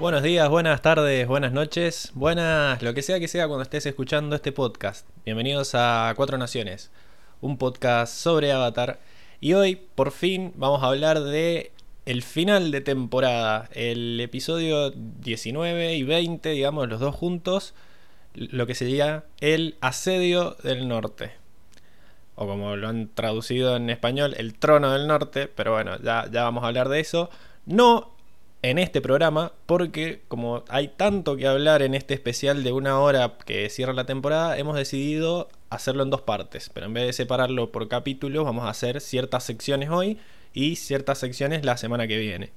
Buenos días, buenas tardes, buenas noches, buenas, lo que sea que sea cuando estés escuchando este podcast. Bienvenidos a Cuatro Naciones, un podcast sobre Avatar. Y hoy, por fin, vamos a hablar de el final de temporada, el episodio 19 y 20, digamos, los dos juntos, lo que sería el asedio del norte. O como lo han traducido en español, el trono del norte, pero bueno, ya, ya vamos a hablar de eso. No en este programa, porque como hay tanto que hablar en este especial de una hora que cierra la temporada, hemos decidido hacerlo en dos partes. Pero en vez de separarlo por capítulos, vamos a hacer ciertas secciones hoy y ciertas secciones la semana que viene.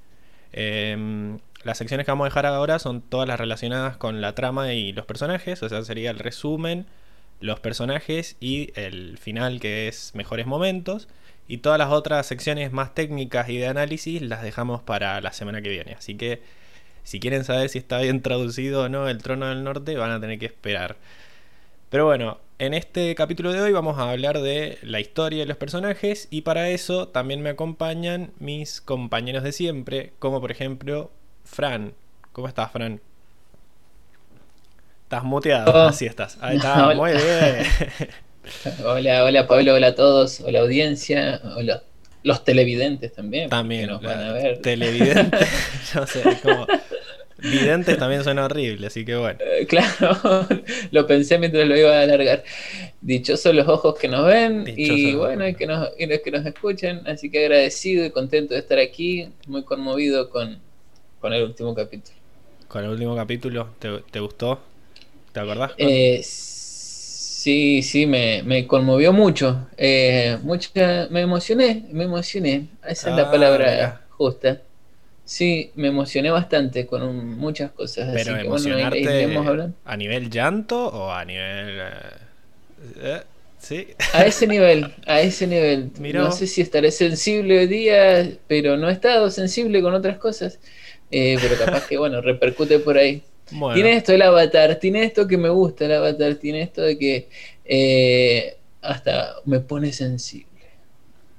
Em, las secciones que vamos a dejar ahora son todas las relacionadas con la trama y los personajes, o sea, sería el resumen, los personajes y el final que es mejores momentos. Y todas las otras secciones más técnicas y de análisis las dejamos para la semana que viene. Así que si quieren saber si está bien traducido o no el Trono del Norte, van a tener que esperar. Pero bueno, en este capítulo de hoy vamos a hablar de la historia de los personajes y para eso también me acompañan mis compañeros de siempre, como por ejemplo Fran. ¿Cómo estás, Fran? Estás muteado, Oh. así estás. Ahí está, muy bien. Hola, hola Pablo, hola a todos, hola audiencia, hola los televidentes también. También, nos van a ver. televidente, no sé, como videntes también suena horrible, así que bueno. Eh, Claro, lo pensé mientras lo iba a alargar. Dichosos los ojos que nos ven y bueno, y que nos, y los que nos escuchan. Así que agradecido y contento de estar aquí, muy conmovido con, con el último capítulo. Con el último capítulo, ¿te, te gustó? ¿Te acordás? Eh, sí, sí, me, me conmovió mucho. Eh, mucha, me emocioné, me emocioné. Esa es Ah, la palabra mira. justa. Sí, me emocioné bastante con un- muchas cosas. Pero así que bueno, emocionarte iremos hablando. a nivel llanto o a nivel... eh, eh, ¿Sí? A ese nivel, a ese nivel. Mirá No sé si estaré sensible hoy día, pero no he estado sensible con otras cosas. Eh, pero capaz que, bueno, repercute por ahí. Bueno, Tiene esto el avatar, tiene esto que me gusta el avatar, tiene esto de que eh, hasta me pone sensible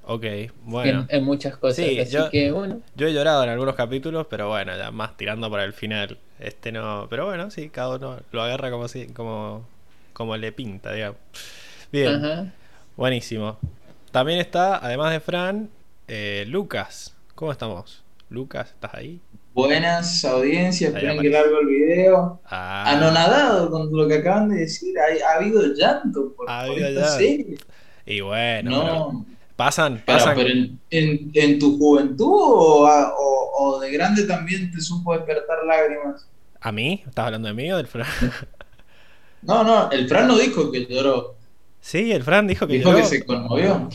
ok, bueno. en, en muchas cosas. Sí, Así yo- que bueno, Yo he llorado en algunos capítulos, pero bueno, ya más tirando para el final. Este no... Pero bueno, sí, cada uno lo agarra como, si, como, como le pinta, digamos. Bien. ajá. Buenísimo. También está, además de Fran, eh, Lucas. ¿Cómo estamos? Lucas, ¿estás ahí? Buenas audiencias, esperen que largo el video. Ah, Anonadado con lo que acaban de decir, ha, ha habido llanto por, Ha por habido esta llanto. serie. Y bueno, pero pasan, pero, pasan. pero en, en- en tu juventud o, a- o- o de grande también te supo despertar lágrimas. ¿A mí? ¿Estás hablando de mí o del Fran? No, no, el Fran no dijo que lloró, sí, el Fran dijo que dijo lloró. que se conmovió.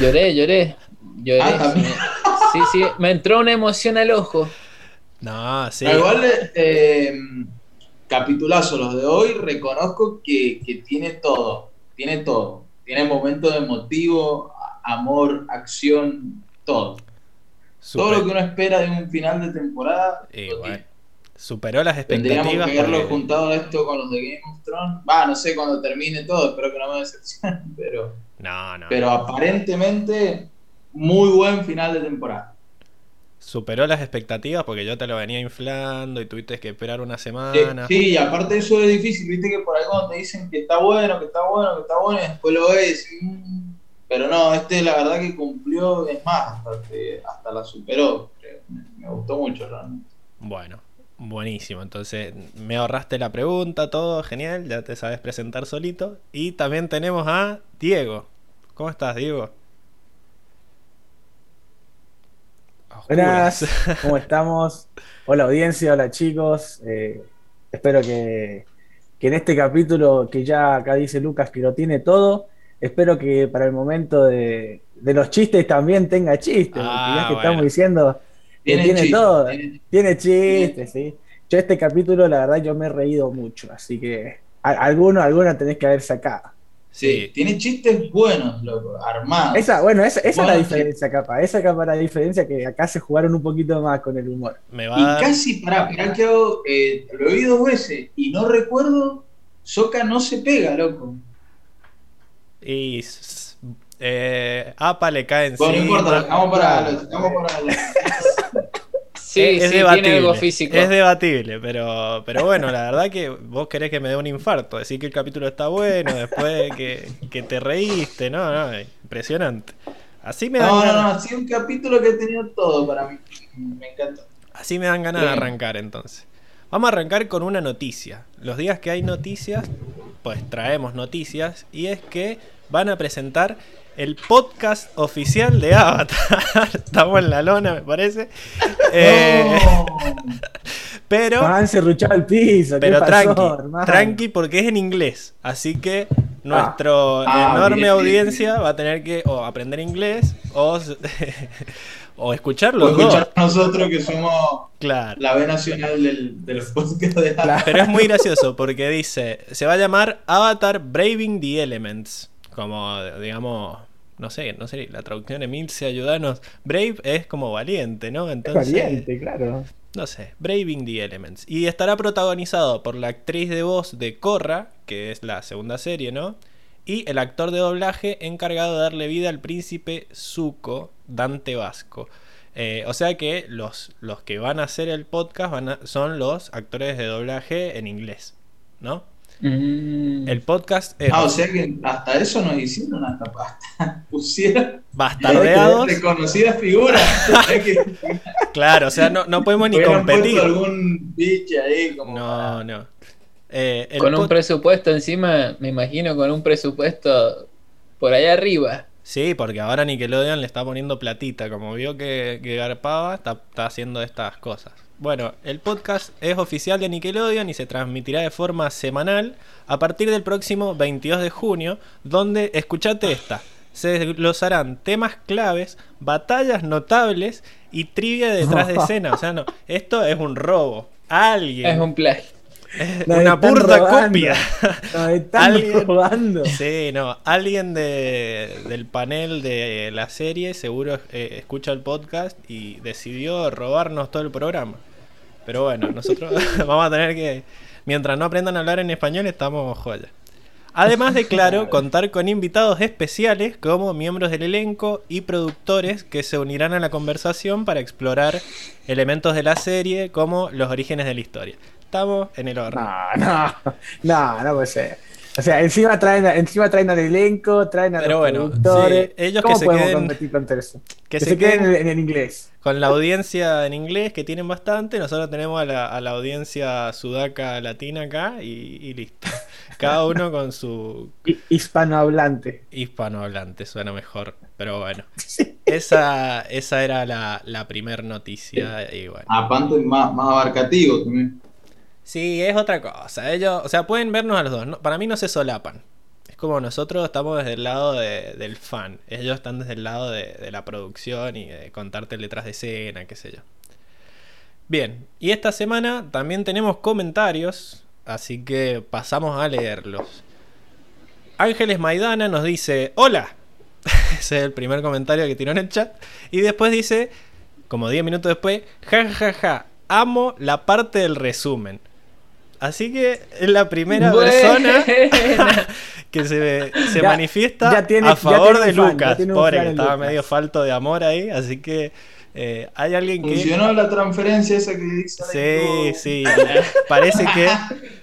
Lloré, lloré, lloré. Ah. Sí, sí, me entró una emoción al ojo. No, sí. Igual, eh, capitulazo los de hoy, reconozco que, que tiene todo, tiene todo. Tiene momentos emotivos, amor, acción, todo. Todo lo que uno espera de un final de temporada. Y bueno, superó las Tendríamos expectativas. que haberlo porque- juntado esto con los de Game of Thrones. Va, no sé cuando termine todo, espero que no me decepcione, pero, No, no. pero aparentemente muy buen final de temporada. Superó las expectativas porque yo te lo venía inflando y tuviste que esperar una semana. sí, y aparte eso es difícil, viste que por cuando te dicen que está bueno, que está bueno, que está bueno, y después lo ves. mm, Pero no, este la verdad que cumplió, es más, hasta, te- hasta la superó. creo. Me, me gustó mucho realmente. Bueno, buenísimo. Entonces, me ahorraste la pregunta, todo genial. Ya te sabes presentar solito. Y también tenemos a Diego. ¿Cómo estás, Diego? A Buenas. ¿cómo estamos? Hola audiencia, hola chicos. Eh, espero que, que en este capítulo que ya acá dice Lucas que lo tiene todo, espero que para el momento de, de los chistes también tenga chistes, porque Ah, ya que bueno. estamos diciendo que tiene, chiste, todo, tiene- tiene chistes, ¿sí? Yo este capítulo la verdad yo me he reído mucho, así que a- alguno, alguno tenés que haber sacado. Sí, tiene chistes buenos, loco, armados. Esa, bueno, esa, esa es la Bueno, diferencia capaz, esa capaz la diferencia que acá se jugaron un poquito más con el humor. Me va Y dar- casi, pará, pará que hago, eh, lo vi dos veces y no recuerdo, Soca no se pega, loco. Y. eh, Apa le cae encima. Bueno, no importa, dejamos para, dejamos para Sí, es, es sí, debatible. tiene algo físico. Es debatible, pero, pero bueno, la verdad que vos querés que me dé un infarto. Decir que el capítulo está bueno, después que, que te reíste, no, no, impresionante. Así me dan No, no, ganas, no, sido un capítulo que ha tenido todo para mí. Me encanta. así me dan ganas de arrancar entonces. Vamos a arrancar con una noticia. Los días que hay noticias, pues traemos noticias y es que van a presentar el podcast oficial de Avatar. Estamos en la lona, me parece. Eh, No. pero Han serruchado el piso. ¿qué Pero pasó, tranqui, tranqui porque es en inglés. Así que nuestro Ah, enorme bien, bien, audiencia bien. va a tener que o aprender inglés o, o escuchar O escuchar a nosotros que somos Claro. la B nacional del, de los podcasts de Claro. Pero es muy gracioso porque dice, se va a llamar Avatar Braving the Elements. Como, digamos, no sé, no sé, la traducción Emilce, ayudanos. Brave es como valiente, ¿no? Es Entonces, valiente, claro. no sé, Braving the Elements. Y estará protagonizado por la actriz de voz de Korra, que es la segunda serie, ¿no? Y el actor de doblaje encargado de darle vida al príncipe Zuko, Dante Vasco. Eh, o sea que los, los que van a hacer el podcast van a- son los actores de doblaje en inglés, ¿no? Mm. El podcast es Ah, o sea que hasta eso nos hicieron, hasta, hasta pusieron bastardeados. reconocidas figuras. Claro, o sea, no, no podemos ni competir. algún bitch ahí como No, no. Eh, Con un presupuesto encima, me imagino con un presupuesto por allá arriba. Sí, porque ahora Nickelodeon le está poniendo platita. Como vio que, que garpaba, está, está haciendo estas cosas. Bueno, el podcast es oficial de Nickelodeon y se transmitirá de forma semanal a partir del próximo 22 de junio, donde, escuchate esta, se desglosarán temas claves, batallas notables y trivia detrás de escena. O sea, no, esto es un robo. Alguien, Es un plagio. Una burda robando. copia. Nos están Alguien- robando. Sí, no, alguien de, del panel de la serie seguro eh, escucha el podcast y decidió robarnos todo el programa. Pero bueno, nosotros vamos a tener que, mientras no aprendan a hablar en español, estamos joya. Además de, claro, contar con invitados especiales como miembros del elenco y productores que se unirán a la conversación para explorar elementos de la serie como los orígenes de la historia. Estamos en el horno. No, no, no, no puede ser. O sea, encima traen, encima traen al elenco, traen a Pero los bueno, productores. sí, ellos ¿Cómo que se podemos queden- competir contra eso? que Que, se se, queden queden- en, en el inglés. Con la audiencia en inglés, que tienen bastante, nosotros tenemos a la, a la audiencia sudaca latina acá y, y listo. Cada uno con su Hi- Hispanohablante. hispanohablante, suena mejor. Pero bueno, esa, esa era la, la primer noticia. Y bueno. aparte más, más abarcativo también. Sí, es otra cosa. Ellos, o sea, pueden vernos a los dos. ¿no? Para mí no se solapan. Es como nosotros estamos desde el lado de- del fan. Ellos están desde el lado de, de la producción y de contarte el detrás de escena, qué sé yo. Bien, y esta semana también tenemos comentarios, así que pasamos a leerlos. Ángeles Maidana nos dice, hola. Ese es el primer comentario que tiró en el chat. Y después dice, como 10 minutos después, ja, ja, ja, amo la parte del resumen. Así que es la primera persona que se, se Ya- manifiesta ya tiene- a ya favor tiene de fan, Lucas. Pobre, que estaba Lucas. medio falto de amor ahí. Así que eh, hay alguien que. Funcionó la transferencia esa que dice. Sí, sí. Parece que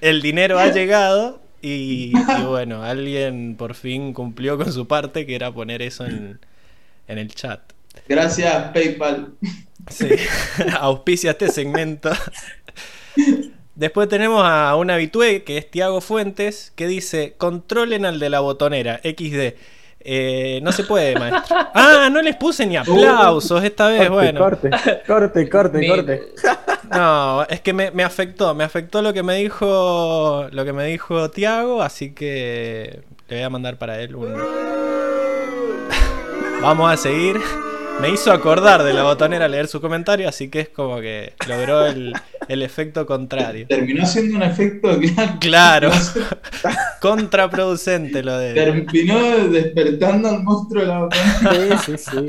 el dinero ha llegado y, y bueno, alguien por fin cumplió con su parte, que era poner eso en, en el chat. Gracias, PayPal. Sí, auspicia este segmento. Después tenemos a un habitué, que es Tiago Fuentes, que dice, controlen al de la botonera, XD. Eh, no se puede, maestro. Ah, no les puse ni aplausos esta vez, Corte, bueno. corte, corte, corte, corte. No, es que me, me afectó, me afectó lo que me dijo lo que me dijo Tiago, así que le voy a mandar para él un. Vamos a seguir. Me hizo acordar de la botonera leer su comentario, así que es como que logró el, el efecto contrario. Terminó siendo un efecto claro. Claro, contraproducente lo de. Terminó despertando al monstruo de la botonera. Sí, sí, sí.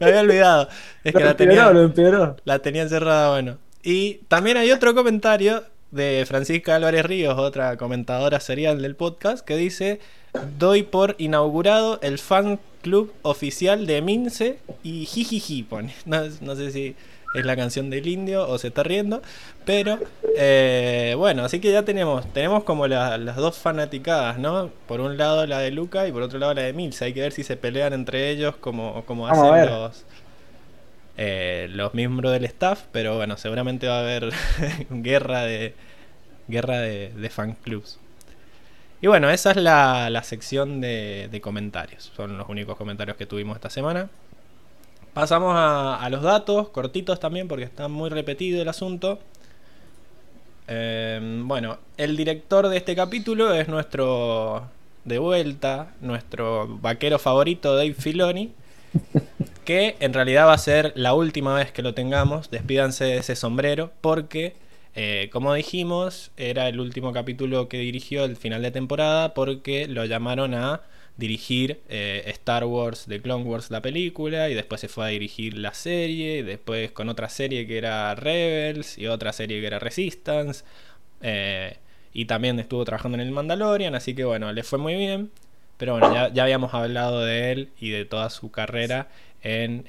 Me había olvidado. Es que Lo la tenía. empeoró, lo empeoró. La tenía encerrada, bueno. Y también hay otro comentario de Francisca Álvarez Ríos, otra comentadora serial del podcast, que dice: Doy por inaugurado el fan club oficial de Mince y Jijiji, pone. No, no sé si es la canción del indio o se está riendo. Pero eh, bueno, así que ya tenemos, tenemos como las dos fanaticadas, ¿no? Por un lado la de Luca y por otro lado la de Mills. Hay que ver si se pelean entre ellos como, como hacen los, eh, los miembros del staff. Pero bueno, seguramente va a haber guerra de guerra de, fan clubs. Y bueno, esa es la, sección de, comentarios. Son los únicos comentarios que tuvimos esta semana. Pasamos a, los datos, cortitos también, porque está muy repetido el asunto. Em, bueno, el director de este capítulo es nuestro, de vuelta, nuestro vaquero favorito, Dave Filoni. Que en realidad va a ser la última vez que lo tengamos. Despídanse de ese sombrero, porque eh, como dijimos, era el último capítulo que dirigió el final de temporada porque lo llamaron a dirigir eh, Star Wars The Clone Wars, la película, y después se fue a dirigir la serie, y después con otra serie que era Rebels, y otra serie que era Resistance, eh, y también estuvo trabajando en el Mandalorian, así que bueno, le fue muy bien, pero bueno, ya, ya habíamos hablado de él y de toda su carrera en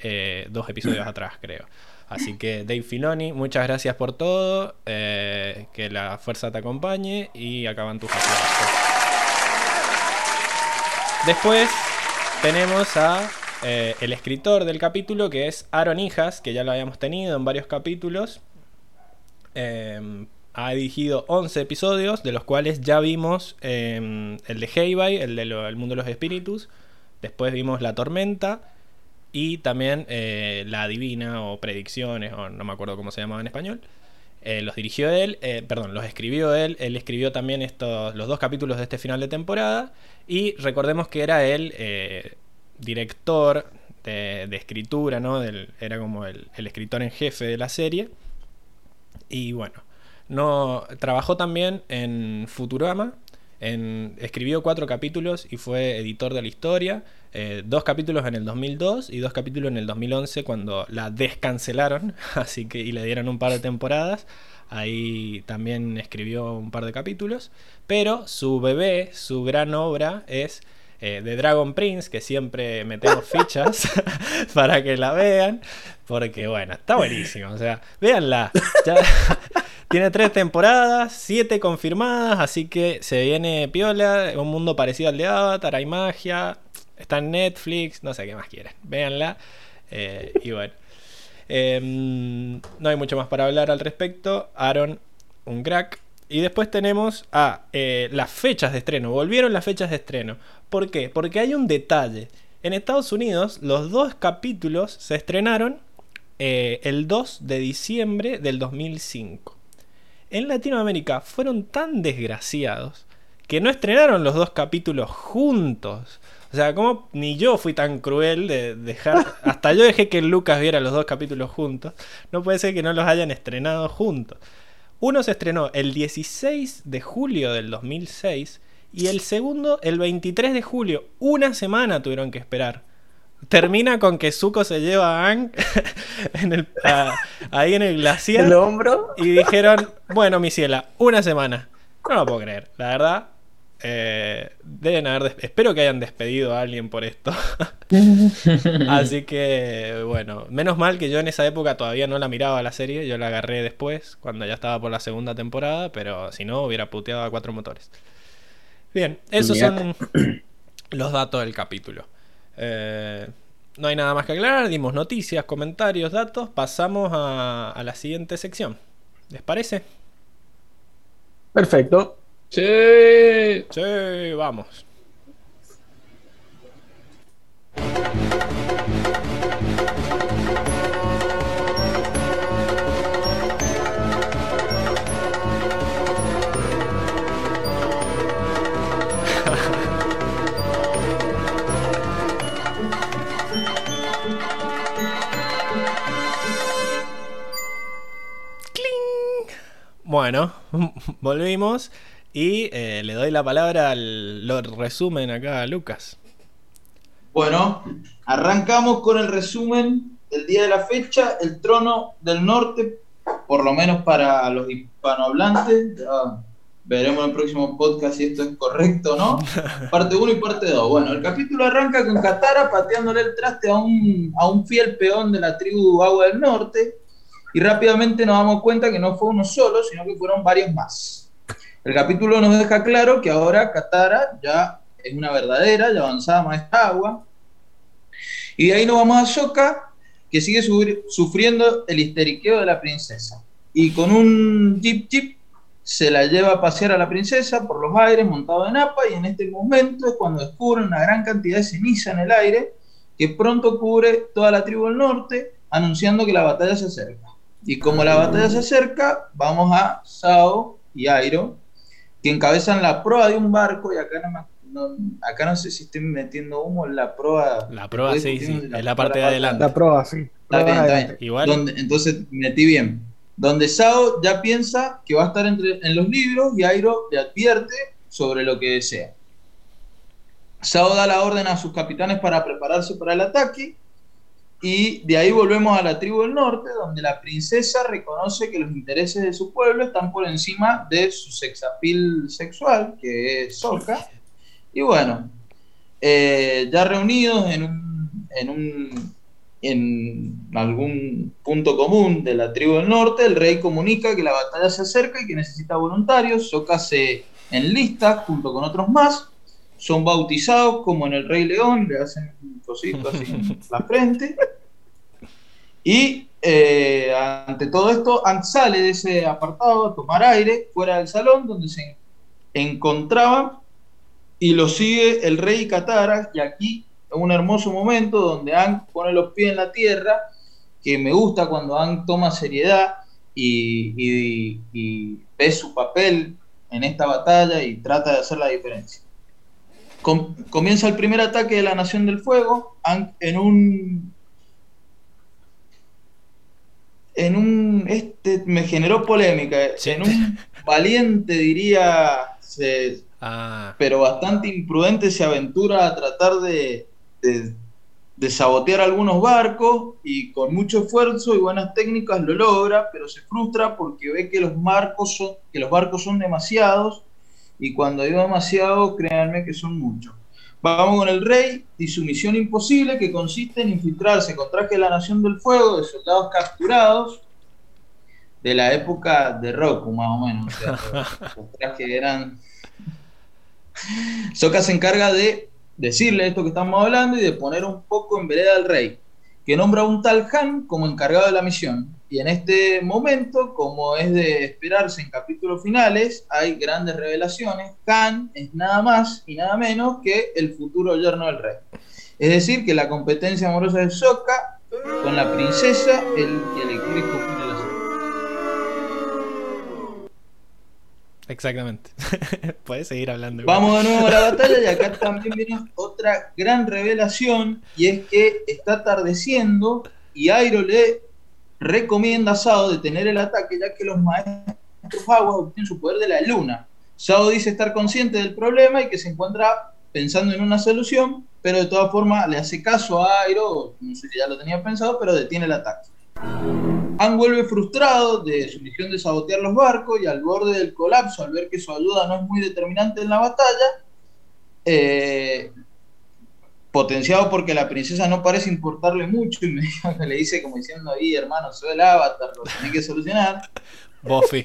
dos episodios atrás, creo. Así que Dave Filoni, muchas gracias por todo. Eh, que la fuerza te acompañe y acaban tus aplausos. Después tenemos a eh, el escritor del capítulo que es Aaron Hijas, que ya lo habíamos tenido en varios capítulos. Em, ha dirigido 11 episodios, de los cuales ya vimos em, el de Heibei, el del mundo de los espíritus. Después vimos La Tormenta. Y también eh, La Divina o Predicciones, o no me acuerdo cómo se llamaba en español. Eh, los dirigió él, eh, perdón, los escribió él. Él escribió también estos, los dos capítulos de este final de temporada. Y recordemos que era el director de, escritura, ¿no? era como el, el, escritor en jefe de la serie. Y bueno, no, trabajó también en Futurama, escribió cuatro capítulos y fue editor de la historia. Eh, dos capítulos en el 2002 y dos capítulos en el 2011 cuando la descancelaron así que, y le dieron un par de temporadas. Ahí también escribió un par de capítulos. Pero su bebé, su gran obra es eh, de Dragon Prince, que siempre metemos fichas para que la vean. Porque bueno, está buenísimo. O sea, véanla. Tiene tres temporadas, siete confirmadas, así que se viene piola, un mundo parecido al de Avatar, hay magia, está en Netflix, no sé qué más quieren. Véanla. Eh, y bueno. Em, no hay mucho más para hablar al respecto. Aaron, un crack. Y después tenemos a eh, las fechas de estreno. Volvieron las fechas de estreno. ¿Por qué? Porque hay un detalle. En Estados Unidos los dos capítulos se estrenaron eh, el 2 de diciembre del 2005 en Latinoamérica fueron tan desgraciados que no estrenaron los dos capítulos juntos. O sea, como ni yo fui tan cruel de dejar. Hasta yo dejé que Lucas viera los dos capítulos juntos. No puede ser que no los hayan estrenado juntos. Uno se estrenó el 16 de julio del 2006 y el segundo el 23 de julio. Una semana tuvieron que esperar. Termina con que Zuko se lleva a Ang ahí en el glaciar. ¿El hombro? Y dijeron, bueno, mi ciela, una semana. No lo puedo creer, la verdad. Eh, deben haber espero que hayan despedido a alguien por esto. Así que, bueno, menos mal que yo en esa época todavía no la miraba la serie. Yo la agarré después, cuando ya estaba por la segunda temporada. Pero si no, hubiera puteado a cuatro motores. Bien, esos son los datos del capítulo. Eh, no hay nada más que aclarar, dimos noticias, comentarios, datos, pasamos a, a la siguiente sección. ¿Les parece? Perfecto. Sí. Sí, vamos. Bueno, volvimos y eh, le doy la palabra al lo resumen acá a Lucas. Bueno, arrancamos con el resumen del día de la fecha, el trono del norte, por lo menos para los hispanohablantes. veremos en el próximo podcast si esto es correcto o no. Parte 1 y parte 2. Bueno, el capítulo arranca con Katara pateándole el traste a un, a un fiel peón de la tribu Agua del Norte y rápidamente nos damos cuenta que no fue uno solo, sino que fueron varios más. El capítulo nos deja claro que ahora Katara ya es una verdadera y avanzada maestra agua. Y de ahí nos vamos a Sokka, que sigue sufriendo el histeriqueo de la princesa. Y con un jeep jeep se la lleva a pasear a la princesa por los aires montado en Napa y en este momento es cuando descubren una gran cantidad de ceniza en el aire que pronto cubre toda la tribu del norte anunciando que la batalla se acerca. Y como la batalla se acerca, vamos a Sao y Airo, que encabezan la proa de un barco y acá no, acá no sé si estoy metiendo humo en la proa. La proa, sí, sí, es la parte de adelante. La proa, sí. Igual. entonces metí bien donde Sao ya piensa que va a estar entre, en los libros y Airo le advierte sobre lo que desea. Sao da la orden a sus capitanes para prepararse para el ataque y de ahí volvemos a la tribu del norte, donde la princesa reconoce que los intereses de su pueblo están por encima de su sexapil sexual, que es Sokka. Y bueno, eh, ya reunidos en un, en un en algún punto común de la tribu del norte, el rey comunica que la batalla se acerca y que necesita voluntarios. Sokka se enlista junto con otros más. Son bautizados como en el Rey León, le hacen un cosito así en la frente. Y eh, ante todo esto, Ang sale de ese apartado a tomar aire fuera del salón donde se encontraba y lo sigue el rey Katara. Y aquí un hermoso momento donde Ang pone los pies en la tierra, que me gusta cuando Ang toma seriedad y, ve su papel en esta batalla y trata de hacer la diferencia. Comienza el primer ataque de la Nación del Fuego, en un... En un... Este me generó polémica. En un valiente, diría, ah. pero bastante imprudente, se aventura a tratar de, de, sabotear algunos barcos y con mucho esfuerzo y buenas técnicas lo logra, pero se frustra porque ve que los, marcos son, que los barcos son demasiados y cuando digo demasiado, créanme que son muchos. Vamos con el rey y su misión imposible que consiste en infiltrarse con traje de la Nación del Fuego de soldados capturados de la época de Roku, más o menos. los trajes eran... Soka se encarga de decirle esto que estamos hablando y de poner un poco en vereda al rey, que nombra a un tal Han como encargado de la misión. Y en este momento, como es de esperarse en capítulos finales, hay grandes revelaciones. Han es nada más y nada menos que el futuro yerno del rey. Es decir, que la competencia amorosa de Sokka con la princesa el, el equipo Exactamente. Puedes seguir hablando. Vamos de nuevo a la batalla y acá también viene otra gran revelación y es que está atardeciendo y Airo le recomienda a Sao detener el ataque ya que los maestros aguas obtienen su poder de la luna. Sao dice estar consciente del problema y que se encuentra pensando en una solución, pero de todas formas le hace caso a Airo, no sé si ya lo tenía pensado, pero detiene el ataque. Han vuelve frustrado de su misión de sabotear los barcos y al borde del colapso, al ver que su ayuda no es muy determinante en la batalla, eh, potenciado porque la princesa no parece importarle mucho y me le dice como diciendo ahí, hermano, soy el avatar, lo tenés que solucionar. Buffy.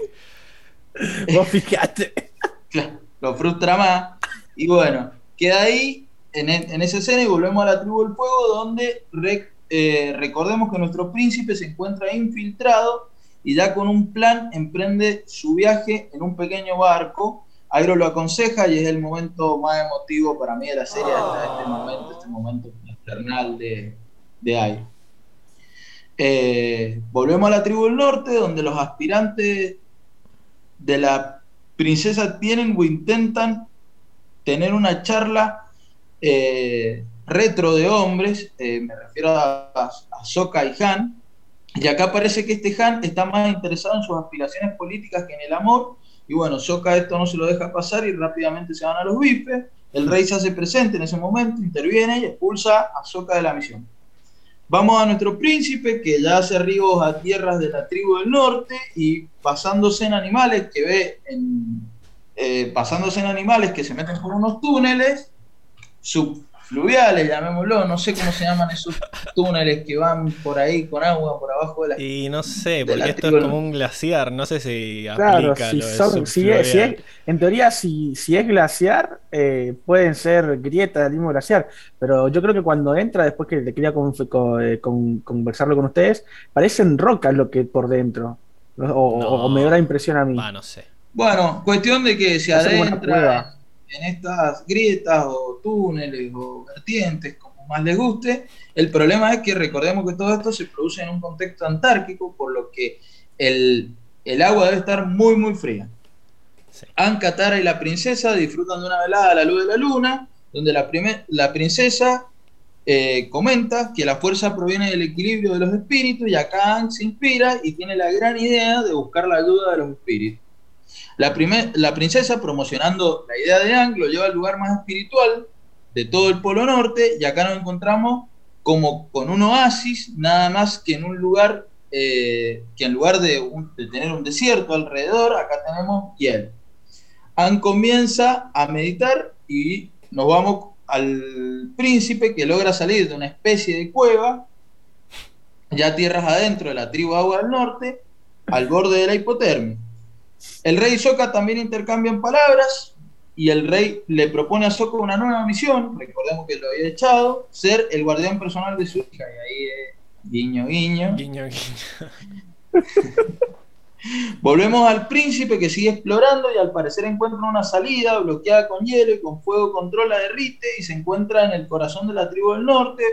Fíjate. lo frustra más. Y bueno, queda ahí en, en, esa escena y volvemos a la tribu del fuego donde Rec eh, recordemos que nuestro príncipe se encuentra infiltrado y ya con un plan emprende su viaje en un pequeño barco. Airo lo aconseja y es el momento más emotivo para mí de la serie hasta este momento, este momento infernal de, de Airo. Eh, volvemos a la tribu del norte, donde los aspirantes de la princesa tienen o intentan tener una charla eh, retro de hombres, eh, me refiero a, a, y Han, y acá parece que este Han está más interesado en sus aspiraciones políticas que en el amor, y bueno, Soka esto no se lo deja pasar y rápidamente se van a los bifes, el rey se hace presente en ese momento, interviene y expulsa a Soka de la misión. Vamos a nuestro príncipe que ya hace arribos a tierras de la tribu del norte y pasándose en animales que ve en, eh, pasándose en animales que se meten por unos túneles, su fluviales, llamémoslo, no sé cómo se llaman esos túneles que van por ahí con agua por abajo de la... Y no sé, porque esto es como un glaciar, no sé si Claro, si lo son- si es- si es- en teoría, si, si es glaciar, eh, pueden ser grietas del mismo glaciar, pero yo creo que cuando entra, después que le quería eh, con- conversarlo con ustedes, parecen rocas lo que por dentro, o, o- No. o me da la impresión a mí. Va, no sé. Bueno, cuestión de que se adentra. En estas grietas o túneles o vertientes, como más les guste. El problema es que recordemos que todo esto se produce en un contexto antárquico, por lo que el, el agua debe estar muy, muy fría. Sí. An, Katara y la princesa disfrutan de una velada a la luz de la luna, donde la, primer- la princesa eh, comenta que la fuerza proviene del equilibrio de los espíritus y acá se inspira y tiene la gran idea de buscar la ayuda de los espíritus. La, la princesa, promocionando la idea de Aang, lo lleva al lugar más espiritual de todo el Polo Norte y acá nos encontramos como con un oasis, nada más que en un lugar, eh, que en lugar de, tener un desierto alrededor, acá tenemos hielo. Aang comienza a meditar y nos vamos al príncipe que logra salir de una especie de cueva, ya tierras adentro de la tribu Agua del Norte, al borde de la hipotermia. El rey Sokka también intercambian palabras y el rey le propone a Sokka una nueva misión, recordemos que lo había echado, ser el guardián personal de su hija. Y ahí es guiño, guiño. Guiño, guiño. Volvemos al príncipe que sigue explorando y al parecer encuentra una salida bloqueada con hielo y con fuego controla derrite y se encuentra en el corazón de la tribu del norte.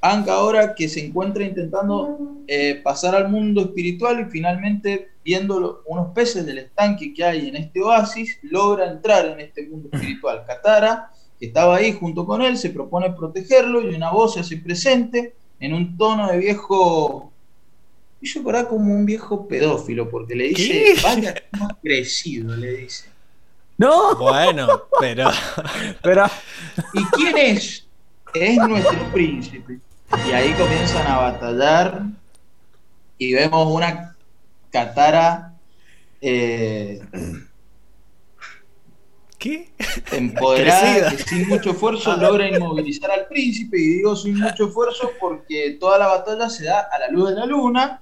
Aang ahora que se encuentra intentando eh, pasar al mundo espiritual y finalmente viendo lo- unos peces del estanque que hay en este oasis, logra entrar en este mundo espiritual. Katara, que estaba ahí junto con él, se propone protegerlo y una voz se hace presente en un tono de viejo y yo acordaba como un viejo pedófilo, porque le dice, ¿Qué? vaya, hemos crecido, le dice. No, Bueno, pero pero ¿Y quién es? Es nuestro príncipe. Y ahí comienzan a batallar y vemos una Katara eh, ¿qué? empoderada que sin mucho esfuerzo logra inmovilizar al príncipe. Y digo sin mucho esfuerzo porque toda la batalla se da a la luz de la luna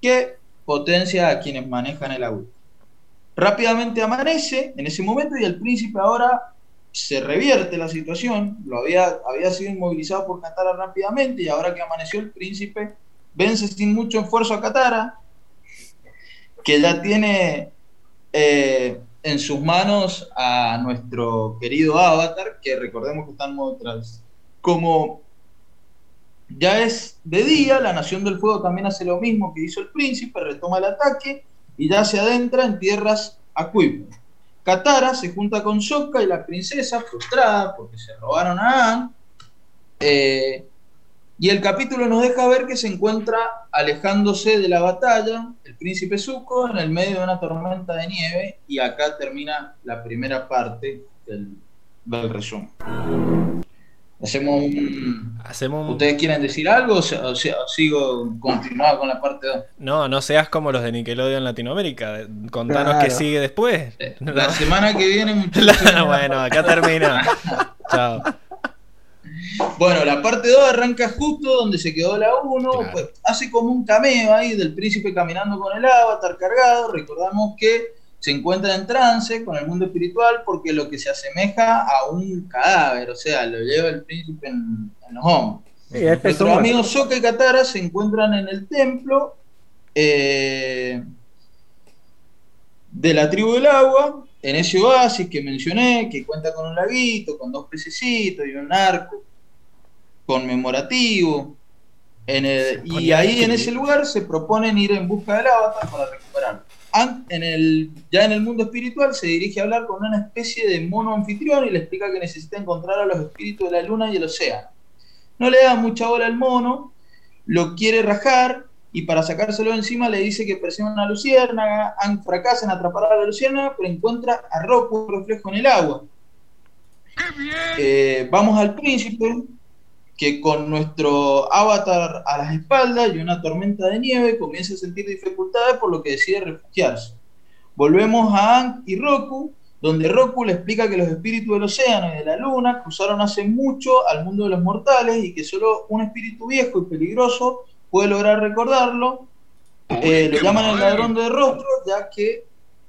que potencia a quienes manejan el agua. Rápidamente amanece en ese momento y el príncipe ahora se revierte la situación, lo había, había sido inmovilizado por Katara rápidamente y ahora que amaneció el príncipe vence sin mucho esfuerzo a Katara, que ya tiene eh, en sus manos a nuestro querido Avatar, que recordemos que está en modo. Como ya es de día, la Nación del Fuego también hace lo mismo que hizo el príncipe, retoma el ataque y ya se adentra en tierras acuíferas. Katara se junta con Sokka y la princesa, frustrada porque se robaron a Aang, eh, y el capítulo nos deja ver que se encuentra alejándose de la batalla el príncipe Zuko en el medio de una tormenta de nieve y acá termina la primera parte del, del resumen. Hacemos un... Hacemos un... ¿Ustedes quieren decir algo o, sigo continuado con la parte 2? No, no seas como los de Nickelodeon Latinoamérica. Contanos Claro. qué sigue después. La semana que viene. La- bueno, acá termina. Chao. Bueno, la parte 2 arranca justo donde se quedó la 1, Claro. pues, hace como un cameo ahí del príncipe caminando con el avatar cargado, recordamos que se encuentra en trance con el mundo espiritual porque lo que se asemeja a un cadáver, o sea, lo lleva el príncipe en, en los hombros. sí, este es Nuestros amigos Sokka y Katara se encuentran en el templo eh, de la tribu del agua, en ese oasis que mencioné, que cuenta con un laguito, con dos pececitos y un arco conmemorativo. En el- y ahí en ese lugar se proponen ir en busca del avatar para recuperarlo. En el, ya en el mundo espiritual se dirige a hablar con una especie de mono anfitrión y le explica que necesita encontrar a los espíritus de la luna y el océano. No le da mucha bola al mono, lo quiere rajar y para sacárselo de encima le dice que persigue una luciérnaga. Ang fracasa en atrapar a la luciérnaga, pero encuentra a Roku reflejo en el agua. Eh, vamos al príncipe, que con nuestro avatar a las espaldas y una tormenta de nieve comienza a sentir dificultades por lo que decide refugiarse. Volvemos a Ang y Roku, donde Roku le explica que los espíritus del océano y de la luna cruzaron hace mucho al mundo de los mortales y que solo un espíritu viejo y peligroso puede lograr recordarlo. Eh, lo llaman el ladrón de rostro, ya que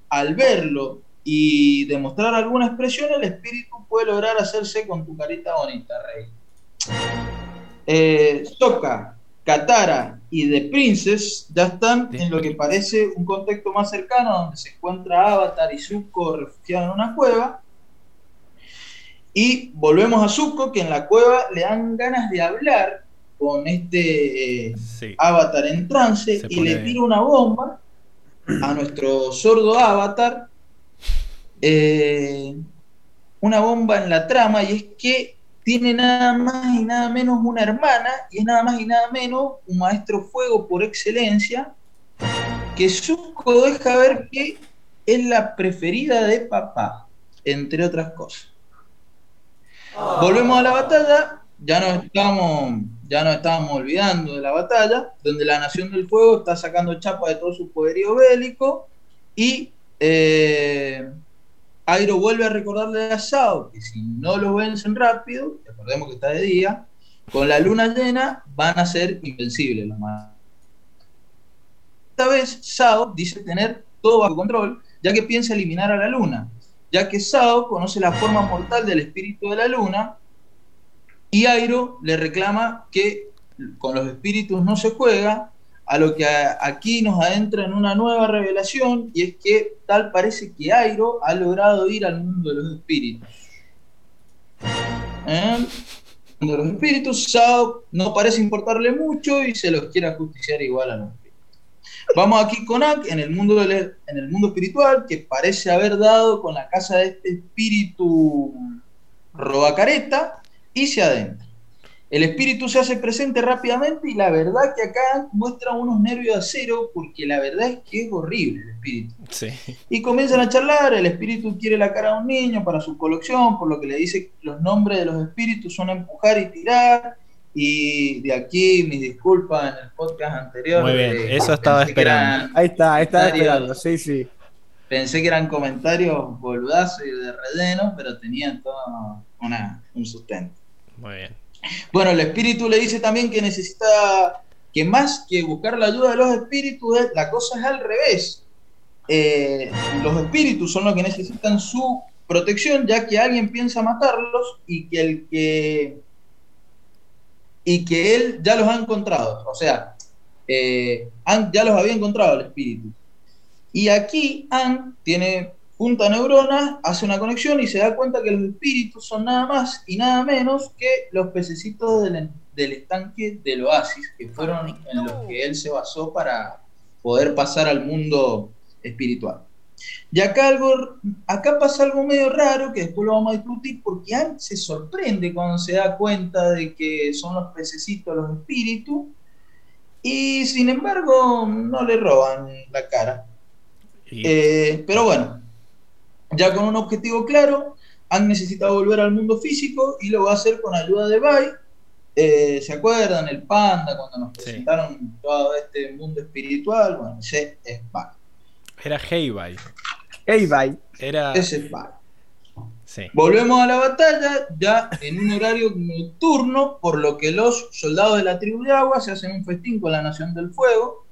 al verlo y demostrar alguna expresión, el espíritu puede lograr hacerse con tu carita bonita, rey. Eh, Soka, Katara y The Princess ya están en lo que parece un contexto más cercano, donde se encuentra Avatar y Zuko refugiados en una cueva. Y volvemos a Zuko, que en la cueva le dan ganas de hablar con este eh, Sí. Avatar en trance Se y le tira una bomba a nuestro sordo Avatar. eh, una bomba en la trama y es que tiene nada más y nada menos una hermana y es nada más y nada menos un maestro fuego por excelencia que Zuko deja ver que es la preferida de papá, entre otras cosas. Volvemos a la batalla, ya nos estamos, ya nos estábamos olvidando de la batalla, donde la Nación del Fuego está sacando chapa de todo su poderío bélico y eh, Airo vuelve a recordarle a Sao que si no lo vencen rápido, recordemos que está de día, con la luna llena van a ser invencibles los malos. Esta vez Sao dice tener todo bajo control, ya que piensa eliminar a la luna, ya que Sao conoce la forma mortal del espíritu de la luna y Airo le reclama que con los espíritus no se juega, a lo que aquí nos adentra en una nueva revelación y es que tal parece que Airo ha logrado ir al mundo de los espíritus. ¿Eh? Mundo de los espíritus, Sao no parece importarle mucho y se los quiere ajusticiar igual a los espíritus. Vamos aquí con Ak en el mundo en el mundo espiritual que parece haber dado con la casa de este espíritu robacareta y se adentra. El espíritu se hace presente rápidamente y la verdad que acá muestra unos nervios de acero porque la verdad es que es horrible el espíritu. Sí. Y comienzan a charlar, el espíritu quiere la cara de un niño para su colección, por lo que le dice que los nombres de los espíritus son empujar y tirar. Y de aquí mis disculpas en el podcast anterior. Muy bien, eh, eso estaba esperando. eran- Ahí está, ahí está Comentarios. esperando, sí, sí. pensé que eran comentarios boludazos y de relleno, pero tenían todo una, un sustento. Muy bien. Bueno, el espíritu le dice también que necesita que más que buscar la ayuda de los espíritus, es- la cosa es al revés. Eh, los espíritus son los que necesitan su protección, ya que alguien piensa matarlos y que el que y que él ya los ha encontrado. O sea, eh, ya los había encontrado el espíritu. Y aquí Ang tiene junta neuronas, hace una conexión y se da cuenta que los espíritus son nada más y nada menos que los pececitos del, del estanque del oasis, que fueron en los que él se basó para poder pasar al mundo espiritual. Y acá, algo, acá pasa algo medio raro que después lo vamos a discutir porque se sorprende cuando se da cuenta de que son los pececitos los espíritus y sin embargo no le roban la cara. Y- Eh, pero bueno, ya con un objetivo claro, Han necesita volver al mundo físico y lo va a hacer con ayuda de Bai. Eh, ¿Se acuerdan? El panda, cuando nos Sí. presentaron todo este mundo espiritual. Bueno, ese es Bai. Era Heibai. Hey, bye. Era. Ese es Bai. Sí. Volvemos a la batalla, ya en un horario nocturno, por lo que los soldados de la tribu de agua se hacen un festín con la Nación del Fuego.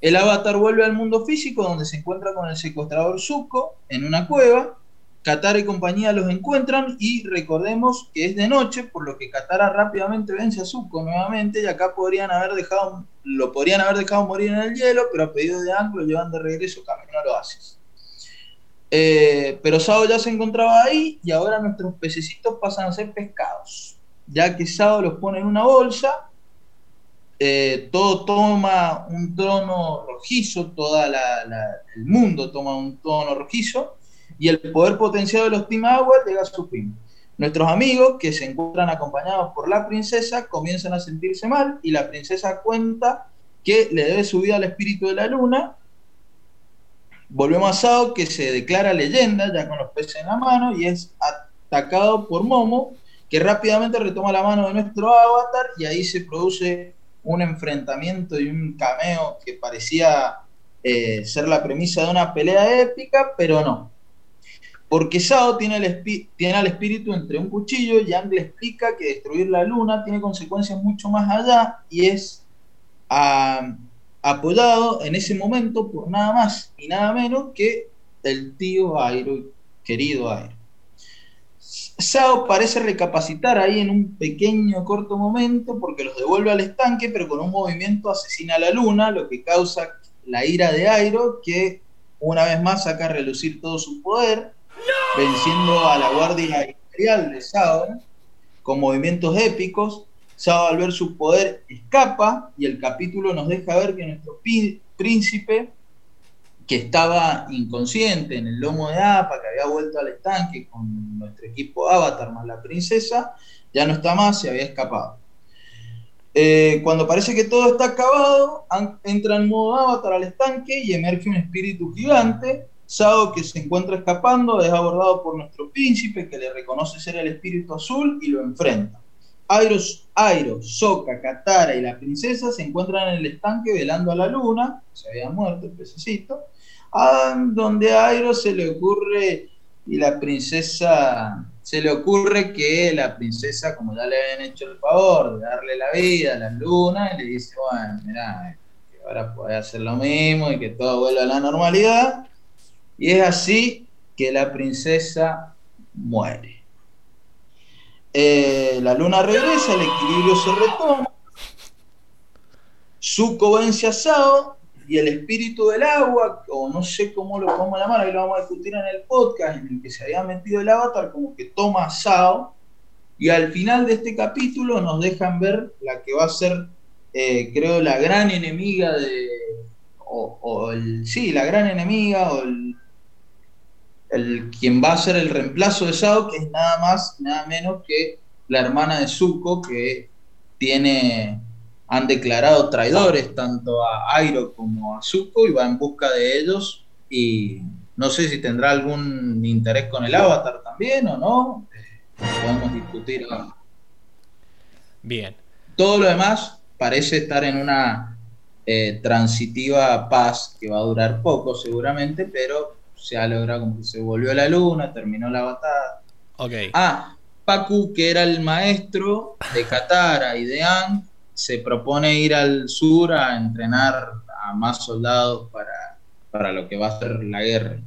El avatar vuelve al mundo físico, donde se encuentra con el secuestrador Zuko en una cueva. Katara y compañía los encuentran y recordemos que es de noche, por lo que Katara rápidamente vence a Zuko nuevamente y acá podrían haber dejado, lo podrían haber dejado morir en el hielo, pero a pedido de Ang lo llevan de regreso camino al oasis. Eh, pero Sao ya se encontraba ahí y ahora nuestros pececitos pasan a ser pescados, ya que Sao los pone en una bolsa, eh, todo toma un tono rojizo, todo el mundo toma un tono rojizo y el poder potenciado de los Team Agua llega a su fin. Nuestros amigos, que se encuentran acompañados por la princesa, comienzan a sentirse mal y la princesa cuenta que le debe su vida al espíritu de la luna Volvemos a Sao, que se declara leyenda, ya con los peces en la mano, y es atacado por Momo, que rápidamente retoma la mano de nuestro avatar, y ahí se produce un enfrentamiento y un cameo que parecía eh, ser la premisa de una pelea épica, pero no. porque Sao tiene, el tiene al espíritu entre un cuchillo y Ang le explica que destruir la luna tiene consecuencias mucho más allá y es apoyado en ese momento por nada más y nada menos que el tío Airo, querido Airo. Sao parece recapacitar ahí en un pequeño corto momento porque los devuelve al estanque, pero con un movimiento asesina a la luna, lo que causa la ira de Airo, que una vez más saca a relucir todo su poder venciendo a la Guardia Imperial de Sao con movimientos épicos. Sao al ver su poder escapa y el capítulo nos deja ver que nuestro príncipe, que estaba inconsciente en el lomo de Apa, que había vuelto al estanque con nuestro equipo Avatar más la princesa, ya no está más, se había escapado. Eh, cuando parece que todo está acabado, entra en modo Avatar al estanque y emerge un espíritu gigante Sao, que se encuentra escapando, es abordado por nuestro príncipe, que le reconoce ser el espíritu azul y lo enfrenta. Airo, Airo, Soka, Katara y la princesa se encuentran en el estanque velando a la luna, se había muerto el pececito, donde a Airo se le ocurre y la princesa se le ocurre que la princesa, como ya le habían hecho el favor de darle la vida a la luna, le dice, bueno, mira, que ahora puede hacer lo mismo y que todo vuelva a la normalidad. Y es así que la princesa muere. Eh, la luna regresa, el equilibrio se retoma. Zuko vence a Sao y el espíritu del agua, o no sé cómo lo podemos llamar, ahí lo vamos a discutir en el podcast, en el que se había metido el avatar, como que toma Sao. Y al final de este capítulo nos dejan ver la que va a ser, eh, creo, la gran enemiga de. O, el, sí, la gran enemiga, o el el, quien va a ser el reemplazo de Sao, que es nada más, nada menos que la hermana de Zuko, que tiene, han declarado traidores tanto a Airo como a Zuko y va en busca de ellos y no sé si tendrá algún interés con el avatar también o no, eh, podemos discutir Bien. Todo lo demás parece estar en una eh, transitiva paz que va a durar poco seguramente, pero se ha logrado como que se volvió a la luna, terminó la batalla. Ok. Ah, Paku, que era el maestro de Katara y de Ang, se propone ir al sur a entrenar a más soldados para, para lo que va a ser la guerra.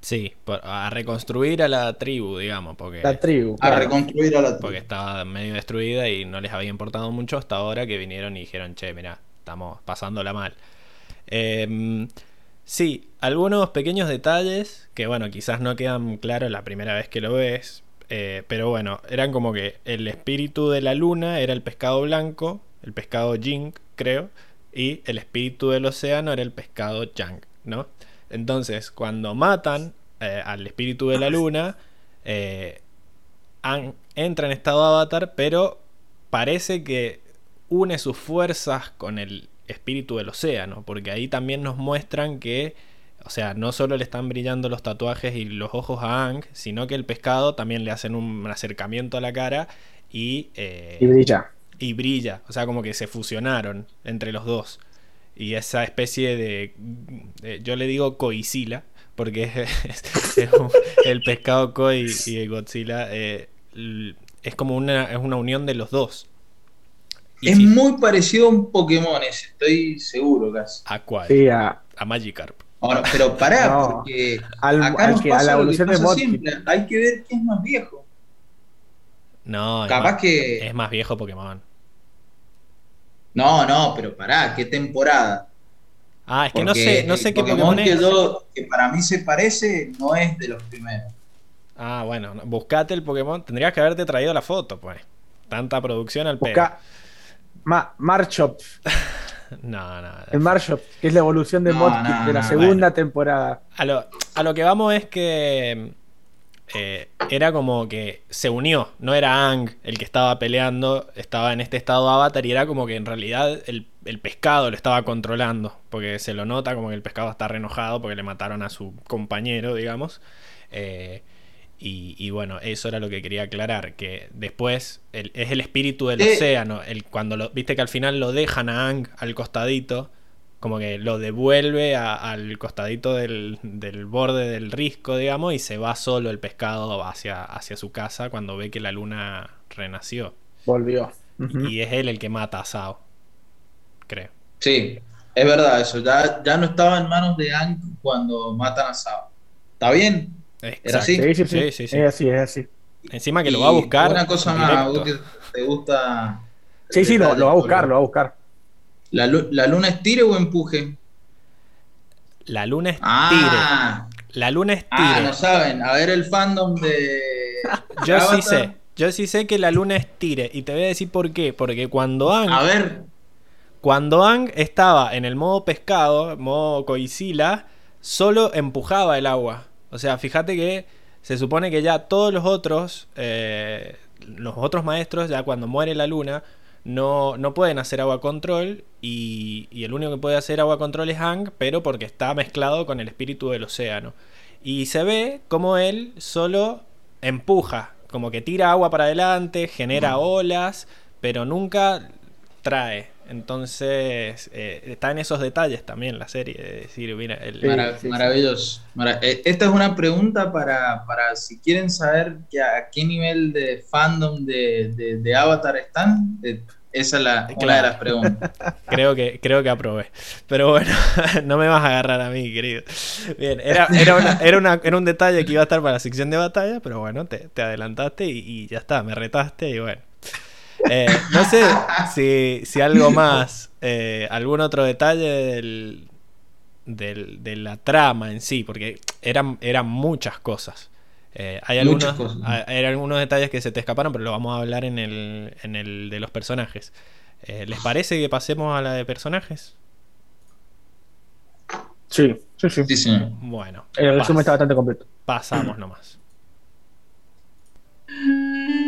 Sí, a reconstruir a la tribu, digamos, porque... La tribu. A reconstruir a la tribu. Porque estaba medio destruida y no les había importado mucho hasta ahora que vinieron y dijeron, che, mira, estamos pasándola mal. Eh, Sí, algunos pequeños detalles que, bueno, quizás no quedan claros la primera vez que lo ves. Eh, pero bueno, eran como que el espíritu de la luna era el pescado blanco, el pescado Jing, creo, y el espíritu del océano era el pescado Yang, ¿no? Entonces, cuando matan eh, al espíritu de la luna, eh, entra en estado avatar, pero parece que une sus fuerzas con el espíritu del océano, porque ahí también nos muestran que, o sea, no solo le están brillando los tatuajes y los ojos a Ang, sino que el pescado también le hacen un acercamiento a la cara y... Eh, y brilla. Y brilla, o sea, como que se fusionaron entre los dos. Y esa especie de, yo le digo coicila, porque es, el pescado koi y Godzilla eh, es como una, es una unión de los dos es muy parecido a un Pokémon ese, estoy seguro casi. ¿A cuál? Sí, a, Magikarp. Ahora, pero pará, porque al, acá nos pasa la evolución de simple. Hay que ver quién es más viejo. No, capaz que. Es más viejo Pokémon. No, no, pero pará, ¿qué temporada? Ah, es que no sé, no sé qué Pokémon, que, Yo, que para mí se parece no es de los primeros. Ah, bueno, buscate el Pokémon. Tendrías que haberte traído la foto, pues. Tanta producción al Busca, Ma Marshop. no, no. El Marshop, que es la evolución de no, de la segunda temporada. A lo, a lo, que vamos es que eh, era como que se unió. No era Ang el que estaba peleando, estaba en este estado avatar y era como que en realidad el, el pescado lo estaba controlando. Porque se lo nota como que el pescado está re enojado porque le mataron a su compañero, digamos. Eh, y, bueno, eso era lo que quería aclarar, que después es el espíritu del océano, el, cuando lo, viste que al final lo dejan a Ang al costadito, como que lo devuelve a- al costadito del, del borde del risco, digamos, y se va solo el pescado hacia, hacia su casa cuando ve que la luna renació. Volvió. Y es él el que mata a Sao, creo. Sí, es verdad eso. Ya, ya no estaba en manos de Ang cuando matan a Sao. ¿Está bien? Exacto. así? Sí, sí, sí. Sí, sí, sí. Es así, es así. Encima que lo va a buscar. Una cosa más, directo. vos que te gusta. Sí, sí, lo, va a buscar, lo va a buscar. ¿La, la luna es tire o empuje? La luna es Ah, tire. La luna es ah, tire. no saben. A ver el fandom de. Yo sí sé. Yo sí sé que la luna es tire. Y te voy a decir por qué. Porque cuando Ang, A ver, cuando Ang estaba en el modo pescado, modo coicila, solo empujaba el agua. O sea, fíjate que se supone que ya todos los otros, eh, los otros maestros, ya cuando muere la luna, no, no pueden hacer agua control. Y, y el único que puede hacer agua control es Ang, pero porque está mezclado con el espíritu del océano. Y se ve como él solo empuja, como que tira agua para adelante, genera olas, pero nunca trae. Entonces, eh, está en esos detalles también la serie. De decir, mira, el- sí, maravilloso. Mara- eh, esta es una pregunta para, para si quieren saber que a qué nivel de fandom de, de- de Avatar están. eh, esa es la, una Claro. de las preguntas. creo, que, creo que aprobé. Pero bueno, no me vas a agarrar a mí, querido. Bien, era, era, una- era, una- era un detalle que iba a estar para la sección de batalla, pero bueno, te, te adelantaste y, y ya está, me retaste y bueno. Eh, no sé si, si algo más, eh, algún otro detalle del, del- de la trama en sí, porque eran, eran muchas cosas. Eh, hay, algunos, Muchas cosas. hay, hay algunos detalles que se te escaparon, pero lo vamos a hablar en el, en el de los personajes. Eh, ¿Les parece que pasemos a la de personajes? Sí, sí, sí. Sí, señor. Bueno, El resumen está bastante completo. pasamos nomás.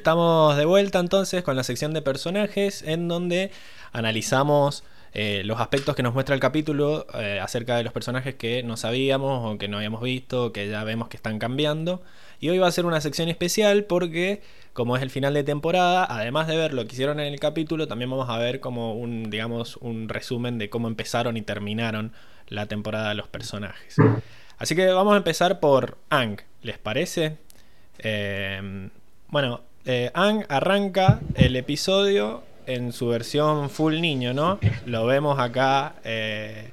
estamos de vuelta entonces con la sección de personajes en donde analizamos eh, los aspectos que nos muestra el capítulo eh, acerca de los personajes que no sabíamos o que no habíamos visto, o que ya vemos que están cambiando. Y hoy va a ser una sección especial porque como es el final de temporada, además de ver lo que hicieron en el capítulo, también vamos a ver como un, digamos, un resumen de cómo empezaron y terminaron la temporada de los personajes. Así que vamos a empezar por Ang, ¿les parece? Eh, bueno, eh, Ang arranca el episodio en su versión full niño, ¿no? Lo vemos acá eh,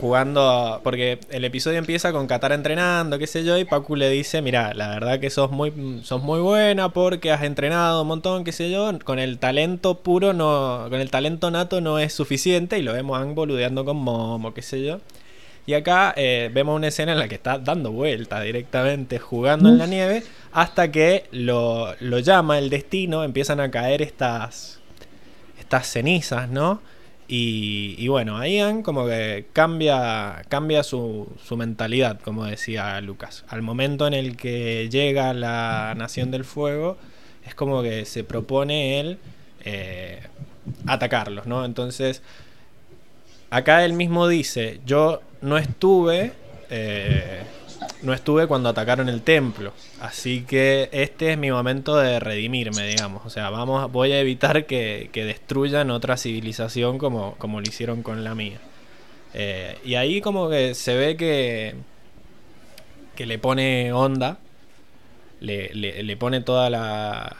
jugando, porque el episodio empieza con Katara entrenando, qué sé yo, y Pacu le dice, mira, la verdad que sos muy, sos muy buena porque has entrenado un montón, qué sé yo, con el talento puro, no, con el talento nato no es suficiente, y lo vemos Ang boludeando con Momo, qué sé yo. Y acá eh, vemos una escena en la que está dando vueltas directamente, jugando en la nieve, hasta que lo, lo llama el destino, empiezan a caer estas, estas cenizas, ¿no? Y, y bueno, Ian como que cambia, cambia su, su mentalidad, como decía Lucas. Al momento en el que llega la Nación del Fuego, es como que se propone él eh, atacarlos, ¿no? Entonces, acá él mismo dice, yo no estuve, eh, no estuve cuando atacaron el templo, así que este es mi momento de redimirme, digamos. O sea, vamos, voy a evitar que, que destruyan otra civilización como, como lo hicieron con la mía. Eh, y ahí como que se ve que, que le pone onda, le, le- le pone toda la...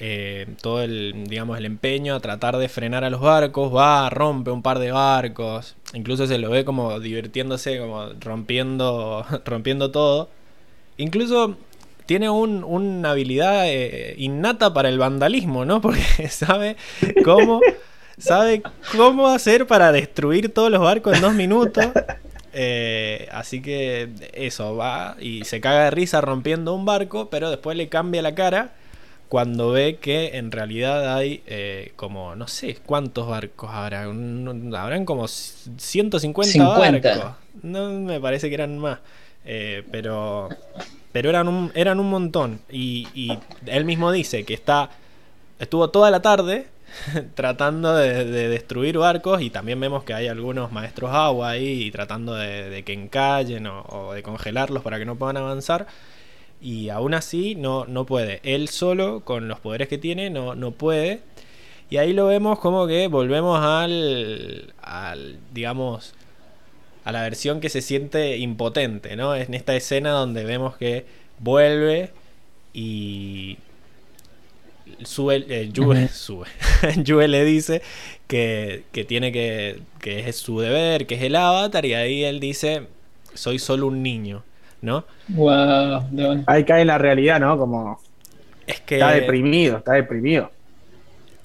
eh, todo el digamos el empeño a tratar de frenar a los barcos va rompe un par de barcos incluso se lo ve como divirtiéndose como rompiendo rompiendo todo incluso tiene un- una habilidad eh, innata para el vandalismo no porque sabe cómo sabe cómo hacer para destruir todos los barcos en dos minutos. Eh, así que eso, va y se caga de risa rompiendo un barco, pero después le cambia la cara cuando ve que en realidad hay eh, como, no sé, ¿cuántos barcos habrá? Habrán como 150 barcos. No me parece que eran más. Eh, pero pero eran un, eran un montón. Y, él mismo dice que está estuvo toda la tarde tratando de, destruir barcos y también vemos que hay algunos maestros agua ahí tratando de, que encallen o, de congelarlos para que no puedan avanzar. Y aún así no, no puede. Él solo, con los poderes que tiene, no, no puede. Y ahí lo vemos como que volvemos al, al digamos, a la versión que se siente impotente, ¿no? En esta escena donde vemos que vuelve y sube, eh, Yue, le dice que, tiene que, que es su deber, que es el avatar, y ahí él dice, soy solo un niño, ¿no? Wow, ahí cae en la realidad, ¿no? Como... Es que... Está deprimido, está deprimido.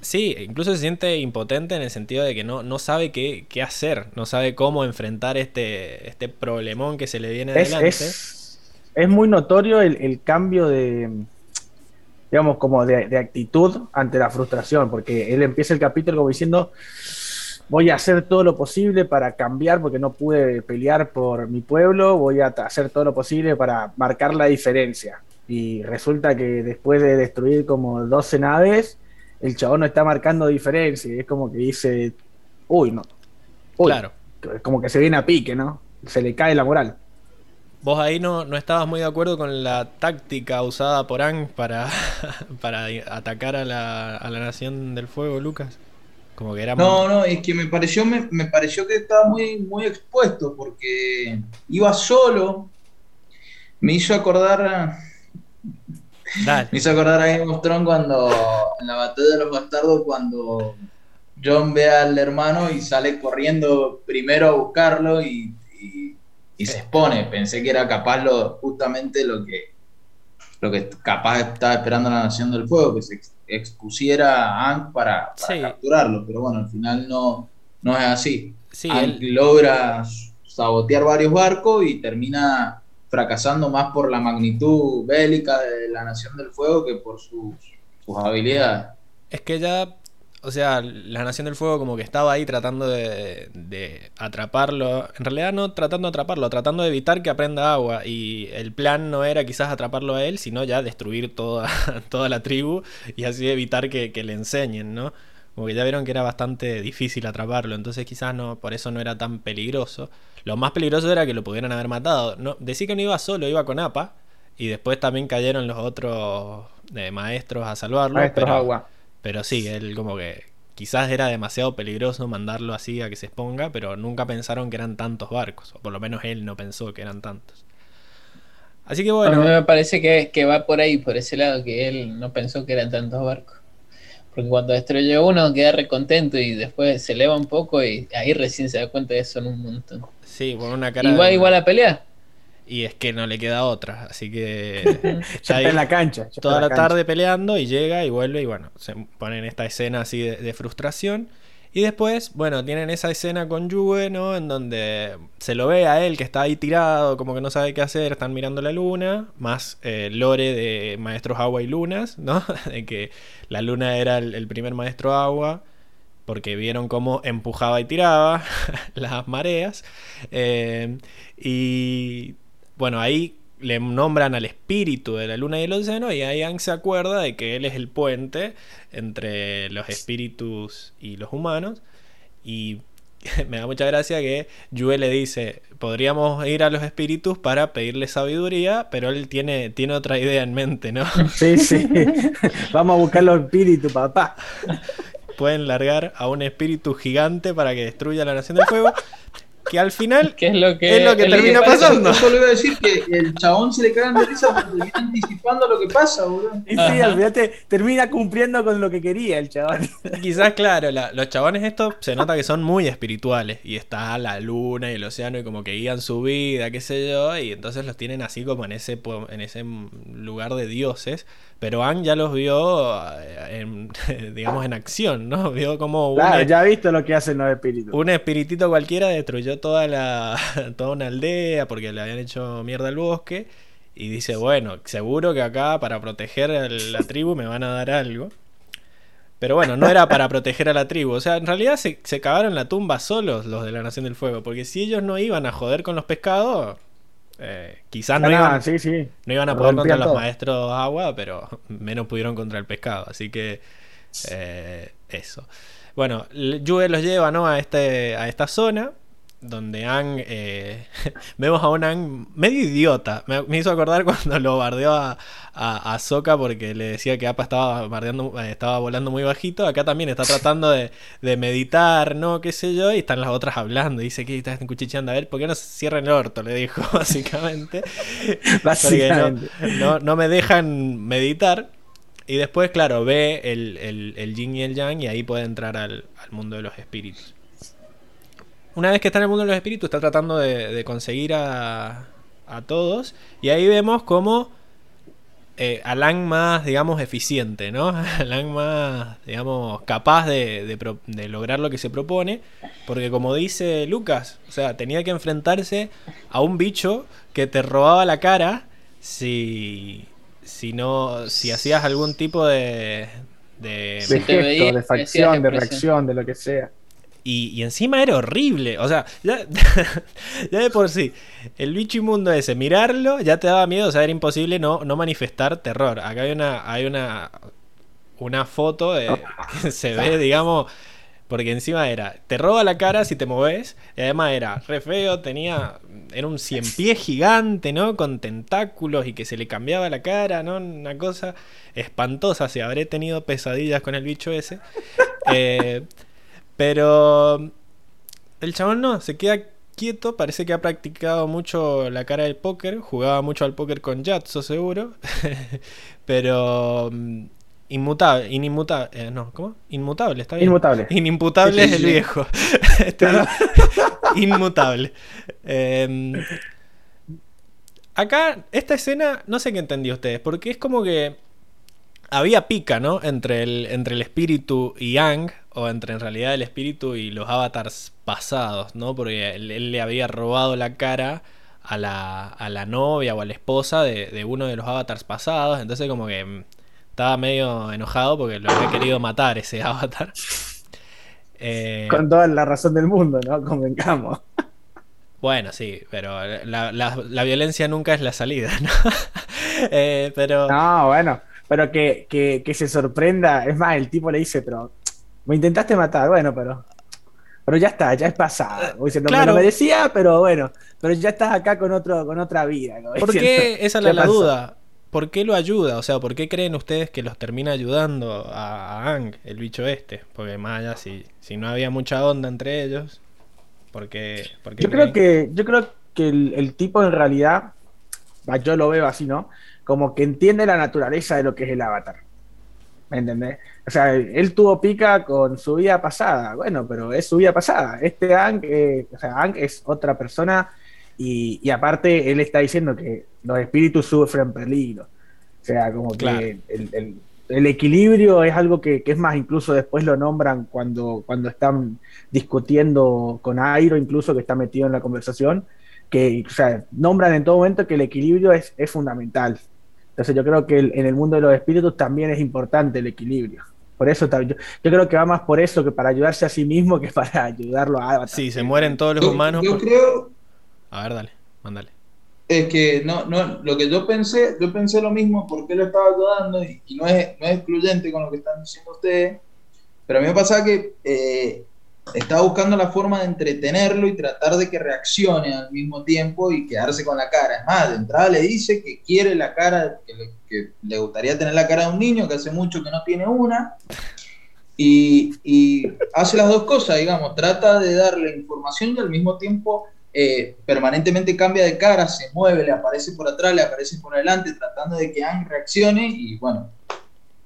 Sí, incluso se siente impotente en el sentido de que no, no sabe qué, qué hacer, no sabe cómo enfrentar este, este problemón que se le viene adelante. Es, es, muy notorio el, cambio de, digamos, como de, actitud ante la frustración, porque él empieza el capítulo como diciendo, voy a hacer todo lo posible para cambiar porque no pude pelear por mi pueblo, voy a hacer todo lo posible para marcar la diferencia. Y resulta que después de destruir como 12 naves, el chabón no está marcando diferencia. Es como que dice, uy, no. claro. Es como que se viene a pique, ¿no? Se le cae la moral. Vos ahí no, no estabas muy de acuerdo con la táctica usada por Ang para, para atacar a la, a la Nación del Fuego, Lucas. Como que era No, no, es que me pareció, me, me, pareció que estaba muy, muy expuesto porque iba solo. Me hizo acordar me hizo acordar a Game of Thrones cuando, en la batalla de los bastardos, cuando John ve al hermano y sale corriendo primero a buscarlo y, se expone. Pensé que era capaz lo, justamente lo que, lo que capaz estaba esperando la Nación del Fuego, que se expusiera a Hank para, capturarlo, pero bueno, al final no, no es así. Sí, logra sabotear varios barcos y termina fracasando más por la magnitud bélica de la Nación del Fuego que por sus, habilidades. Es que ya, o sea, la Nación del Fuego como que estaba ahí tratando de, atraparlo. En realidad no tratando de atraparlo, tratando de evitar que aprenda agua. Y el plan no era quizás atraparlo a él, sino ya destruir toda, toda la tribu y así evitar que, que le enseñen, ¿no? Como que ya vieron que era bastante difícil atraparlo, entonces quizás no, por eso no era tan peligroso. Lo más peligroso era que lo pudieran haber matado. No, decía que no iba solo, iba con APA. Y después también cayeron los otros eh, maestros a salvarlo. pero, agua. Pero sí, él como que quizás era demasiado peligroso mandarlo así a que se exponga, pero nunca pensaron que eran tantos barcos. O por lo menos él no pensó que eran tantos. Así que bueno. A mí me parece que, que va por ahí, por ese lado, que él no pensó que eran tantos barcos. Porque cuando destruye uno queda recontento y después se eleva un poco y ahí recién se da cuenta de eso en un montón. Sí, con una cara. Y va igual a pelear. Y es que no le queda otra, así que está ahí en la cancha. Toda la, tarde peleando y llega y vuelve y bueno, se pone en esta escena así de, frustración. Y después, bueno, tienen esa escena con Yue, ¿no? En donde se lo ve a él que está ahí tirado, como que no sabe qué hacer, están mirando la luna, más eh, lore de maestros agua y lunas, ¿no? de que la luna era el primer maestro agua porque vieron cómo empujaba y tiraba las mareas. Eh, y bueno, ahí le nombran al espíritu de la luna y el océano y ahí Ang se acuerda de que él es el puente entre los espíritus y los humanos. Y me da mucha gracia que Yue le dice, podríamos ir a los espíritus para pedirle sabiduría, pero él tiene, tiene otra idea en mente, ¿no? Sí, sí. Vamos a buscar los espíritus, papá pueden largar a un espíritu gigante para que destruya la Nación del Fuego. Que al final ¿Qué es lo que, Es lo que es termina pasa. pasando. Eso lo iba a decir que el chabón se le cagan de risa porque termina anticipando lo que pasa, boludo. Y sí, al final te- termina cumpliendo con lo que quería el chaval. Quizás, claro, la- los chabones estos se nota que son muy espirituales. Y está la luna y el océano y como que guían su vida, qué sé yo. Y entonces los tienen así como en ese, en ese lugar de dioses. Pero Ang ya los vio, eh, en, digamos, en acción, ¿no? Vio como un, Claro, ya has visto lo que hacen los espíritus. un espiritito cualquiera destruyó toda, la, toda una aldea porque le habían hecho mierda al bosque. Y dice, bueno, seguro que acá para proteger a la tribu me van a dar algo. Pero bueno, no era para proteger a la tribu. O sea, en realidad se, se cavaron la tumba solos los de la Nación del Fuego. Porque si ellos no iban a joder con los pescados, eh, quizás no iban, sí, sí. no iban a poder contra los maestros agua, pero menos pudieron contra el pescado. Así que eh, eso. Bueno, Yue los lleva ¿no? a, este, a esta zona donde Ang... eh, vemos a un Ang medio idiota. Me, me hizo acordar cuando lo bardeó a, a, a Sokka porque le decía que Appa estaba, bardeando, eh, estaba volando muy bajito. Acá también está tratando de, de meditar, ¿no? Qué sé yo. Y están las otras hablando. Dice que estás cuchicheando. A ver, ¿por qué no se cierran el orto? Le dijo, básicamente. Porque no, Básicamente. no, no me dejan meditar. Y después, claro, ve el, el, el yin y el yang y ahí puede entrar al, al mundo de los espíritus. Una vez que está en el mundo de los espíritus, está tratando de, de conseguir a, a todos. Y ahí vemos como eh, Alan más, digamos, eficiente, ¿no? Alan más, digamos, capaz de, de de lograr lo que se propone. Porque como dice Lucas, o sea, tenía que enfrentarse a un bicho que te robaba la cara si, si no, si hacías algún tipo de... de- De gesto, veía, de facción, de reacción, de lo que sea. Y, encima era horrible. O sea, ya, ya de por sí, el bicho inmundo ese, mirarlo ya te daba miedo. O sea, era imposible no, no manifestar terror. Acá hay una, hay una, una foto que se ve, digamos, porque encima era, te roba la cara si te moves. Y además era re feo, tenía, era un cien pies gigante, ¿no? Con tentáculos y que se le cambiaba la cara, ¿no? Una cosa espantosa. Si habré tenido pesadillas con el bicho ese. Eh, pero el chabón no, se queda quieto, parece que ha practicado mucho la cara del póker, jugaba mucho al póker con Yatso seguro, pero mm, inmutable, inimutable, eh, no, ¿cómo? Inmutable, está bien. Inmutable. Inimputable es el viejo. Este, inmutable. Em, acá, esta escena, no sé qué entendió ustedes, porque es como que había pica, ¿no? Entre el, entre el espíritu y Ang, o entre en realidad el espíritu y los avatars pasados, ¿no? Porque él, él le había robado la cara a la, a la novia o a la esposa de, de uno de los avatars pasados, entonces como que mm, estaba medio enojado porque lo había querido matar ese avatar. Eh, Con toda la razón del mundo, ¿no? Convencamos. Bueno, sí, pero la, la- la violencia nunca es la salida, ¿no? Eh, pero... No, bueno, pero que, que, que se sorprenda. Es más, el tipo le dice, pero me intentaste matar, bueno, pero. Pero ya está, ya es pasado. Como diciendo, Claro. Me lo merecía, pero bueno, pero ya estás acá con otro, con otra vida. como ¿Por qué? Esa es la, duda. ¿Por qué lo ayuda? O sea, ¿por qué creen ustedes que los termina ayudando a, a Ang, el bicho este? Porque más allá, si, si no había mucha onda entre ellos, ¿por qué, por qué Yo creen? creo que, yo creo que el, el tipo en realidad, yo lo veo así, ¿no? Como que entiende la naturaleza de lo que es el avatar. ¿Me entendés? O sea, él tuvo pica con su vida pasada. Bueno, pero es su vida pasada. Este Ang, eh, o sea, Ang es otra persona y, y aparte él está diciendo que los espíritus sufren peligro. O sea, como que Claro. el, el- el equilibrio es algo que, que es más, incluso después lo nombran cuando, cuando están discutiendo con Airo, incluso que está metido en la conversación, que o sea, nombran en todo momento que el equilibrio es, es fundamental. Entonces yo creo que el- en el mundo de los espíritus también es importante el equilibrio. Por eso yo, yo creo que va más por eso que para ayudarse a sí mismo que para ayudarlo a Avatar. Sí, se mueren todos los Yo, humanos. yo por- creo A ver, dale, mándale. es que no, no, lo que yo pensé, yo pensé lo mismo porque lo estaba ayudando y, y no, es, no es excluyente con lo que están diciendo ustedes, pero a mí me pasaba que eh, estaba buscando la forma de entretenerlo y tratar de que reaccione al mismo tiempo y quedarse con la cara. Es más, de entrada le dice que quiere la cara, que le, que le gustaría tener la cara de un niño, que hace mucho que no tiene una. Y, y hace las dos cosas, digamos, trata de darle información y al mismo tiempo eh, permanentemente cambia de cara, se mueve, le aparece por atrás, le aparece por adelante, tratando de que Ang reaccione y bueno,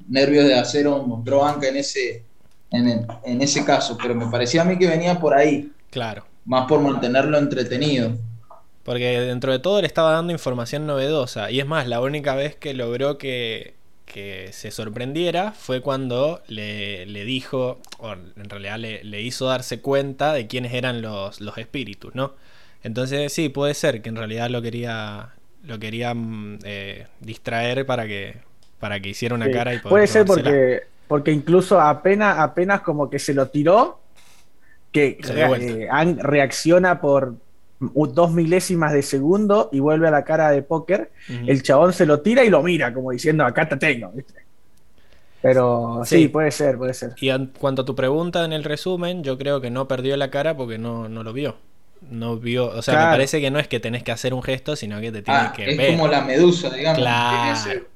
nervios de acero mostró Ang en ese, en, en ese caso, pero me parecía a mí que venía por ahí, Claro. más por mantenerlo entretenido. Porque dentro de todo le estaba dando información novedosa. Y es más, la única vez que logró que, que se sorprendiera fue cuando le, le dijo, o en realidad le, le hizo darse cuenta de quiénes eran los, los espíritus, ¿no? Entonces sí, puede ser que en realidad lo quería lo querían eh, distraer para que para que hiciera una Sí. cara y poder Puede ser porque, porque incluso apenas, apenas como que se lo tiró, que Se eh, reacciona por dos milésimas de segundo y vuelve a la cara de póker. El chabón se lo tira y lo mira, como diciendo, acá te tengo. ¿viste? Pero sí. Sí. puede ser, puede ser. Y en cuanto a tu pregunta en el resumen, yo creo que no perdió la cara porque no, no lo vio. No vio, o sea, me Claro. parece que no es que tenés que hacer un gesto, sino que te tienes Ah, que es ver. como la medusa, digamos. Claro. Tiene ese,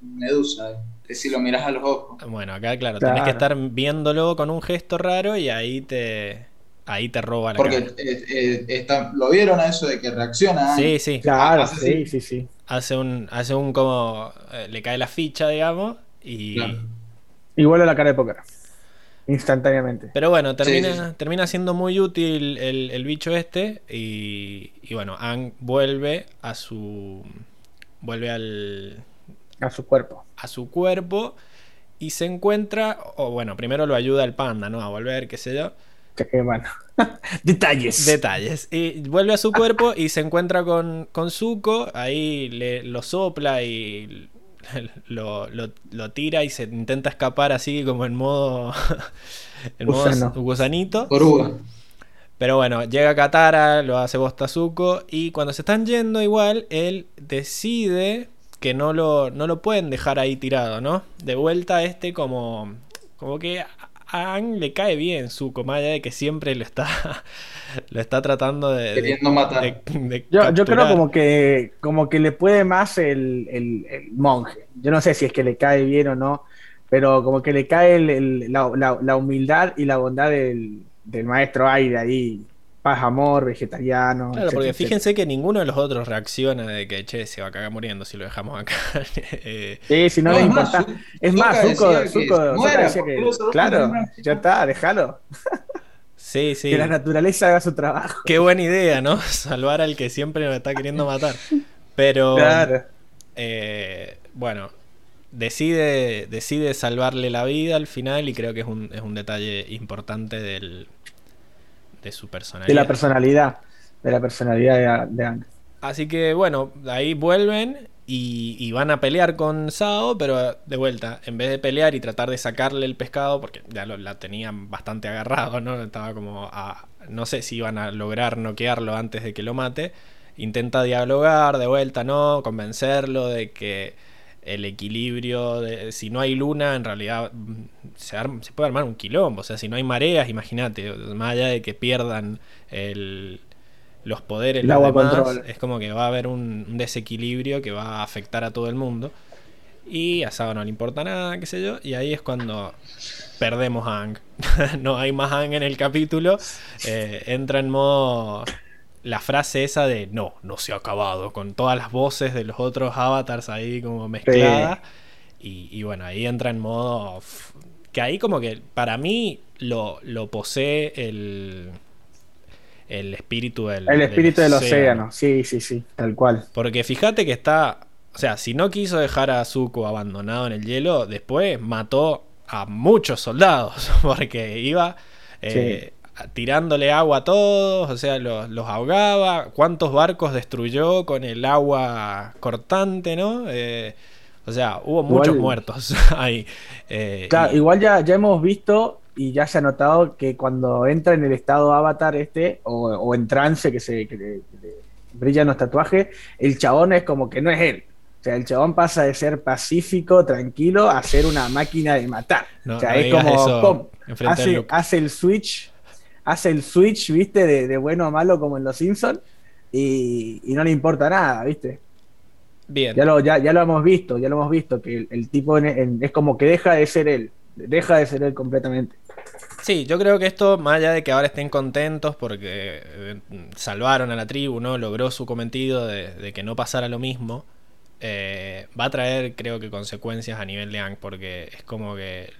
medusa, que si lo miras a los ojos. Bueno, acá claro, tenés que Claro. estar viéndolo con un gesto raro y ahí te ahí te roba la Porque eh, eh, está- lo vieron a eso de que reacciona. Sí, sí. Claro, hace sí, sí, sí. Hace un hace un como eh, le cae la ficha, digamos, y Claro. Y vuelve a la cara de póker. Instantáneamente. Pero bueno, termina, Sí, sí, sí. termina siendo muy útil el, el bicho este. Y, y bueno, Ang vuelve a su. Vuelve al, A su cuerpo. a su cuerpo. Y se encuentra. O bueno, primero lo ayuda el panda, ¿no? A volver, qué sé yo. Que, bueno. Detalles. Detalles. Y vuelve a su cuerpo y se encuentra con, con Zuko. Ahí le, lo sopla y lo, lo- lo tira y se intenta escapar así como en modo. en modo Gusano. gusanito. Oruga. Pero bueno, llega Katara, lo hace bosta Zuko. Y cuando se están yendo, igual, él decide que no lo, no lo pueden dejar ahí tirado, ¿no? De vuelta, este como. Como que a Aang le cae bien Zuko, más allá de que siempre lo está. lo está tratando de. de- Queriendo matar. de- de Yo, yo creo como que, como que le puede más el, el- el monje. Yo no sé si es que le cae bien o no, pero como que le cae el- el- la, la- la humildad y la bondad del, del maestro aire ahí. Paz, amor, vegetariano. Claro, etcétera, porque etcétera. fíjense que ninguno de los otros reacciona de que, che, se va a cagar muriendo si lo dejamos acá. Eh, Sí, si no, No, le es más, importa. Es más, Zuko, claro, ya está, déjalo. sí, sí. Que la naturaleza haga su trabajo. Qué buena idea, ¿no? Salvar al que siempre nos está queriendo matar. Pero, Claro. eh, bueno, decide, decide salvarle la vida al final y creo que es un, es un detalle importante del, de su personalidad. De la personalidad. De la personalidad de, de. Así que bueno, ahí vuelven y, y van a pelear con Sao, pero de vuelta, en vez de pelear y tratar de sacarle el pescado, porque ya lo, la tenían bastante agarrado, ¿no? Estaba como a... No sé si iban a lograr noquearlo antes de que lo mate. Intenta dialogar de vuelta, ¿no? Convencerlo de que el equilibrio, de, si no hay luna, en realidad mm, se, arma- se puede armar un quilombo. O sea, si no hay mareas, imagínate, más allá de que pierdan el, los poderes, El los agua demás, control. es como que va a haber un, un desequilibrio que va a afectar a todo el mundo. Y a Sao no le importa nada, qué sé yo. Y ahí es cuando perdemos a Ang. no hay más Ang en el capítulo. Eh, entra en modo la frase esa de no, no se ha acabado. Con todas las voces de los otros avatars ahí como mezcladas. Y, y bueno, ahí entra en modo... Que ahí como que para mí lo, lo posee el... El espíritu del, El espíritu del océano. Sí, sí, sí. Tal cual. porque fíjate que está. O sea, si no quiso dejar a Zuko abandonado en el hielo, después mató a muchos soldados. Porque iba eh, tirándole agua a todos, o sea, los, los ahogaba. ¿Cuántos barcos destruyó con el agua cortante, no? Eh, o sea, hubo muchos muertos ahí. Eh, Claro, y- igual ya, ya hemos visto y ya se ha notado que cuando entra en el estado avatar este, o, o en trance que se que le- que le brillan los tatuajes, el chabón es como que no es él. O sea, el chabón pasa de ser pacífico, tranquilo, a ser una máquina de matar. No, o sea, no es como pum, hace, hace el switch, hace el switch, viste, de, de bueno a malo como en los Simpsons, y, y no le importa nada, viste. Bien. Ya lo, ya, ya lo hemos visto, ya lo hemos visto, que el, el tipo en- en- es como que deja de ser él. deja de ser él completamente. Sí, yo creo que esto, más allá de que ahora estén contentos porque eh, salvaron a la tribu, ¿no? Logró su cometido de, que no pasara lo mismo. Eh, va a traer, creo que, consecuencias a nivel de Ang, porque es como que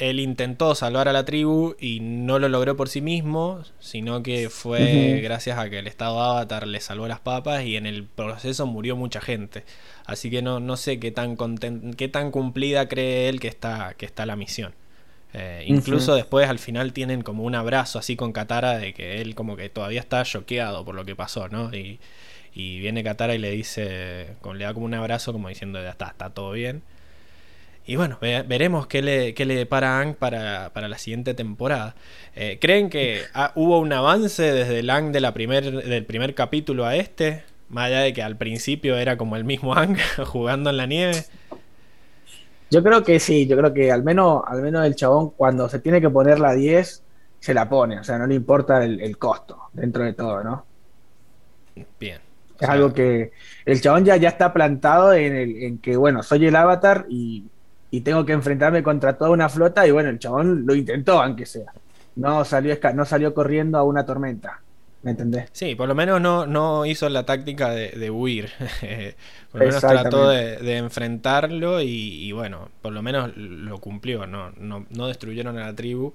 él intentó salvar a la tribu y no lo logró por sí mismo, sino que fue gracias a que el estado Avatar le salvó las papas y en el proceso murió mucha gente. Así que no, no sé qué tan, qué tan cumplida cree él que está, que está la misión. Eh, incluso después al final tienen como un abrazo así con Katara de que él como que todavía está choqueado por lo que pasó, ¿no? Y, viene Katara y le dice, como, le da como un abrazo como diciendo, ya está, está todo bien. Y bueno, veremos qué le, qué le depara Ang para, para la siguiente temporada. Eh, ¿Creen que hubo un avance desde el Ang de la primer, del primer capítulo a este? Más allá de que al principio era como el mismo Ang jugando en la nieve. Yo creo que sí, yo creo que al menos, al menos el chabón cuando se tiene que poner la 10, se la pone, o sea, no le importa el, costo dentro de todo, ¿no? Bien. Es algo que el chabón ya, ya está plantado en, el, en que, bueno, soy el avatar y, y, tengo que enfrentarme contra toda una flota y bueno, el chabón lo intentó, aunque sea. No salió, no salió corriendo a una tormenta. ¿Me entendés? Sí, por lo menos no, no hizo la táctica de, huir. por lo menos trató de, enfrentarlo y, bueno, por lo menos lo cumplió. No, no, destruyeron a la tribu.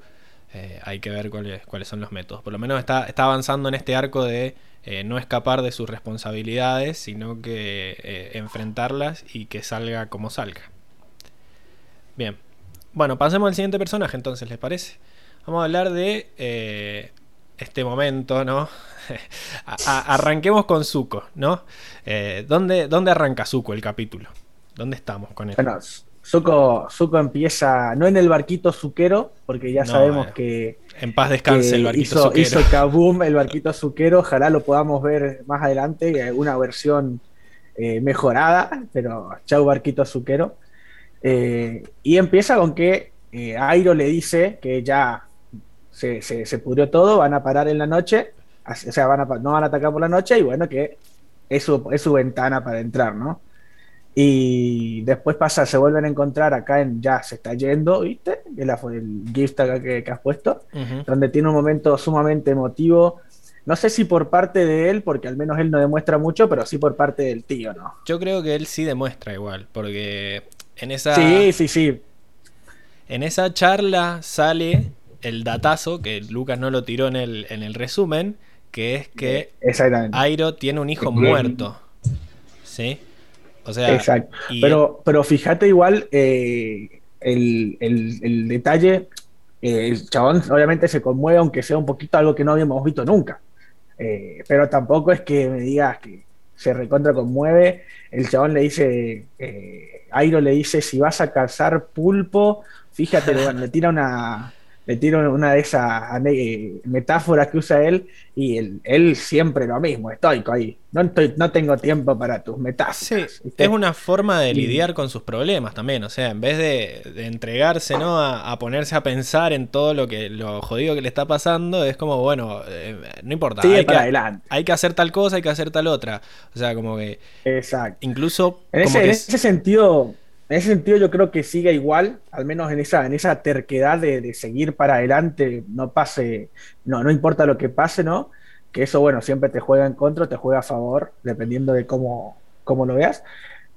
Eh, hay que ver cuáles, cuáles son los métodos. Por lo menos está, está avanzando en este arco de eh, no escapar de sus responsabilidades, sino que eh, enfrentarlas y que salga como salga. Bien. Bueno, pasemos al siguiente personaje entonces, ¿les parece? Vamos a hablar de este momento, ¿no? arranquemos con Zuko, ¿no? Eh, ¿dónde, ¿dónde, arranca Zuko el capítulo? ¿Dónde estamos con él? Bueno, Zuko, empieza no en el barquito zuquero, porque ya sabemos eh, que. En paz descanse el barquito hizo, Hizo kaboom el barquito zuquero, ojalá lo podamos ver más adelante, una versión eh, mejorada, pero chau barquito zuquero. y empieza con que Airo le dice que ya se, se, pudrió todo, van a parar en la noche, o sea, van a, no van a atacar por la noche y bueno, que es su, es su ventana para entrar, ¿no? Y después pasa, se vuelven a encontrar acá en ya se está yendo, ¿viste? El, el gift acá que, has puesto, donde tiene un momento sumamente emotivo. No sé si por parte de él, porque al menos él no demuestra mucho, pero sí por parte del tío, ¿no? Yo creo que él sí demuestra igual, porque en esa. Sí, sí, sí. En esa charla sale el datazo, que Lucas no lo tiró en el, en el resumen, que es que Airo tiene un hijo muerto. ¿Sí? O sea, Exacto. Pero, pero fíjate igual eh, el, detalle, eh, el chabón obviamente se conmueve, aunque sea un poquito algo que no habíamos visto nunca. Eh, pero tampoco es que me digas que se recontra conmueve. El chabón le dice, Airo le dice, si vas a cazar pulpo, fíjate, le tira una, le tiro una de esas eh, metáforas que usa él y él, siempre lo mismo, estoico ahí. No, estoy, no tengo tiempo para tus metáforas. Sí, es una forma de lidiar con sus problemas también, o sea, en vez de, entregarse ¿no? A, ponerse a pensar en todo lo que lo jodido que le está pasando, es como, bueno, eh, no importa, hay, que, hay que hacer tal cosa, hay que hacer tal otra. O sea, como que... Exacto. Incluso... En, ese, en ese sentido en ese sentido yo creo que sigue igual, al menos en esa, en esa terquedad de, seguir para adelante, no pase, no, no importa lo que pase, ¿no? Que eso, bueno, siempre te juega en contra, te juega a favor, dependiendo de cómo, cómo lo veas.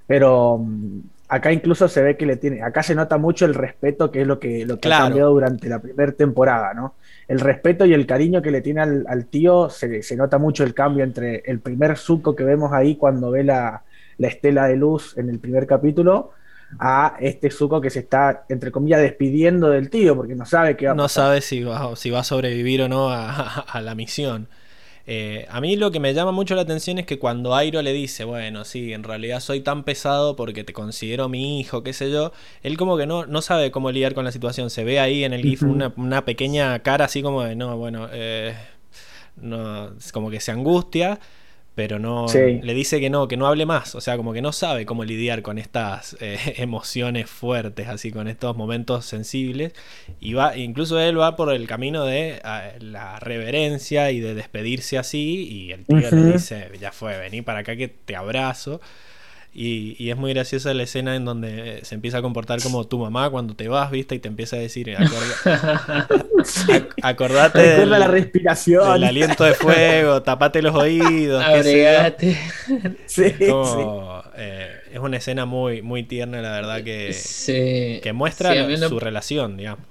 Pero mm, acá incluso se ve que le tiene, acá se nota mucho el respeto, que es lo que, lo que ha cambiado durante la primera temporada, ¿no? El respeto y el cariño que le tiene al, tío, se, se, nota mucho el cambio entre el primer suco que vemos ahí cuando ve la, la estela de luz en el primer capítulo a este Zuko que se está, entre comillas, despidiendo del tío porque no sabe qué va a No sabe si va, si va a sobrevivir o no a, la misión. Eh, a mí lo que me llama mucho la atención es que cuando Airo le dice, bueno, sí, en realidad soy tan pesado porque te considero mi hijo, qué sé yo, él como que no, no sabe cómo lidiar con la situación. Se ve ahí en el GIF una, pequeña cara así como de, no, bueno, eh, no, como que se angustia pero no le dice que no, que no hable más, o sea, como que no sabe cómo lidiar con estas eh, emociones fuertes, así con estos momentos sensibles, y va, incluso él va por el camino de ah, la reverencia y de despedirse así, y el tío le dice, ya fue, vení para acá que te abrazo. Y, y es muy graciosa la escena en donde se empieza a comportar como tu mamá cuando te vas, ¿viste? Y te empieza a decir, "Acorda- ac- acordate del, la respiración. del aliento de fuego, tapate los oídos, qué sé yo". Abrigate. Sí, Es sí. eh, es una escena muy, muy tierna, la verdad, que, Sí. que muestra lo- su relación, digamos.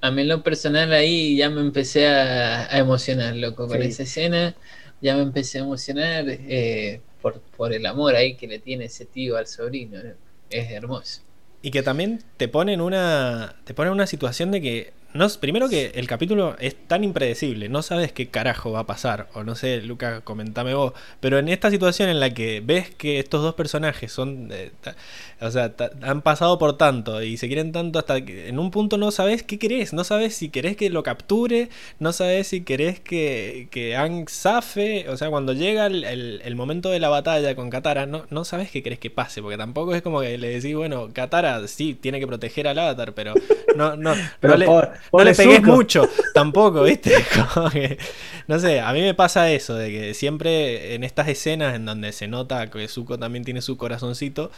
A mí en lo personal ahí ya me empecé a, a emocionar, loco, con esa escena. Ya me empecé a emocionar eh, por, por el amor ahí que le tiene ese tío al sobrino. ¿no? Es hermoso. Y que también te pone en una. Te pone en una situación de que. No, primero que el capítulo es tan impredecible, no sabes qué carajo va a pasar. O no sé, Luca, comentame vos. Pero en esta situación en la que ves que estos dos personajes son. eh, ta- o sea, ta- han pasado por tanto y se quieren tanto hasta que en un punto no sabes qué querés. No sabes si querés que lo capture, no sabes si querés que, que Ang zafe. O sea, cuando llega el, el- el momento de la batalla con Katara, no, no sabes qué querés que pase. Porque tampoco es como que le decís, bueno, Katara sí tiene que proteger al Avatar, pero no, no, Pero no le, por- no le pegues mucho tampoco, ¿viste? Como que, no sé, a mí me pasa eso, de que siempre en estas escenas en donde se nota que Zuko también tiene su corazoncito,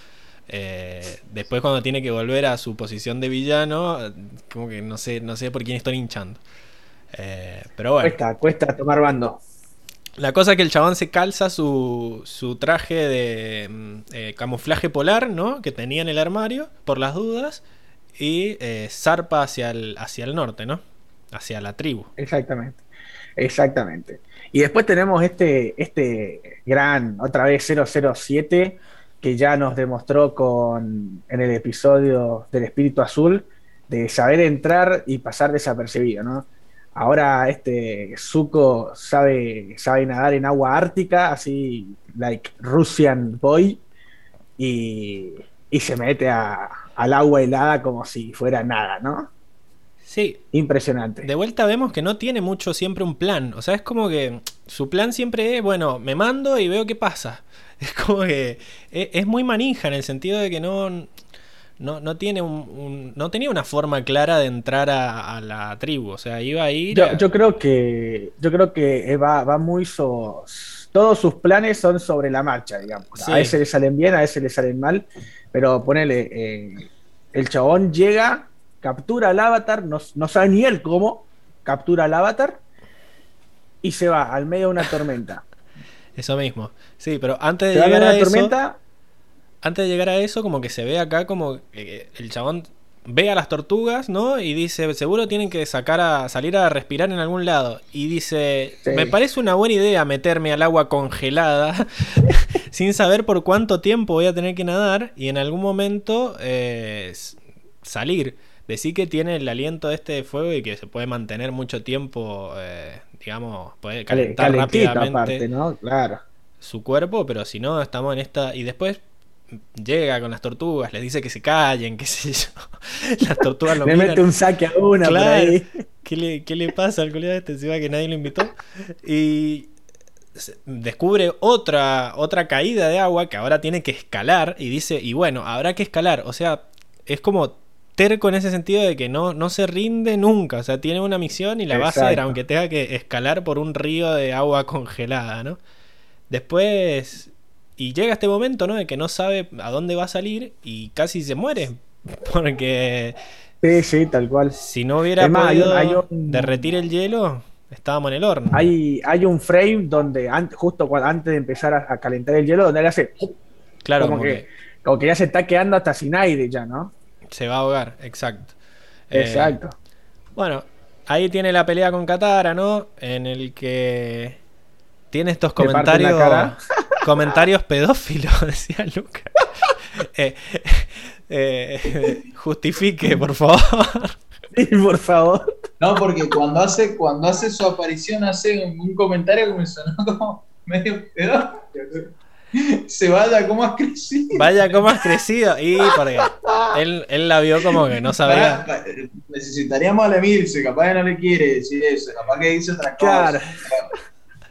eh, después cuando tiene que volver a su posición de villano, como que no sé, no sé por quién estoy hinchando. Eh, pero bueno, Cuesta, cuesta tomar bando. la cosa es que el chabón se calza su, su traje de mm, eh, camuflaje polar, ¿no? Que tenía en el armario, por las dudas, y eh, zarpa hacia el, hacia el norte, ¿no? Hacia la tribu. Exactamente. Exactamente. Y después tenemos este, este gran, otra vez 007, que ya nos demostró con, en el episodio del Espíritu Azul, de saber entrar y pasar desapercibido, ¿no? Ahora este Zuko sabe, sabe nadar en agua ártica, así, like Russian boy, y, y se mete a- al agua helada como si fuera nada, ¿no? Sí, Impresionante. de vuelta vemos que no tiene mucho siempre un plan. O sea, es como que su plan siempre es, bueno, me mando y veo qué pasa. Es como que es, es muy manija en el sentido de que no, no, no tiene un, un- no tenía una forma clara de entrar a, a la tribu. O sea, iba a ir. Yo, a- yo creo que yo creo que va, va muy so- todos sus planes son sobre la marcha, digamos. Sí. A ese le salen bien, a ese le salen mal, pero ponele, eh, el chabón llega, captura al avatar, no, no sabe ni él cómo, captura al avatar y se va al medio de una tormenta. Eso mismo. Sí, pero antes de llegar a eso. tormenta, antes de llegar a eso, como que se ve acá como que el chabón ve a las tortugas, ¿no? Y dice, seguro tienen que sacar a salir a respirar en algún lado. Y dice, Sí. me parece una buena idea meterme al agua congelada sin saber por cuánto tiempo voy a tener que nadar y en algún momento eh, salir. Decir que tiene el aliento este de fuego y que se puede mantener mucho tiempo, eh, digamos, puede cale- calentar calentita rápidamente aparte, ¿no? Claro. su cuerpo, pero si no, estamos en esta. Y después llega con las tortugas, les dice que se callen, qué sé yo. Las tortugas lo Le miran. mete un saque a una por Claro. ahí. ¿Qué le, qué le pasa al culiado este encima que nadie lo invitó? Y descubre otra, otra caída de agua que ahora tiene que escalar y dice, y bueno, habrá que escalar. O sea, es como terco en ese sentido de que no, no se rinde nunca. O sea, tiene una misión y la va a hacer, aunque tenga que escalar por un río de agua congelada, ¿no? Después... Y llega este momento, ¿no? De que no sabe a dónde va a salir y casi se muere. Porque Sí, sí, tal cual. si no hubiera hay un- podido hay un- derretir el hielo, estábamos en el horno. Hay, hay un frame donde an- justo antes de empezar a, a calentar el hielo, donde él hace claro, como como, que, que, como que ya se está quedando hasta sin aire ya, ¿no? se va a ahogar, exacto. Eh, Exacto. bueno, ahí tiene la pelea con Katara, ¿no? En el que tiene estos Te parte la comentarios cara. comentarios pedófilos, decía Luca. Eh, eh, justifique, por favor. Sí, por favor. No, porque cuando hace, cuando hace su aparición hace un, un comentario que me sonó como medio pedófilo. Se vaya como has crecido. Vaya, cómo has crecido. Y porque él, él la vio como que no sabía. Necesitaríamos a la Emilce, capaz que no le quiere decir eso, capaz que dice otra cosa. Claro.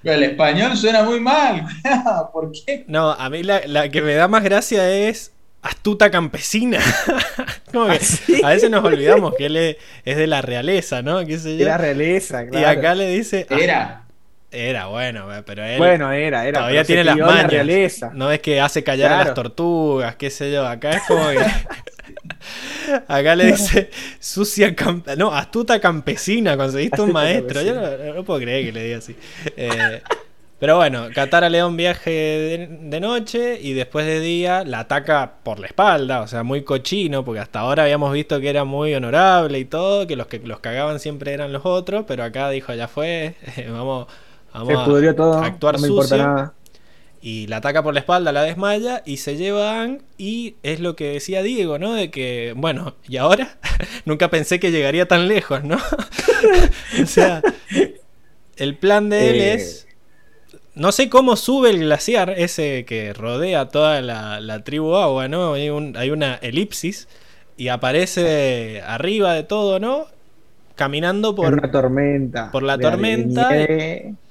Pero el español suena muy mal, ¿por qué? No, a mí la, la que me da más gracia es astuta campesina. Como que Sí. a veces nos olvidamos que él es, es de la realeza, ¿no? ¿Qué sé yo? Era realeza, Y claro. acá le dice. "Ah, Era. Era bueno, pero él Bueno, era, era. todavía tiene las la realeza. no es que hace callar a las tortugas, qué sé yo. Acá es como que. Acá le dice sucia cam- no, astuta campesina, conseguiste un maestro. Yo no, no puedo creer que le diga así. Eh, pero bueno, Katara le da un viaje de, de noche y después de día la ataca por la espalda, o sea, muy cochino, porque hasta ahora habíamos visto que era muy honorable y todo, que los que los cagaban siempre eran los otros, pero acá dijo, ya fue, vamos, vamos Se pudrió todo. a actuar no me importa sucio. nada. Y la ataca por la espalda, la desmaya y se lleva a Aang. Y es lo que decía Diego, ¿no? De que, bueno, ¿y ahora? Nunca pensé que llegaría tan lejos, ¿no? o sea, el plan de él Eh. es. No sé cómo sube el glaciar, ese que rodea toda la, la tribu agua, ¿no? Hay, un- hay una elipsis y aparece arriba de todo, ¿no? Caminando por, una tormenta. por la tormenta. nieve. y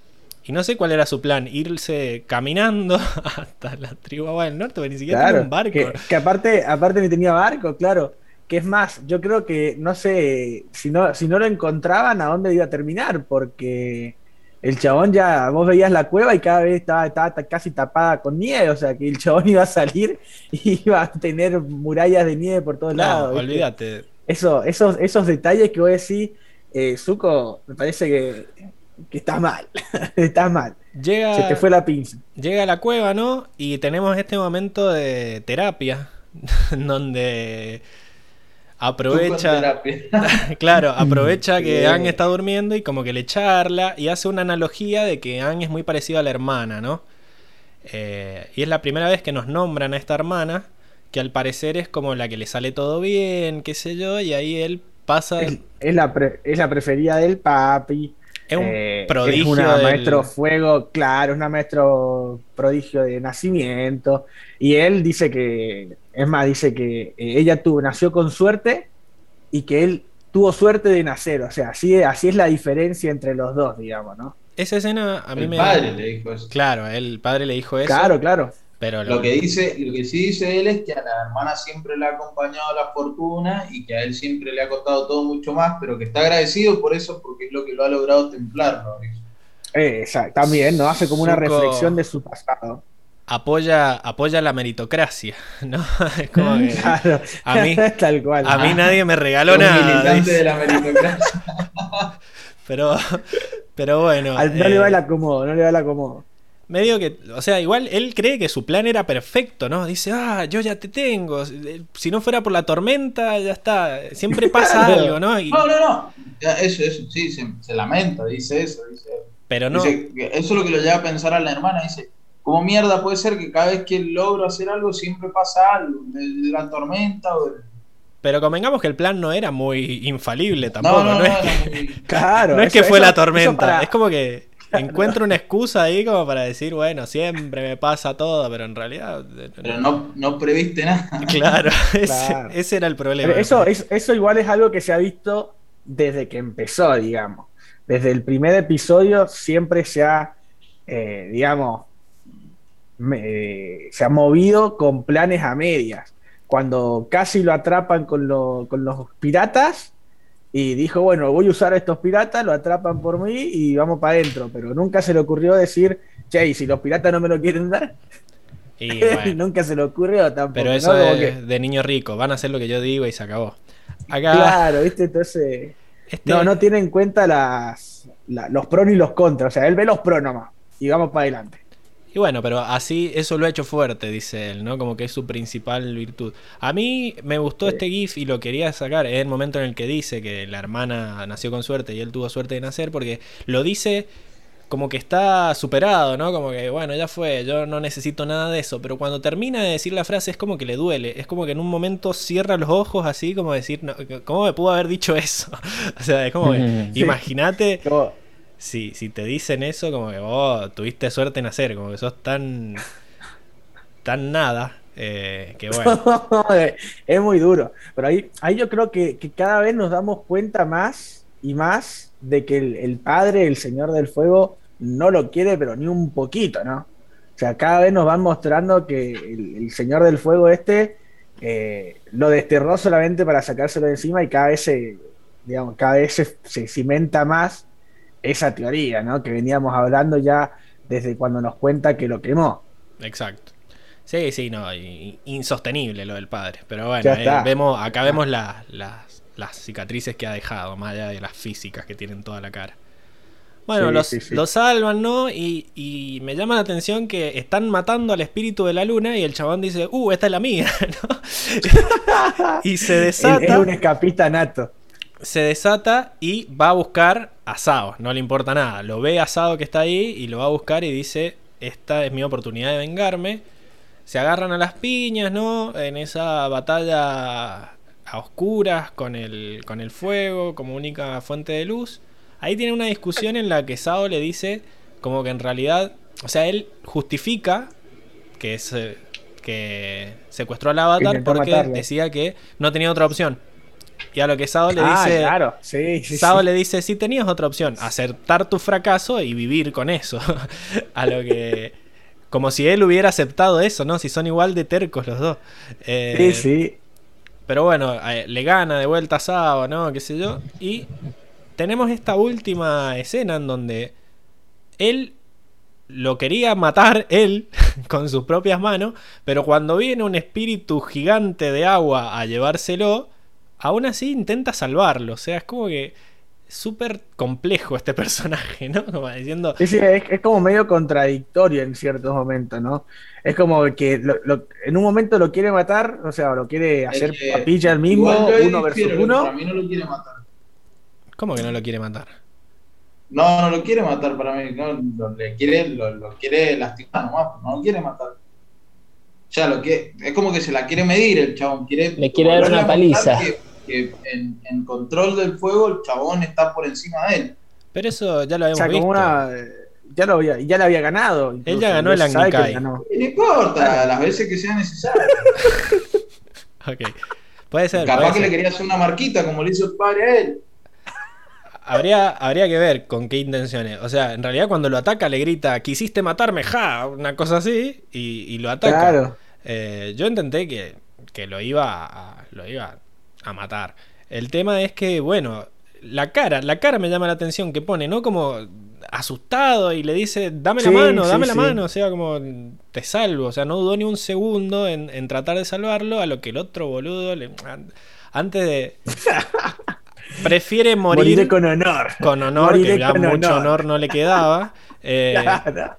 no sé cuál era su plan, irse caminando hasta la tribu agua del norte, porque ni siquiera Claro, tiene un barco. Que, que aparte, aparte ni tenía barco, claro. Que es más, yo creo que no sé si no, si no lo encontraban a dónde iba a terminar, porque el chabón ya, vos veías la cueva y cada vez estaba, estaba ta- casi tapada con nieve, o sea que el chabón iba a salir y iba a tener murallas de nieve por todos No, lados. olvídate. Eso, esos, esos detalles que vos decís, eh, Zuko, me parece que, que está mal, está mal. Llega, Se te fue la pinza. llega a la cueva, ¿no? Y tenemos este momento de terapia, donde aprovecha, claro, aprovecha que Sí. Anne está durmiendo y como que le charla y hace una analogía de que Anne es muy parecida a la hermana, ¿no? Eh, y es la primera vez que nos nombran a esta hermana, que al parecer es como la que le sale todo bien, qué sé yo, y ahí él pasa... Es, es la pre- es la preferida del papi. Es un Eh, prodigio Es una del- maestro fuego, claro, es una maestro prodigio de nacimiento. Y él dice que, es más, dice que eh, ella tuvo, nació con suerte y que él tuvo suerte de nacer. O sea, así, así es la diferencia entre los dos, digamos, ¿no? Esa escena a mí El me... padre le dijo eso. Claro, el padre le dijo eso. Claro, claro. Pero Lo que dice, lo que sí dice él es que a la hermana siempre le ha acompañado la fortuna y que a él siempre le ha costado todo mucho más, pero que está agradecido por eso porque es lo que lo ha logrado templarlo. dice. Eh, exacto, también, ¿no? Hace como una Zuko- reflexión de su pasado. apoya, apoya la meritocracia, ¿no? Es como que Claro, a mí- tal cual. a mí nadie me regaló Un nada. de la meritocracia. Pero, pero bueno. Al- no eh, le va el acomodo, no le va el acomodo. Medio que, o sea, igual él cree que su plan era perfecto, ¿no? Dice, ah, yo ya te tengo. Si no fuera por la tormenta, ya está. Siempre pasa algo, ¿no? Y- No, no, no. Eso, eso, sí, se, se lamenta, dice eso. Dice, pero no. Dice eso es lo que lo lleva a pensar a la hermana. Dice, ¿cómo mierda puede ser que cada vez que logro hacer algo siempre pasa algo? De, de la tormenta o de... Pero convengamos que el plan no era muy infalible tampoco. No, No, no, no, es, que, Claro. no es eso- que fue eso- la tormenta. para- Es como que encuentro una excusa ahí como para decir, bueno, siempre me pasa todo, pero en realidad. eh, Pero no, no previste nada. Claro, ese, Claro. ese era el problema. Pero eso, es- eso igual es algo que se ha visto desde que empezó, digamos. Desde el primer episodio siempre se ha, eh, digamos, me- eh, se ha movido con planes a medias. Cuando casi lo atrapan con, lo- con los piratas y dijo, bueno, voy a usar a estos piratas, lo atrapan por mí y vamos para adentro. Pero nunca se le ocurrió decir, che, y si los piratas no me lo quieren dar, Y bueno, nunca se le ocurrió tampoco. pero eso que- de niño rico. Van a hacer lo que yo digo y se acabó. Acá, Claro, ¿viste? Entonces... este- No, no tiene en cuenta las, la- los pros ni los contras. O sea, él ve los pros nomás. Y vamos para adelante. Y bueno, pero así eso lo ha hecho fuerte, dice él, ¿no? Como que es su principal virtud. A mí me gustó Sí. este GIF y lo quería sacar. Es el momento en el que dice que la hermana nació con suerte y él tuvo suerte de nacer, porque lo dice como que está superado, ¿no? Como que, bueno, ya fue, yo no necesito nada de eso. Pero cuando termina de decir la frase es como que le duele. Es como que en un momento cierra los ojos así, como decir, no, ¿cómo me pudo haber dicho eso? o sea, es como que, Sí. imagínate Como- si, si te dicen eso, como que vos tuviste suerte en nacer, como que sos tan. tan nada, eh, que bueno. es muy duro. Pero ahí, ahí yo creo que, que cada vez nos damos cuenta más y más de que el, el padre, el Señor del Fuego, no lo quiere, pero ni un poquito, ¿no? O sea, cada vez nos van mostrando que el, el Señor del Fuego este eh, lo desterró solamente para sacárselo de encima y cada vez se, digamos, cada vez se, se cimenta más esa teoría, ¿no? Que veníamos hablando ya desde cuando nos cuenta que lo quemó. Exacto. Sí, sí, no, insostenible lo del padre. Pero bueno, eh, vemos, acá vemos la- las, las cicatrices que ha dejado, más allá de las físicas que tienen toda la cara. Bueno, Sí, los, sí, sí. los salvan, ¿no? Y, y me llama la atención que están matando al espíritu de la luna y el chabón dice, uh, esta es la mía, ¿no? y se desata es un escapista nato. se desata y va a buscar a Sao. No le importa nada. Lo ve a Sao que está ahí y lo va a buscar y dice: Esta es mi oportunidad de vengarme. Se agarran a las piñas, ¿no? En esa batalla a oscuras con el, con el fuego como única fuente de luz. Ahí tiene una discusión en la que Sao le dice como que en realidad, o sea, él justifica que, es, que secuestró al avatar porque matarlo. decía que no tenía otra opción. Y a lo que Sao le ah, dice, claro, sí, sí. Sao sí. le dice, si tenías otra opción, aceptar tu fracaso y vivir con eso. a lo que... Como si él hubiera aceptado eso, ¿no? Si son igual de tercos los dos. Eh, Sí, sí. Pero bueno, eh, le gana de vuelta a Sao, ¿no? Qué sé yo. Y tenemos esta última escena en donde él lo quería matar él con sus propias manos, pero cuando viene un espíritu gigante de agua a llevárselo, aún así intenta salvarlo. O sea, es como que es súper complejo este personaje, ¿no? Como diciendo, Sí, sí, es, es como medio contradictorio en ciertos momentos, ¿no? Es como que lo- lo- en un momento lo quiere matar, o sea, lo quiere hacer que papilla el mismo, uno versus difiero, Para uno. mí no lo quiere matar. ¿cómo que no lo quiere matar? No, no lo quiere matar para mí. No, lo, le quiere, lo, lo quiere lastimar nomás, pero no lo quiere matar. Ya lo que es como que se la quiere medir el chabón. Quiere, Le quiere dar una paliza. Que, que en, en control del fuego el chabón está por encima de él. Pero eso ya lo O habíamos sea, visto. como una. Ya lo había, ya le había ganado. incluso, ya ganó el Angikai. no importa, las veces que sea necesario. Ok. Puede ser. Capaz puede que le quería hacer una marquita como le hizo el padre a él. Habría, habría que ver con qué intenciones. O sea, en realidad cuando lo ataca le grita, quisiste matarme, ja, una cosa así, y, y lo ataca. Claro. Eh, yo intenté que, que lo, iba a, lo iba a matar. El tema es que, bueno, la cara, la cara me llama la atención que pone, ¿no? Como asustado y le dice, dame la Sí, mano, sí, dame la sí. mano, o sea, como te salvo, o sea, no dudó ni un segundo en, en tratar de salvarlo, a lo que el otro boludo, le, an- antes de... Prefiere morir Moriré con honor. con honor, Moriré que ya mucho honor. honor. no le quedaba. Eh, Claro.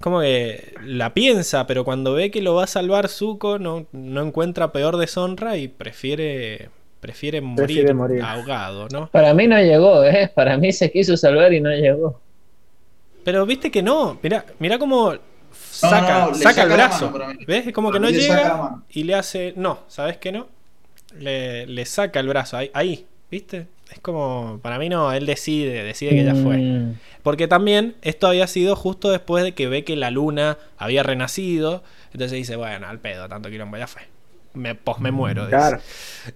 Como que la piensa, pero cuando ve que lo va a salvar Zuko, no, no encuentra peor deshonra y prefiere, prefiere morir, Prefiere morir. ahogado, ¿no? Para mí no llegó, ¿eh? Para mí se quiso salvar y no llegó. Pero viste que no, mira, mira cómo saca, no, no, le saca saca el brazo. mano. ¿Ves? Es como que no llega y le hace. No, ¿sabes qué no? Le, le saca el brazo ahí, ahí, ¿viste? Es como. Para mí no, él decide, decide que ya fue. Mm. Porque también esto había sido justo después de que ve que la luna había renacido. Entonces dice, bueno, al pedo, tanto quilombo, ya fue. Me, pues me muero. Claro.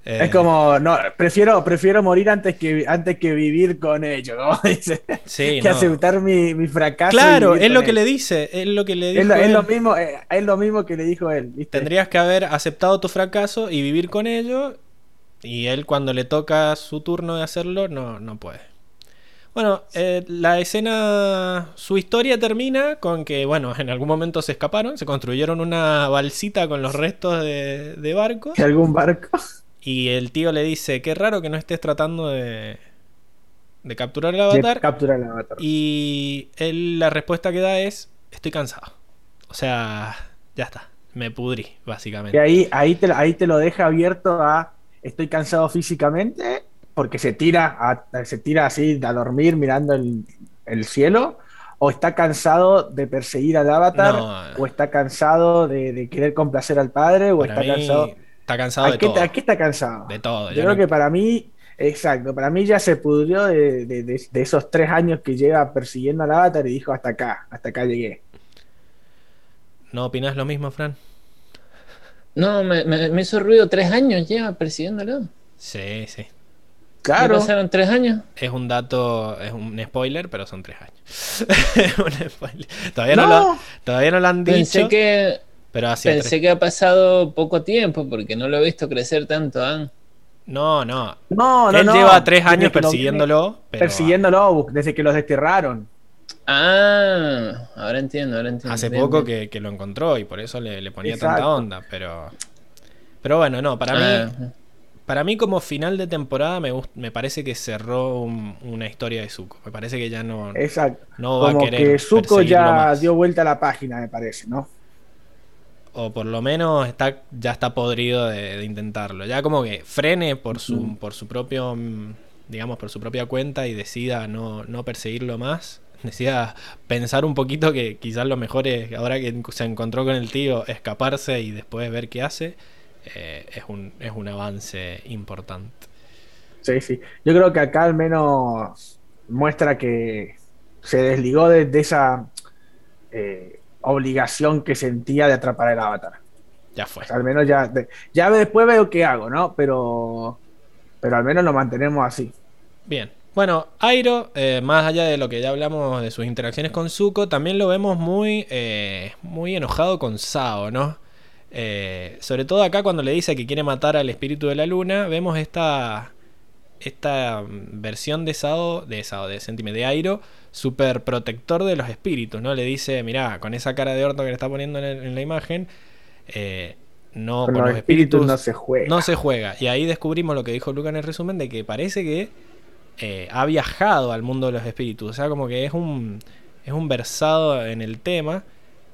Eh, Es como, no, prefiero, prefiero morir antes que, antes que vivir con ellos, como dice. sí, que no. aceptar mi, mi fracaso. Claro, es lo que él. le dice. Es lo que le dijo. Es lo, es él. lo mismo, eh, es lo mismo que le dijo él, ¿viste? Tendrías que haber aceptado tu fracaso y vivir con ello. Y él cuando le toca su turno de hacerlo, no, no puede. Bueno, eh, la escena, su historia termina con que, bueno, en algún momento se escaparon, se construyeron una balsita con los restos de, de barco. Que algún barco. Y el tío le dice, qué raro que no estés tratando de, de capturar el de avatar. capturar el avatar. Y él la respuesta que da es, estoy cansado. O sea, ya está, me pudrí, Y básicamente. ahí, ahí, te, ahí te lo deja abierto a estoy cansado físicamente porque se tira, a- se tira así a dormir mirando el, el cielo o está cansado de perseguir al avatar No. o está cansado de, de querer complacer al padre o está cansado... está cansado ¿A de qué, todo. a qué está cansado? De todo. Yo creo no- que para mí, exacto, para mí ya se pudrió de, de- de- de esos tres años que lleva persiguiendo al avatar y dijo hasta acá, hasta acá llegué. ¿No opinás lo mismo, Fran? No, me, me- me hizo ruido. Tres años lleva persiguiéndolo. Sí, sí. ¿Ya Claro, pasaron tres años? Es un dato, es un spoiler, pero son tres años. un spoiler. Todavía no, No. lo, todavía no lo han dicho, Pensé que, pero hacia pensé que ha pasado poco tiempo porque no lo he visto crecer tanto. ¿ah? No, no. No, no, Él no. lleva tres años persiguiéndolo. pero persiguiéndolo desde que los desterraron. Ah, ahora entiendo, ahora entiendo. Hace Bien, poco bien. que, que lo encontró y por eso le, le ponía Exacto. tanta onda. Pero. Pero bueno, no, para mí. Ah, Para mí, como final de temporada, me, gust- me parece que cerró un- una historia de Zuko. Me parece que ya no, Exacto. no va a Como querer. que Zuko ya más. dio vuelta a la página, me parece, ¿no? O por lo menos está, ya está podrido de, de intentarlo. Ya como que frene por su, por su propio, mm, digamos, por su propia cuenta y decida no, no perseguirlo más. Decida pensar un poquito que quizás lo mejor es, ahora que se encontró con el tío, escaparse y después ver qué hace. eh, es, un, es un avance importante. Sí, sí. Yo creo que acá al menos muestra que se desligó de, de esa eh, obligación que sentía de atrapar el avatar. Ya fue. O sea, al menos ya, de- ya después veo qué hago, ¿no? Pero, pero al menos lo mantenemos así. Bien. Bueno, Airo, eh, más allá de lo que ya hablamos de sus interacciones con Zuko, también lo vemos muy, eh, muy enojado con Sao, ¿no? Eh, sobre todo acá cuando le dice que quiere matar al espíritu de la luna, vemos esta, esta mm, versión de Sao, de Sao, de Sentime, de Airo, súper protector de los espíritus, ¿no? Le dice, mirá, con esa cara de orto que le está poniendo en, el- en la imagen, no, Con con los espíritus no se juega. no se juega. Y ahí descubrimos lo que dijo Luca en el resumen de que parece que eh, ha viajado al mundo de los espíritus. O sea, como que es un, es un versado en el tema.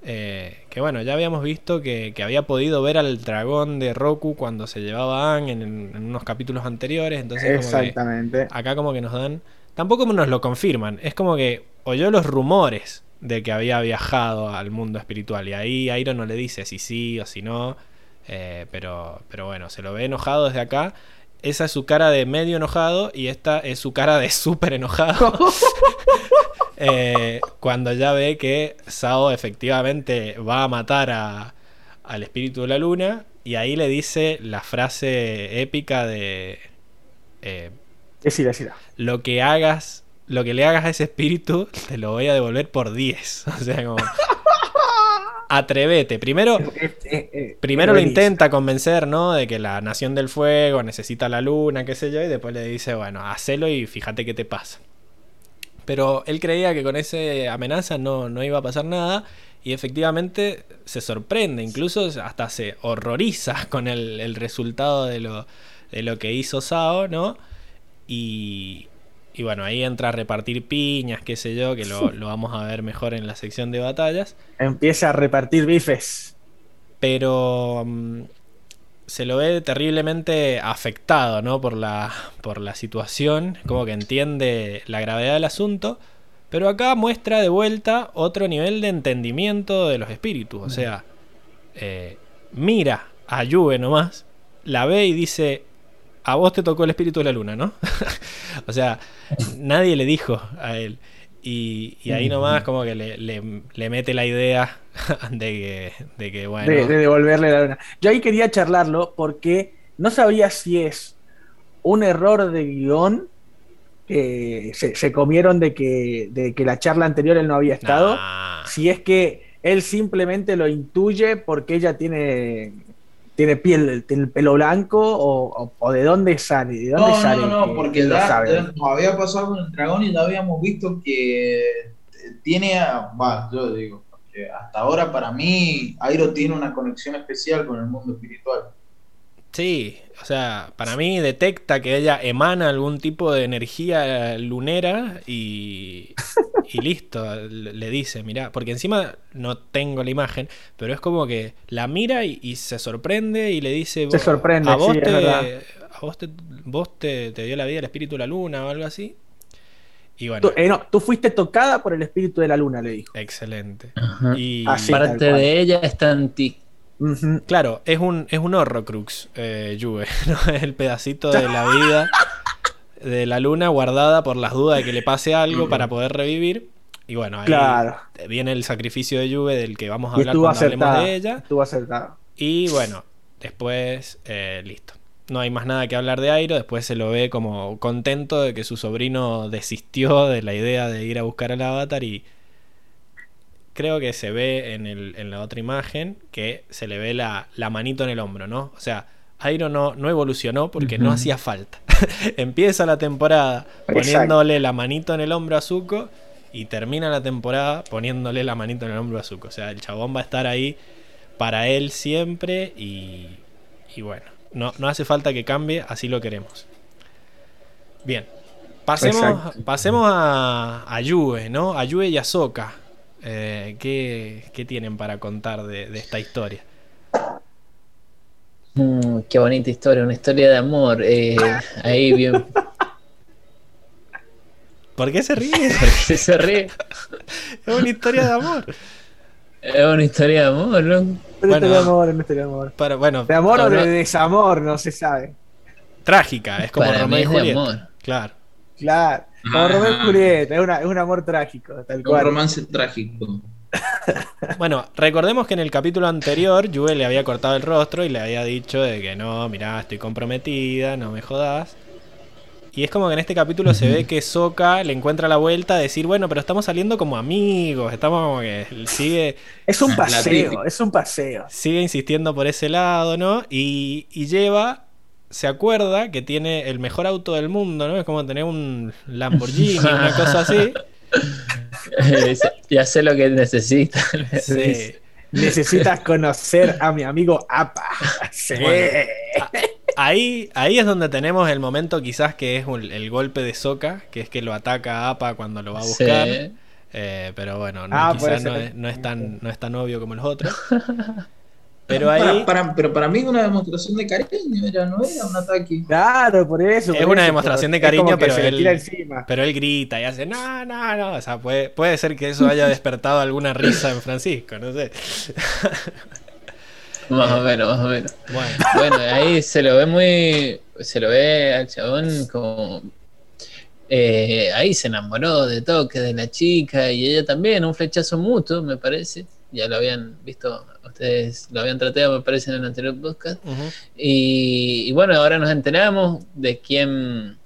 eh, que bueno, ya habíamos visto que, que había podido ver al dragón de Roku cuando se llevaba a Aang en, en unos capítulos anteriores. Entonces, como que Exactamente. acá como que nos dan... Tampoco nos lo confirman. Es como que oyó los rumores de que había viajado al mundo espiritual. Y ahí Airo no le dice si sí o si no. eh, pero, pero bueno, se lo ve enojado desde acá. Esa es su cara de medio enojado y esta es su cara de súper enojado. Eh, cuando ya ve que Sao efectivamente va a matar a- al espíritu de la luna. Y ahí le dice la frase épica de... eh, Decila, decila. lo que hagas, lo que le hagas a ese espíritu, te lo voy a devolver por 10. O sea, como. Atrevete. Primero, primero lo intenta convencer, ¿no? De que la nación del fuego necesita la luna, qué sé yo, y después le dice, bueno, hacelo y fíjate qué te pasa. Pero él creía que con esa amenaza no, no iba a pasar nada. Y efectivamente se sorprende, incluso hasta se horroriza con el, el resultado de lo, de lo que hizo Sao, ¿no? Y, y bueno, ahí entra a repartir piñas, qué sé yo, que lo, lo vamos a ver mejor en la sección de batallas. Empieza a repartir bifes. Pero mm, se lo ve terriblemente afectado, ¿no? Por la, por la situación, como que entiende la gravedad del asunto. Pero acá muestra de vuelta otro nivel de entendimiento de los espíritus. O sea, eh, mira a Juve nomás, la ve y dice, a vos te tocó el espíritu de la luna, ¿no? o sea, nadie le dijo a él. Y, y ahí nomás como que le, le- le mete la idea de que, de que bueno... de, de devolverle la luna. Yo ahí quería charlarlo porque no sabía si es un error de guion que se, se comieron de que, de que la charla anterior él no había estado. Nah. Si es que él simplemente lo intuye porque ella tiene, tiene piel, tiene el pelo blanco o, o- o de dónde sale, de dónde No, sale. no, no, que- porque que lo ya, nos había pasado con el dragón y ya habíamos visto que tiene, a- va, yo digo, porque hasta ahora para mí Airo tiene una conexión especial con el mundo espiritual. Sí, o sea, para mí detecta que ella emana algún tipo de energía lunera y, y listo, le dice, mira, porque encima no tengo la imagen, pero es como que la mira y, y se sorprende y le dice, Se "Vos- sorprende, a vos, sí, te, a vos, te, vos te, te dio la vida el espíritu de la luna o algo así. Y bueno, Tú, eh, no, tú fuiste tocada por el espíritu de la luna, le dijo. excelente. Ajá. Y Así. Parte de ella está en ti. Claro, es un, es un Horrocrux, eh, Juve, ¿no? Es el pedacito de la vida de la luna guardada por las dudas de que le pase algo para poder revivir. Y bueno, ahí Claro. viene el sacrificio de Juve del que vamos a hablar cuando hablemos acertada. de ella. Estuvo acertada. Y bueno, después, eh, listo. No hay más nada que hablar de Airo. Después se lo ve como contento de que su sobrino desistió de la idea de ir a buscar al avatar. Y creo que se ve en, el- en la otra imagen que se le ve la, la manito en el hombro, ¿no? O sea, Airo no, no evolucionó porque no hacía falta. Empieza la temporada Exacto. poniéndole la manito en el hombro a Zuko y termina la temporada poniéndole la manito en el hombro a Zuko. O sea, el chabón va a estar ahí para él siempre y, y bueno, no, no hace falta que cambie, así lo queremos. Bien, pasemos, Exacto. pasemos a, a Yue, ¿no? A Yue y a. Eh, ¿qué, qué tienen para contar de, de esta historia? Mm, qué bonita historia, una historia de amor. eh, ahí bien. ¿Por qué se ríe? ¿Por qué se ríe? es una historia de amor. Es una historia de amor, ¿no? Una Bueno. historia de amor, una historia de amor. Para, bueno, De amor o de desamor, no se sabe. trágica, es como Para Romeo mí y Julieta. amor. Claro. Claro. Como Ah. Romeo y Julieta, es, una- es un amor trágico, tal Un cual. romance trágico. Bueno, recordemos que en el capítulo anterior Yue le había cortado el rostro y le había dicho de que no, mirá, estoy comprometida, no me jodas. Y es como que en este capítulo se ve que Sokka le encuentra la vuelta a decir, bueno, pero estamos saliendo como amigos, estamos como que sigue, Es un paseo, es un paseo. sigue insistiendo por ese lado, ¿no? Y, y lleva, se acuerda que tiene el mejor auto del mundo, ¿no? Es como tener un Lamborghini, una cosa así. Ya sé lo que necesita. Sí. Necesitas conocer a mi amigo Apa. Sí. Bueno. Ahí, ahí es donde tenemos el momento quizás que es un- el golpe de Soca, que es que lo ataca a Apa cuando lo va a buscar. Sí. Eh, pero bueno, no, Ah, quizás no es tan, no es tan obvio como los otros. Pero Para- ahí para- pero para mí una demostración de cariño, era, no era un ataque. Claro, por eso. Es una eso, demostración de cariño, pero se le él- tira encima. pero él grita y hace no, no, no. O sea, puede, puede ser que eso haya despertado alguna risa en Francisco, no sé. Más o menos, más o menos. Bueno, Bueno, ahí se lo ve muy. Se lo ve al chabón como. eh, ahí se enamoró de toque de la chica y ella también, un flechazo mutuo, me parece. Ya lo habían visto, ustedes lo habían tratado, me parece, en el anterior podcast. Y, y bueno, ahora nos enteramos de quién,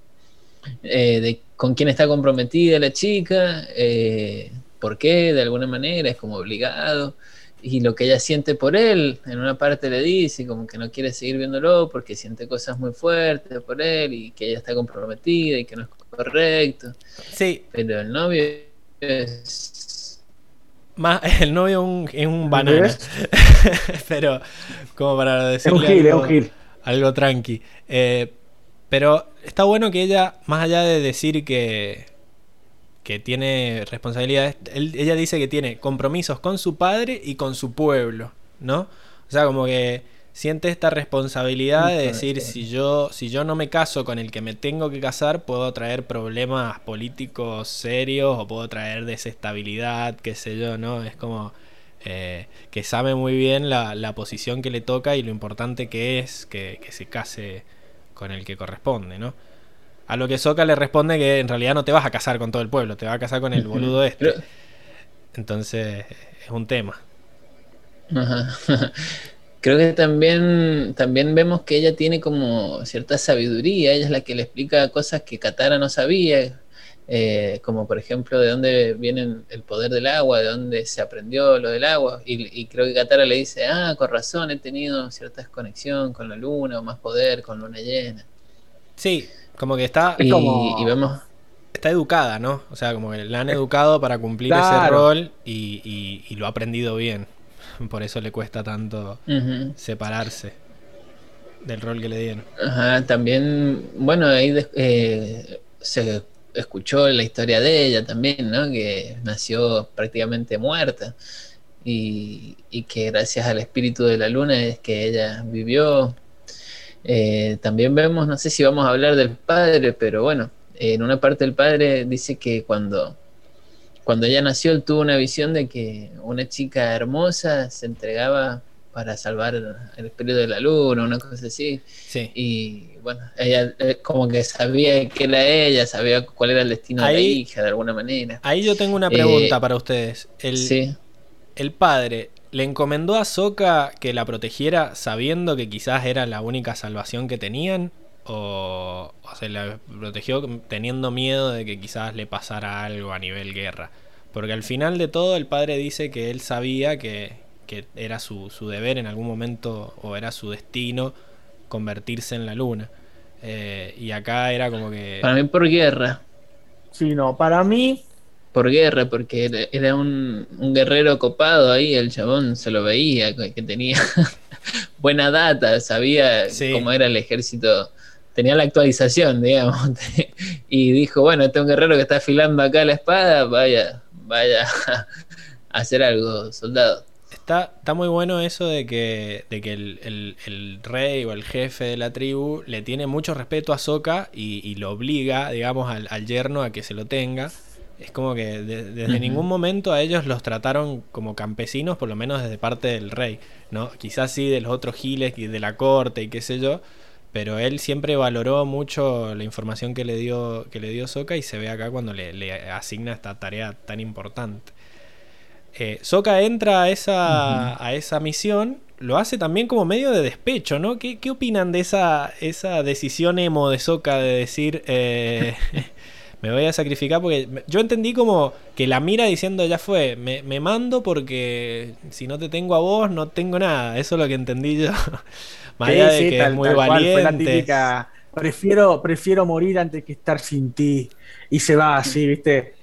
eh, de con quién está comprometida la chica, eh, por qué, de alguna manera, es como obligado. Y lo que ella siente por él, en una parte le dice como que no quiere seguir viéndolo porque siente cosas muy fuertes por él y que ella está comprometida y que no es correcto. Sí, Pero el novio es... más, el novio un- es un banana. Pero como para Es un decirle gil, es un gil. algo tranqui. Eh, pero está bueno que ella, más allá de decir que, que tiene responsabilidades, él- ella dice que tiene compromisos con su padre y con su pueblo, ¿no? O sea, como que siente esta responsabilidad de decir, si yo, si yo no me caso con el que me tengo que casar, puedo traer problemas políticos serios o puedo traer desestabilidad, qué sé yo, ¿no? Es como eh, que sabe muy bien la, la posición que le toca y lo importante que es que, que se case con el que corresponde, ¿no? A lo que Soka le responde que en realidad no te vas a casar con todo el pueblo, te vas a casar con el boludo este. Entonces es un tema. Ajá. Creo que también, también vemos que ella tiene como cierta sabiduría, ella es la que le explica cosas que Katara no sabía, eh, como por ejemplo de dónde viene el poder del agua, de dónde se aprendió lo del agua, y, y creo que Katara le dice, ah, con razón he tenido cierta desconexión con la luna, o más poder con luna llena. Sí, como que está, Es Y, como- y vemos, está educada, ¿no? O sea, como que la han educado para cumplir ese rol y lo ha aprendido bien. Por eso le cuesta tanto separarse del rol que le dieron. Ajá, también, bueno, ahí eh, se escuchó la historia de ella también, ¿no? Que nació prácticamente muerta y, y que gracias al espíritu de la luna es que ella vivió. Eh, también vemos, no sé si vamos a hablar del padre, pero bueno, en una parte del padre dice que cuando, cuando ella nació él tuvo una visión de que una chica hermosa se entregaba para salvar el espíritu de la luna, una cosa así. Sí. Y bueno, ella eh, como que sabía que era ella, sabía cuál era el destino de la hija de alguna manera. Ahí yo tengo una Eh, pregunta para ustedes. El, Sí, el padre le encomendó a Soka que la protegiera sabiendo que quizás era la única salvación que tenían o, o se la protegió teniendo miedo de que quizás le pasara algo a nivel guerra. Porque al final de todo el padre dice que él sabía que, que era su, su deber en algún momento o era su destino convertirse en la luna. Eh, y acá era como que... Para mí por guerra. Sí, no, para mí por guerra, porque era un, guerrero copado ahí, el chabón se lo veía, que tenía buena data, sabía cómo era el ejército, tenía la actualización, digamos, y dijo, bueno, este es un guerrero que está afilando acá la espada, vaya, vaya a hacer algo, soldado. Está, está muy bueno eso de que, de que el, rey o el jefe de la tribu le tiene mucho respeto a Soka y, lo obliga, digamos, al, al yerno a que se lo tenga es como que desde ningún momento a ellos los trataron como campesinos, por lo menos desde parte del rey, ¿no? Quizás sí de los otros giles y de la corte y qué sé yo, pero él siempre valoró mucho la información que le dio que le dio Soka y se ve acá cuando le, asigna esta tarea tan importante. Eh, Soka entra a esa, a esa misión, lo hace también como medio de despecho, ¿no? ¿Qué, qué opinan de esa, esa decisión emo de Soka de decir... Eh, me voy a sacrificar porque yo entendí como que la mira diciendo ya fue, me, mando porque si no te tengo a vos no tengo nada, eso es lo que entendí yo. Más allá de que es muy valiente. prefiero, prefiero morir antes que estar sin ti. Y se va así, ¿viste?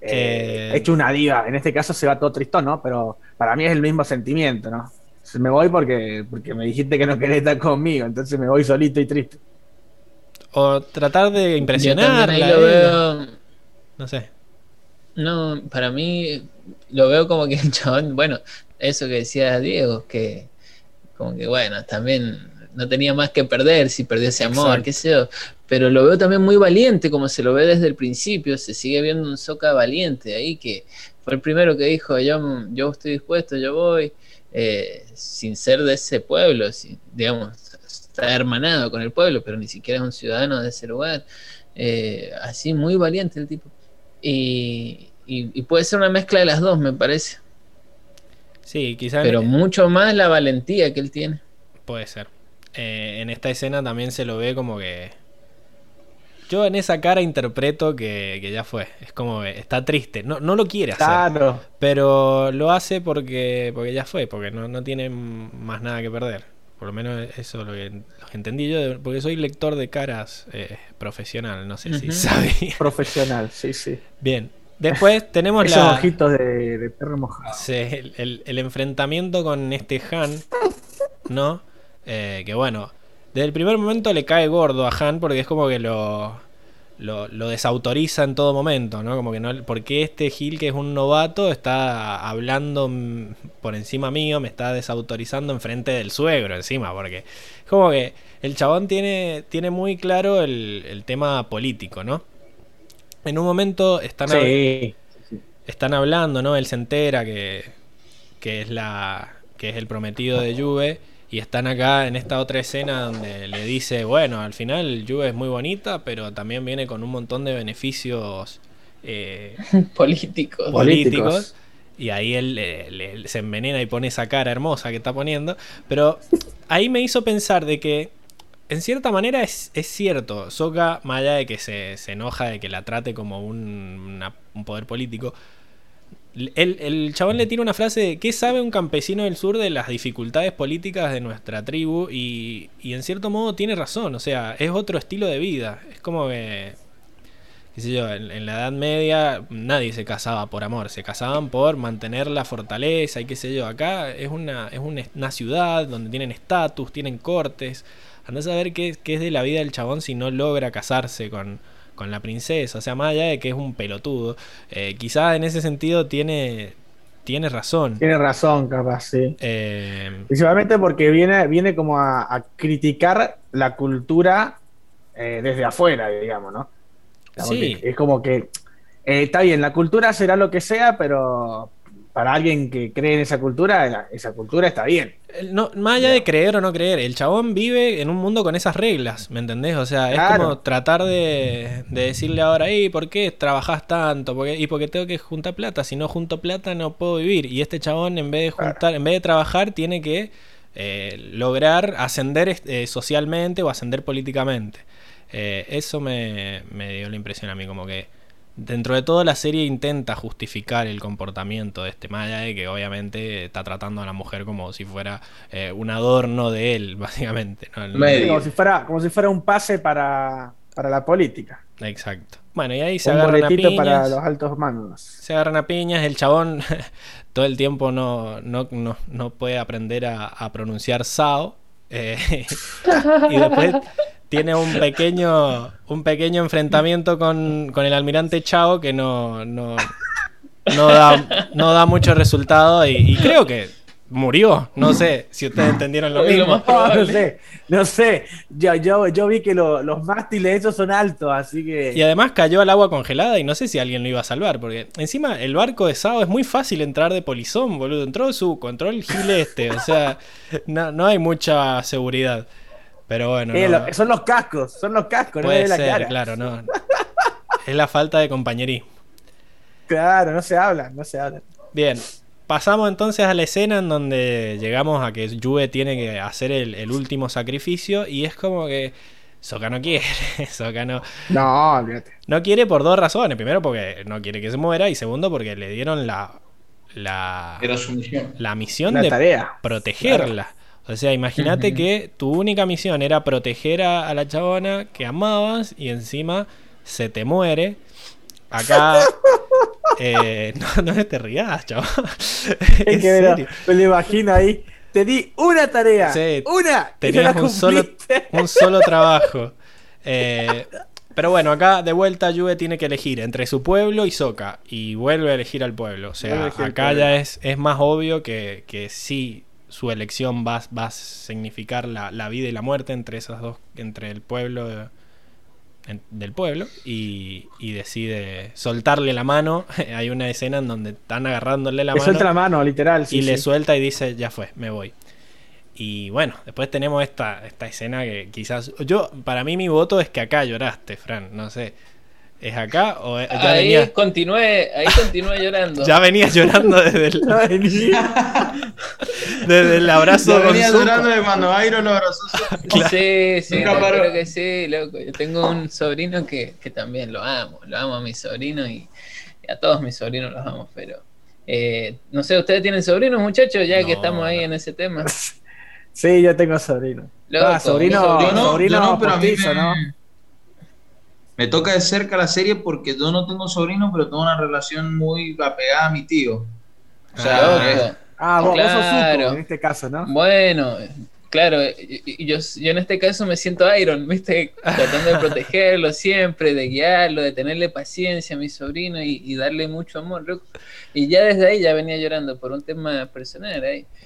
Eh, hecho una diva. En este caso se va todo tristón, ¿no? Pero para mí es el mismo sentimiento, ¿no? Me voy porque, porque me dijiste que no querés estar conmigo, entonces me voy solito y triste. O tratar de impresionar. No sé. No, para mí lo veo como que el chabón, bueno, eso que decía Diego, que como que bueno, también no tenía más que perder si perdió ese amor, qué sé yo. Pero lo veo también muy valiente, como se lo ve desde el principio, se sigue viendo un Soca valiente ahí, que fue el primero que dijo, yo, yo estoy dispuesto, yo voy, eh, sin ser de ese pueblo, digamos, está hermanado con el pueblo, pero ni siquiera es un ciudadano de ese lugar. Eh, así, muy valiente el tipo. Y, puede ser una mezcla de las dos, me parece. Sí, quizás. Pero mucho más la valentía que él tiene. Puede ser. Eh, en esta escena también se lo ve como que. Yo en esa cara interpreto que, ya fue. Es como que está triste. No, no lo quiere hacer. Claro. Pero lo hace porque, porque ya fue, porque no, no tiene más nada que perder. Por lo menos eso es lo que, entendí yo, porque soy lector de caras eh, profesional, no sé si sabía. Profesional, sí, sí. Bien. Después tenemos Esos la. ojitos de, perro mojado. Sí, el, enfrentamiento con este Han, ¿no? Eh, que bueno, desde el primer momento le cae gordo a Han porque es como que lo lo, desautoriza en todo momento, ¿no? Como que no, porque este Gil, que es un novato, está hablando por encima mío, me está desautorizando enfrente del suegro encima, porque es como que el chabón tiene, tiene muy claro el, tema político, ¿no? En un momento están, están hablando, ¿no? Él se entera que, que, es la, que es el prometido de Juve y están acá en esta otra escena donde le dice, bueno, al final Juve es muy bonita, pero también viene con un montón de beneficios eh, políticos. políticos. Y ahí él se envenena y pone esa cara hermosa que está poniendo. Pero ahí me hizo pensar de que, en cierta manera, es, cierto. Soka, más allá de que se, enoja de que la trate como un, un poder político, el, el, chabón le tira una frase de ¿qué sabe un campesino del sur de las dificultades políticas de nuestra tribu? Y, y en cierto modo tiene razón, o sea, es otro estilo de vida. Es como que, qué sé yo, en, la Edad Media nadie se casaba por amor, se casaban por mantener la fortaleza y qué sé yo. Acá es una, es una, ciudad donde tienen estatus, tienen cortes. Andás a ver qué, qué es de la vida del chabón si no logra casarse con con la princesa. O sea, más allá de que es un pelotudo, eh, quizás en ese sentido tiene, tiene razón. Tiene razón, capaz, sí. Eh, Principalmente porque viene, viene como a, criticar la cultura eh, desde afuera, digamos, ¿no? sí. Es como que está bien, la cultura será lo que sea, pero para alguien que cree en esa cultura, esa cultura está bien. No, más allá de creer o no creer, el chabón vive en un mundo con esas reglas, ¿me entendés? O sea, es como tratar de, decirle ahora, ¿y por qué trabajás tanto? Porque, ¿Y porque tengo que juntar plata? Si no junto plata no puedo vivir. Y este chabón en vez de juntar, en vez de trabajar, tiene que eh, lograr ascender eh, socialmente o ascender políticamente. Eh, eso me, me dio la impresión a mí, como que dentro de todo la serie intenta justificar el comportamiento de este Maya, de que obviamente está tratando a la mujer como si fuera eh, un adorno de él, básicamente. ¿no? El- Medio. Como si fuera, como si fuera un pase para, para la política. Exacto. Bueno, y ahí se un agarran a piñas. para los altos mandos. Se agarran a piñas, el chabón todo el tiempo no, no, no, no puede aprender a, a pronunciar Sao. eh, y después tiene un pequeño, un pequeño enfrentamiento con, con el almirante Chao que no, no, no, da, no da mucho resultado y, y creo que murió. No sé si ustedes entendieron lo mismo. No, no sé, no sé. Yo, yo, yo vi que lo- los mástiles esos son altos, así que. Y además cayó al agua congelada y no sé si alguien lo iba a salvar, porque encima el barco de Sao es muy fácil entrar de polizón, boludo. Entró su control gil este, o sea, no, no hay mucha seguridad. Pero bueno, Eh, no, lo- son los cascos, son los cascos, no puede ve la ser, cara. claro, no. Es la falta de compañerismo. Claro, no se hablan, no se hablan. Bien, pasamos entonces a la escena en donde llegamos a que Yue tiene que hacer el, el último sacrificio y es como que Soka no quiere, Soka no, No, olvídate. No quiere por dos razones. Primero porque no quiere que se muera y segundo porque le dieron la, la, Era su misión. la misión La de tarea. protegerla. O sea, imagínate que tu única misión era proteger a, a la chabona que amabas y encima se te muere. Acá... eh, no, no te rías, chaval. Es que serio. me lo imagino ahí. Te di una tarea. Sí, una. Tenías un solo, un solo trabajo. Eh, pero bueno, acá de vuelta Juve tiene que elegir entre su pueblo y Soka. Y vuelve a elegir al pueblo. O sea, acá pueblo. ya es, es más obvio que, que sí su elección va, va a significar la, la vida y la muerte entre esos dos, entre el pueblo en- del pueblo. Y, y decide soltarle la mano. Hay una escena en donde están agarrándole la Le mano suelta la mano, literal. sí, y le suelta y dice, ya fue, me voy. Y bueno, después tenemos esta, esta escena que quizás... Yo, para mí mi voto es que acá lloraste, Fran, no sé. ¿Es acá o ya ahí venía, continué, ahí continué llorando. ya venía llorando desde el, desde el abrazo con venía llorando de cuando Iron lo abrazó. Sí, sí, yo creo que sí, loco. Yo tengo un sobrino que, que también lo amo, lo amo a mi sobrino y, y a todos mis sobrinos los amo, pero eh, no sé, ¿ustedes tienen sobrinos, muchachos? Ya No, que estamos ahí no. en ese tema. Sí, yo tengo sobrino. Loco, Ah, sobrino, sobrino- no, sobrino yo no, pero a mí postizo, me, ¿no? Me toca de cerca la serie porque yo no tengo sobrino, pero tengo una relación muy apegada a mi tío. O sea. Ah, vos, vos sos Claro. Zuko en este caso, ¿no? Bueno, claro, yo, yo en este caso me siento Iron, ¿viste? Tratando de protegerlo siempre, de guiarlo, de tenerle paciencia a mi sobrino y, y darle mucho amor. Y ya desde ahí ya venía llorando por un tema personal.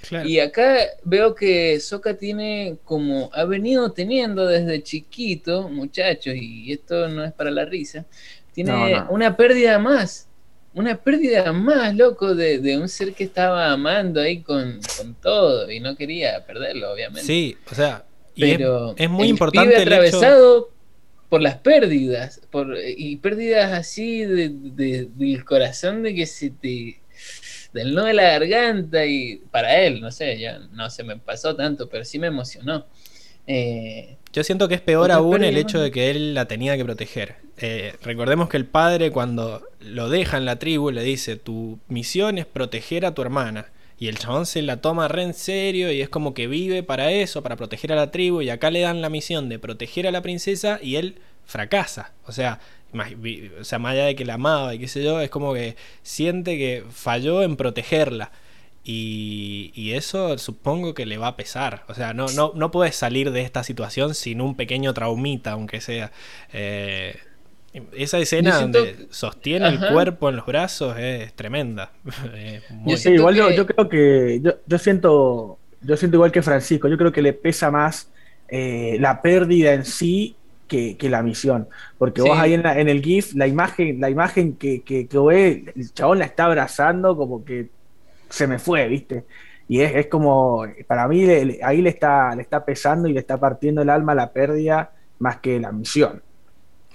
Claro. Y acá veo que Soka tiene como ha venido teniendo desde chiquito, muchachos, y esto no es para la risa, tiene No, no. una pérdida más, una pérdida más, loco, de, de un ser que estaba amando ahí con, con todo y no quería perderlo, obviamente. Sí, o sea, y es- Pero es, muy el importante pibe el hecho... atravesado por las pérdidas, por, y pérdidas así de, de- del corazón de que se te del nudo de la garganta y para él, no sé, ya no se me pasó tanto, pero sí me emocionó. Eh, Yo siento que es peor aún el hecho de que él la tenía que proteger. Eh, recordemos que el padre cuando lo deja en la tribu le dice, tu misión es proteger a tu hermana. Y el chabón se la toma re en serio y es como que vive para eso, para proteger a la tribu. Y acá le dan la misión de proteger a la princesa y él fracasa. O sea, más, o sea, más allá de que la amaba y qué sé yo, es como que siente que falló en protegerla. Y, y eso supongo que le va a pesar. O sea, no, no, no puedes salir de esta situación sin un pequeño traumita, aunque sea. Eh, esa escena siento- donde sostiene el cuerpo en los brazos es tremenda. Es Yo Sí, igual yo, que- yo creo que yo, yo siento yo siento igual que Francisco, yo creo que le pesa más eh, la pérdida en sí que, que la misión, porque vos ahí en, la- en el GIF la imagen la imagen que, que, que ve, el chabón la está abrazando como que se me fue, ¿viste? Y es, es como, para mí le- le- ahí le está, le está pesando y le está partiendo el alma la pérdida más que la misión.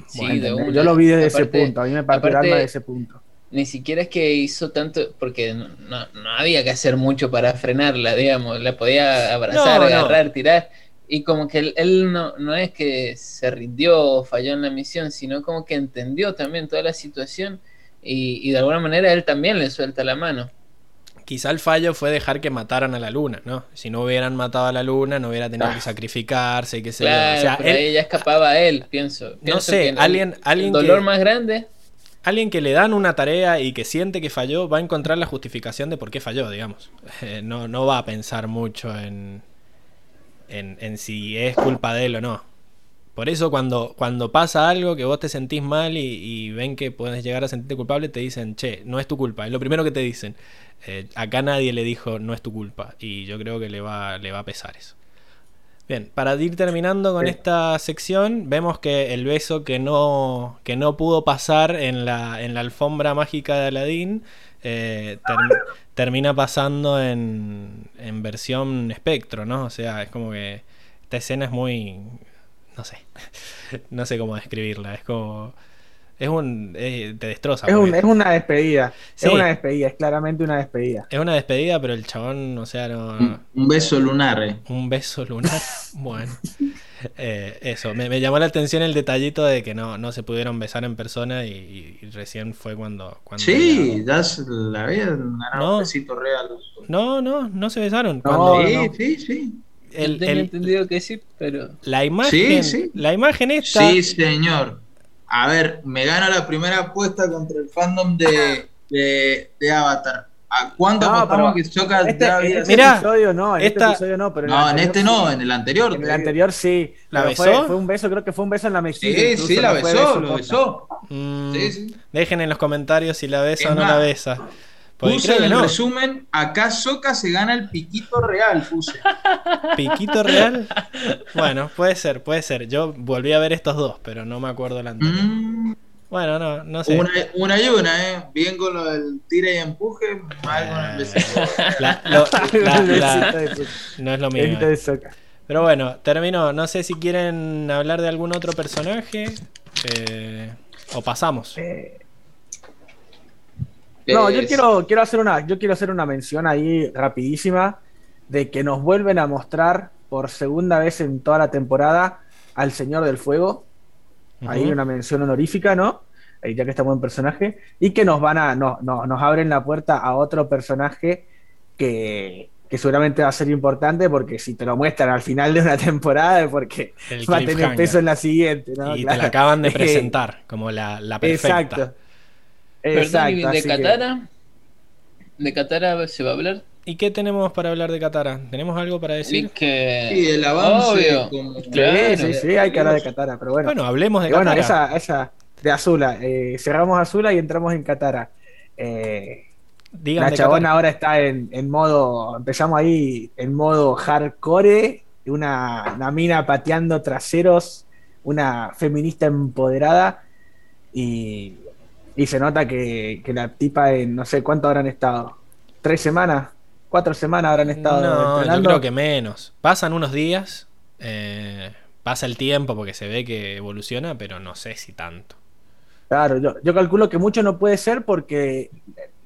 sí. Yo lo vi desde Aparte- ese punto, a mí me partió el alma de ese punto. Ni siquiera es que hizo tanto, porque no, no- no había que hacer mucho para frenarla, digamos, la podía abrazar, No, no. agarrar, tirar, y como que él, él no, no es que se rindió o falló en la misión, sino como que entendió también toda la situación y, y de alguna manera él también le suelta la mano. Quizá el fallo fue dejar que mataran a la luna, ¿no? Si no hubieran matado a la luna, no hubiera tenido Ah. que sacrificarse y qué sé yo. Claro, O sea, él- ahí ya escapaba él, pienso. Pienso sé, que el- alguien- alguien el dolor que- más grande alguien que le dan una tarea y que siente que falló va a encontrar la justificación de por qué falló, digamos. Eh, no, no va a pensar mucho en, en, en si es culpa de él o no. Por eso cuando, cuando pasa algo que vos te sentís mal y, y ven que puedes llegar a sentirte culpable, te dicen, che, no es tu culpa. Es lo primero que te dicen. Eh, acá nadie le dijo, no es tu culpa. Y yo creo que le va, le va a pesar eso. Bien, para ir terminando con Sí. esta sección, vemos que el beso que no, que no pudo pasar en la, en la alfombra mágica de Aladdin eh, ter- termina pasando en, en versión espectro, ¿no? O sea, es como que esta escena es muy... no sé, no sé cómo describirla, es como... Es un... eh, te destroza. Es, un- es una despedida. Sí. Es una despedida, es claramente una despedida. es una despedida, pero el chabón, o sea, no... Un, un beso lunar. eh. Un beso lunar. Bueno. Eh, eso, me, me llamó la atención el detallito de que no, no se pudieron besar en persona y, y recién fue cuando... cuando Sí, ya se la habían ganado No. un besito real. No, no, no se besaron. No, Cuando sí, no. sí, sí. el- Yo tenía el- entendido que sí, pero la imagen, Sí, sí. la imagen esta... Sí, señor. A ver, me gano la primera apuesta contra el fandom de, de, de Avatar. ¿A cuánto No, apostamos que Sokka Este, ya en había este Mirá, episodio no, en esta- este episodio no, pero en el No, en anterior este sí. no, en el anterior. En el anterior sí. ¿La besó? Fue, fue un beso, creo que fue un beso en la mejilla. Sí, incluso, sí, la no besó, beso lo besó. Mm, Sí, sí. Dejen en los comentarios si la besa Es o no más, la besa. Puse en el no. resumen, acá Sokka se gana el piquito real, puse. Piquito real. Bueno, puede ser, puede ser. Yo volví a ver estos dos, pero no me acuerdo la anterior. Mm, Bueno, no, no sé. una, una y una, ¿eh? Bien con lo del tira y empuje, mal con el besito. La- lo- la- la- no es lo Sokka. Pero bueno, terminó. No sé si quieren hablar de algún otro personaje. eh, o pasamos. Eh, No, yo quiero, quiero hacer una, yo quiero hacer una mención ahí rapidísima de que nos vuelven a mostrar por segunda vez en toda la temporada al Señor del Fuego. Ahí Ujú. una mención honorífica, ¿no? Ahí ya que está buen personaje. Y que nos van a, no, no- nos abren la puerta a otro personaje que, que seguramente va a ser importante porque si te lo muestran al final de una temporada es porque El va a tener peso en la siguiente, ¿no? y te la acaban de presentar como la, la perfecta. Exacto. Exacto. ¿y de que- Katara? ¿De Katara se va a hablar? ¿Y qué tenemos para hablar de Katara? ¿Tenemos algo para decir? que... Sí, el avance. Obvio. como- Claro. Sí, sí, sí, hay cara de Katara, pero bueno. Bueno, hablemos de Y bueno, Katara. esa, esa de Azula. eh, cerramos Azula y entramos en Katara. Eh, la chabona Katara. ahora está en, en modo, empezamos ahí en modo hardcore, una, una mina pateando traseros, una feminista empoderada y, y se nota que, que la tipa en no sé cuánto habrán estado, tres semanas, cuatro semanas habrán estado No, yo entrenando. creo que menos. Pasan unos días, eh, pasa el tiempo porque se ve que evoluciona, pero no sé si tanto. Claro, yo, yo calculo que mucho no puede ser porque,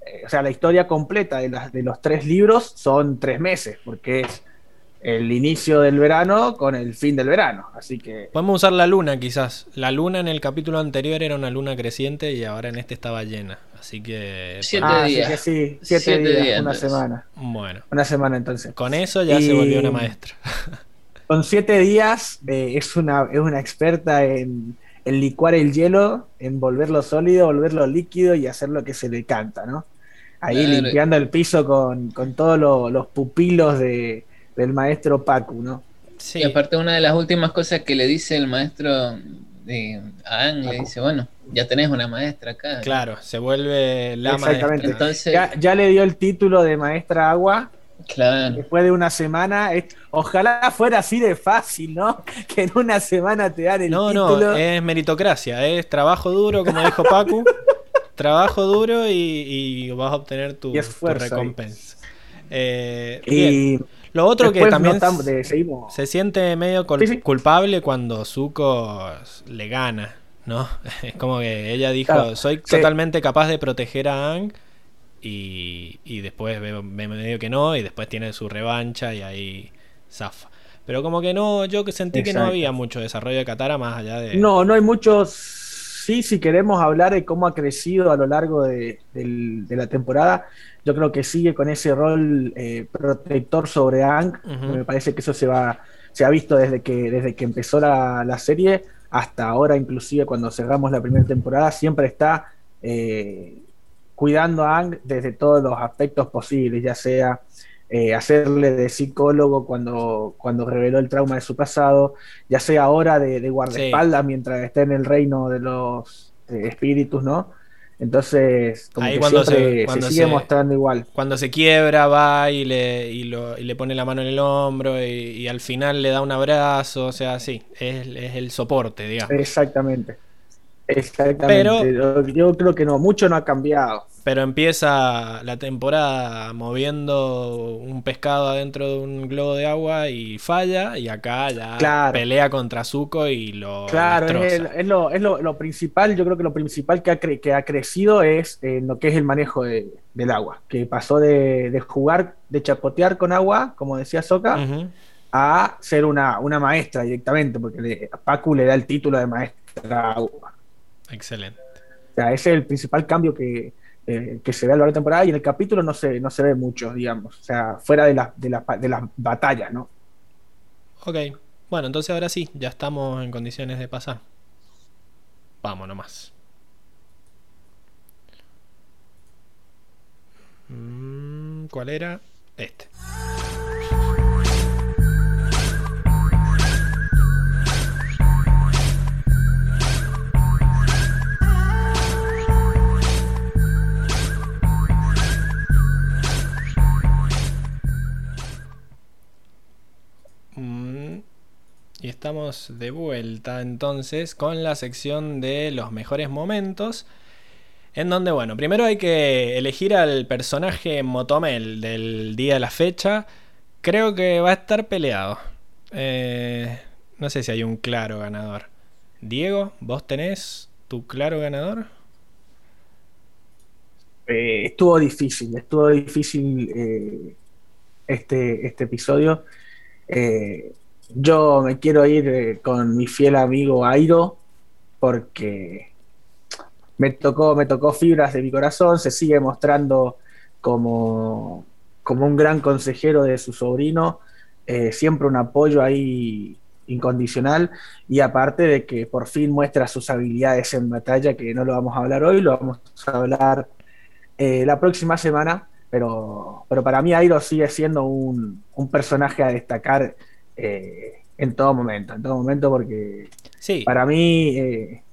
eh, o sea, la historia completa de, las, de los tres libros son tres meses, porque es el inicio del verano con el fin del verano. Así que, Podemos usar la luna quizás. La luna en el capítulo anterior era una luna creciente y ahora en este estaba llena. Así que... Siete ah, así días. que sí, siete, Siete días, días, una semana. Bueno, Una semana entonces. con eso ya se volvió una maestra. Con siete días eh, es, una, es una experta en, en licuar el hielo, en volverlo sólido, volverlo líquido y hacer lo que se le canta, ¿no? Ahí Claro. limpiando el piso con, con todos lo- los pupilos de, del maestro Pacu, ¿no? Sí, Y aparte una de las últimas cosas que le dice el maestro eh, a Aang, le dice, bueno, ya tenés una maestra acá. claro, se vuelve la Exactamente. maestra. Entonces, Ya, ya le dio el título de maestra agua claro. después de una semana. Ojalá fuera así de fácil, ¿no? Que en una semana te dan el No, título. no, es meritocracia, es trabajo duro, como dijo Pacu. trabajo duro y, y vas a obtener tu, Y esfuerzo tu ahí. recompensa. Eh, bien. Lo otro que también de- se siente medio cul- Sí, sí. culpable cuando Zuko le gana, ¿no? Es como que ella dijo, Claro, soy sí. totalmente capaz de proteger a Aang y, y después ve, ve medio que no y después tiene su revancha y ahí zafa. Pero como que no, yo que sentí que no había mucho desarrollo de Katara más allá de. No, no hay muchos. Sí, si queremos hablar de cómo ha crecido a lo largo de, la temporada, yo creo que sigue con ese rol eh, protector sobre. Ujú. Me parece que eso se va, se ha visto desde que, desde que empezó la, la serie hasta ahora, inclusive cuando cerramos la primera temporada, siempre está eh, cuidando a Aang desde todos los aspectos posibles, ya sea eh, hacerle de psicólogo cuando, cuando reveló el trauma de su pasado, ya sea ahora de, de guardaespaldas mientras está en el reino de los eh, espíritus, ¿no? Entonces, como Ahí que cuando se- siempre se, cuando sigue se- mostrando igual. Cuando se quiebra, va y le, y lo- y le pone la mano en el hombro y, y al final le da un abrazo. O sea, sí, es, es el soporte, digamos. Exactamente. Exactamente. Yo, yo creo que no, mucho no ha cambiado. Pero empieza la temporada moviendo un pescado adentro de un globo de agua y falla. Y acá ya Claro. pelea contra Zuko y lo Claro, es, el- es lo, es lo- lo principal, yo creo que lo principal que ha, cre- que ha crecido es en lo que es el manejo de- del agua, que pasó de, de jugar, de chapotear con agua, como decía Soka, a ser una, una maestra directamente, porque le- a Pacu le da el título de maestra agua. Excelente. O sea, ese es el principal cambio que, eh, que se ve a lo largo de la temporada y en el capítulo no se, no se ve mucho, digamos, o sea, fuera de, las de, las de las batallas, ¿no? Ok. Bueno, entonces ahora sí, ya estamos en condiciones de pasar. Vamos nomás. Mm, ¿Cuál era? Este. Y estamos de vuelta entonces con la sección de los mejores momentos. En donde, bueno, primero hay que elegir al personaje Motomel del día de la fecha. Creo que va a estar peleado. Eh, no sé si hay un claro ganador. Diego, ¿vos tenés tu claro ganador? Eh, estuvo difícil, estuvo difícil eh, este, este episodio. Eh, yo me quiero ir eh, con mi fiel amigo Airo porque me tocó, me tocó fibras de mi corazón, se sigue mostrando como, como un gran consejero de su sobrino, eh, siempre un apoyo ahí incondicional y aparte de que por fin muestra sus habilidades en batalla, que no lo vamos a hablar hoy, lo vamos a hablar eh, la próxima semana, pero, pero para mí Airo sigue siendo un, un personaje a destacar eh, en todo momento, en todo momento porque Sí. para mí eh,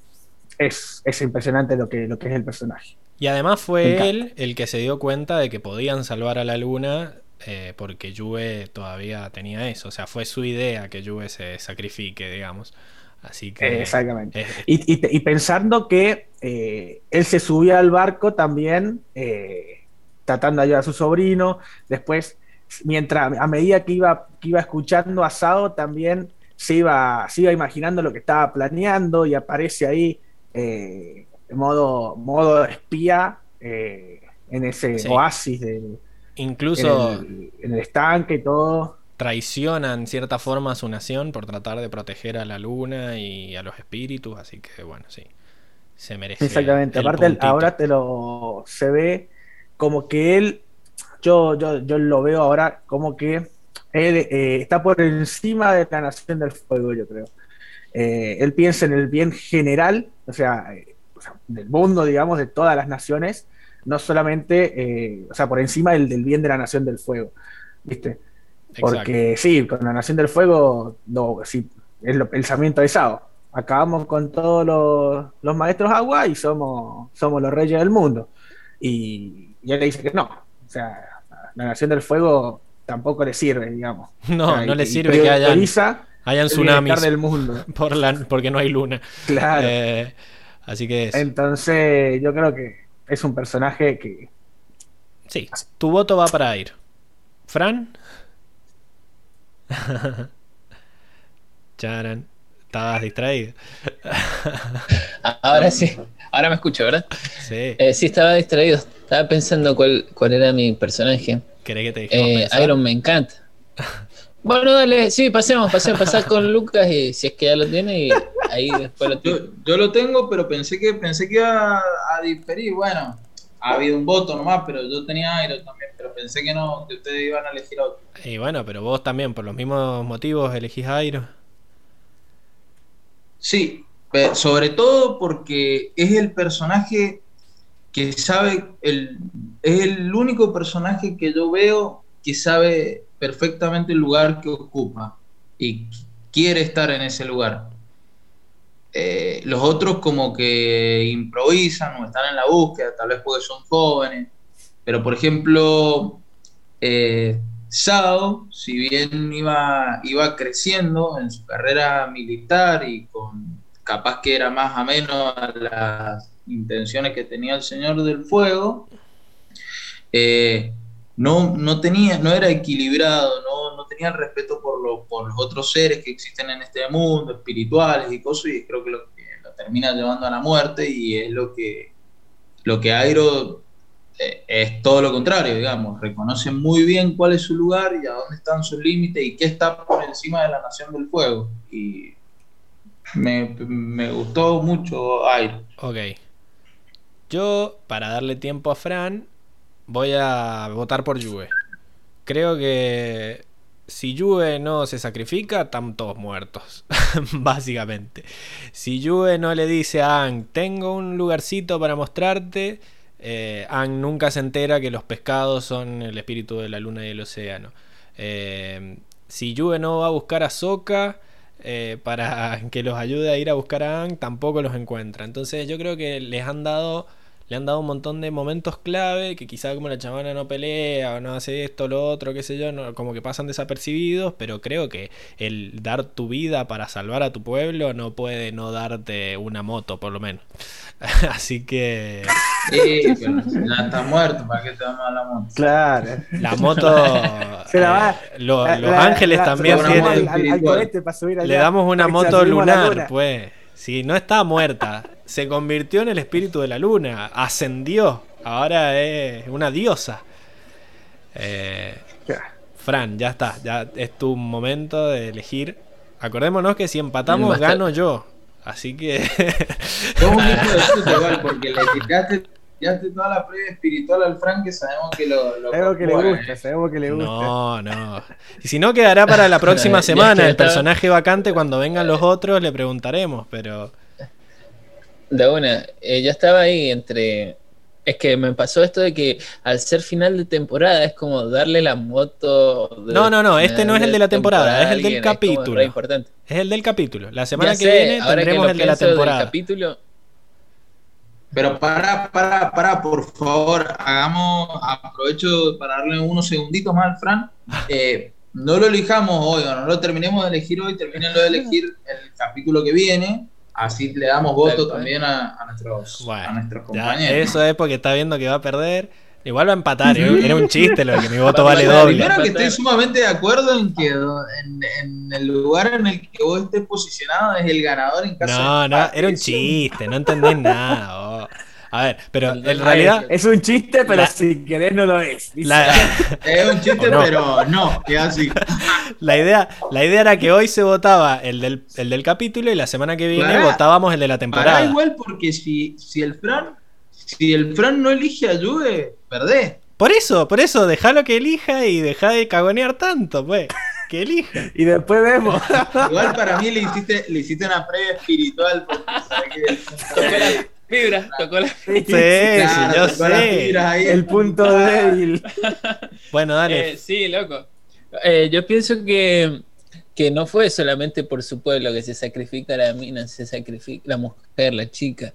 es, es impresionante lo que, lo que es el personaje. Y además fue él el que se dio cuenta de que podían salvar a la luna eh, porque Juve todavía tenía eso. O sea, fue su idea que Juve se sacrifique, digamos. Así que... Exactamente. Y, y- y pensando que eh, él se subía al barco también, tratando de ayudar a su sobrino, después, mientras, a medida que iba, que iba escuchando a Sao, también se iba, se iba imaginando lo que estaba planeando y aparece ahí eh, modo, modo espía eh, en ese Sí. oasis de, en, incluso el, en el estanque y todo. traiciona en cierta forma a su nación por tratar de proteger a la luna y a los espíritus. Así que bueno, sí. Se merece. Exactamente. el Aparte, puntito. ahora te lo se ve como que él, yo, yo, yo lo veo ahora como que él eh, está por encima de la Nación del Fuego, yo creo. Eh, él piensa en el bien general, o sea, eh, o sea, del mundo, digamos, de todas las naciones, no solamente, eh, o sea, por encima del, del bien de la Nación del Fuego, ¿viste? Exacto. Porque sí, con la Nación del Fuego, no, sí, es el pensamiento de Sao. Acabamos con todos los, los maestros agua y somos, somos los reyes del mundo. Y, y él le dice que no. O sea, la Nación del Fuego tampoco le sirve, digamos. No, O sea, no y- le sirve que hayan, prioriza hayan el tsunamis del mundo. por la, porque no hay luna. Claro. Eh, así que eso. Entonces, yo creo que es un personaje que Sí, tu voto va para ir. ¿Fran? Charan. Estabas distraído. Ahora sí, ahora me escucho, ¿verdad? Sí. Eh, sí, estaba distraído. Estaba pensando cuál, cuál era mi personaje. ¿Querés que te Eh? Iron me encanta. Bueno, dale, sí, pasemos, pasemos, pasar con Lucas y si es que ya lo tiene y ahí después lo Yo, yo lo tengo, pero pensé que pensé que iba a diferir. Bueno, ha habido un voto nomás, pero yo tenía Airo también, pero pensé que no, que ustedes iban a elegir a otro. Y bueno, pero vos también, por los mismos motivos, elegís a Airo. Sí, sobre todo porque es el personaje que sabe, el, es el único personaje que yo veo que sabe perfectamente el lugar que ocupa y quiere estar en ese lugar. Eh, los otros como que improvisan o están en la búsqueda, tal vez porque son jóvenes, pero por ejemplo, eh, Sao, si bien iba, iba creciendo en su carrera militar y con capaz que era más ameno a las intenciones que tenía el Señor del Fuego, eh, no, no, tenía, no era equilibrado, no, no tenía respeto por, lo- por los otros seres que existen en este mundo, espirituales y cosas, y creo que lo que lo termina llevando a la muerte y es lo que, lo que Airo eh, es todo lo contrario, digamos, reconoce muy bien cuál es su lugar y a dónde están sus límites y qué está por encima de la Nación del Fuego. Y me, me gustó mucho Airo. Ok. Yo, para darle tiempo a Fran, voy a votar por Juve. Creo que si Juve no se sacrifica, están todos muertos. Básicamente. Si Juve no le dice a Ang, tengo un lugarcito para mostrarte, eh, Ang nunca se entera que los pescados son el espíritu de la luna y el océano. Eh, si Juve no va a buscar a Sokka eh, para que los ayude a ir a buscar a Ang, tampoco los encuentra. Entonces yo creo que les han dado, le han dado un montón de momentos clave que quizá como la chamana no pelea o no hace esto, lo otro, qué sé yo, no- como que pasan desapercibidos, pero creo que el dar tu vida para salvar a tu pueblo no puede no darte una moto, por lo menos. Así que Eh, pero ya está muerto, ¿para qué te vamos a la moto? Claro. la moto... Se la va- eh, lo- La- los la- ángeles la- también tienen... al, al- al espiritual. cohete para subir allá, Le damos una moto lunar, luna. pues. Si no está muerta, se convirtió en el espíritu de la luna, ascendió, ahora es una diosa. Eh, Ya. Fran, ya está, ya es tu momento de elegir. Acordémonos que si empatamos gano yo, así que Sos un hijo de puta igual, porque le tiraste, tiraste toda la previa espiritual al Frank que sabemos que lo, lo Sabemos que le gusta, sabemos que le gusta. no, no. Y si no quedará para la próxima semana el personaje vacante cuando vengan los otros le preguntaremos, pero De una, eh, yo estaba ahí entre. Es que me pasó esto de que al ser final de temporada es como darle la moto. de- No, no, no, este no es el de la temporada, es el del alguien, capítulo. re importante. es el del capítulo. La semana Ya que sé, viene que tendremos el de la pienso del temporada. capítulo, Pero para, para, para, por favor, hagamos, aprovecho para darle unos segunditos más al Fran. Eh, no lo elijamos hoy, o no lo terminemos de elegir hoy, terminenlo de elegir el capítulo que viene. Así le damos voto también a, a nuestros, a Bueno, nuestros ya, compañeros. eso es porque está viendo que va a perder. Igual va a empatar, ¿eh? era un chiste lo de que mi voto Va a vale doble. Primero que estoy sumamente de acuerdo en que en, en el lugar en el que vos estés posicionado es el ganador en caso No, de no, era un chiste, no entendés nada. vos. A ver, pero en realidad Es un chiste, pero La- si querés no lo es. la, Es un chiste, pero no, es así. la idea, la idea era que hoy se votaba el del, el del capítulo y la semana que viene Pará. votábamos el de la Pará temporada. igual porque si, si el Fran si el Fran no elige a Juve, perdés. Por eso, por eso, dejalo que elija y deja de cagonear tanto, pues. Que elija. Y después vemos. Igual para mí le hiciste, le hiciste una previa espiritual porque el tocó la fibra, tocó la Sí, sí, yo las sé. fibras ahí. El punto débil. Bueno, dale. Eh, sí, loco. Eh, yo pienso que, que no fue solamente por su pueblo que se sacrifica la mina, se sacrifica la mujer, la chica.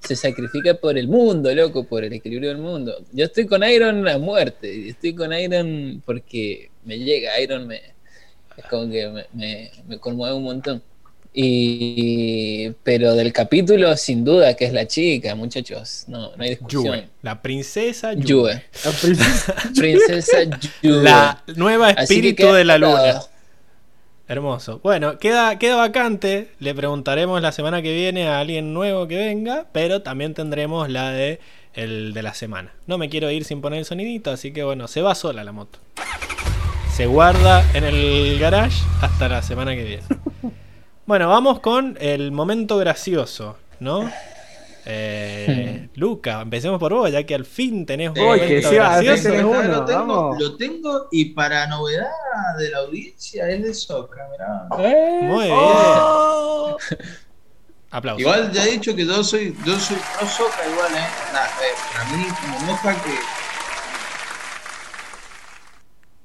Se sacrifica por el mundo, loco, por el equilibrio del mundo. Yo estoy con Iron a muerte. y Estoy con Iron porque me llega. Iron me. Es como que me, me, me conmueve un montón. Y, pero del capítulo, sin duda, que es la chica, muchachos. No, no hay discusión. Juve. La princesa Juve. Juve. La princesa- Princesa Juve. La nueva que espíritu de la luna. Hermoso. Bueno, queda, queda vacante. Le preguntaremos la semana que viene a alguien nuevo que venga, pero también tendremos la de el de la semana. No me quiero ir sin poner el sonidito, así que bueno, se va sola la moto. se guarda en el garage hasta la semana que viene. Bueno, vamos con el momento gracioso, ¿no? Eh, Luca, empecemos por vos, ya que al fin tenés un Eh, momento que fin gracioso. tenés Acá uno, lo, tengo, vamos. lo tengo y para novedad de la audiencia es de Soca, mirá. Muy bien. ¡Oh! Aplausos. Igual ya he dicho que yo soy, yo soy pro Soca igual, eh. Nah, eh, para mí me enoja que,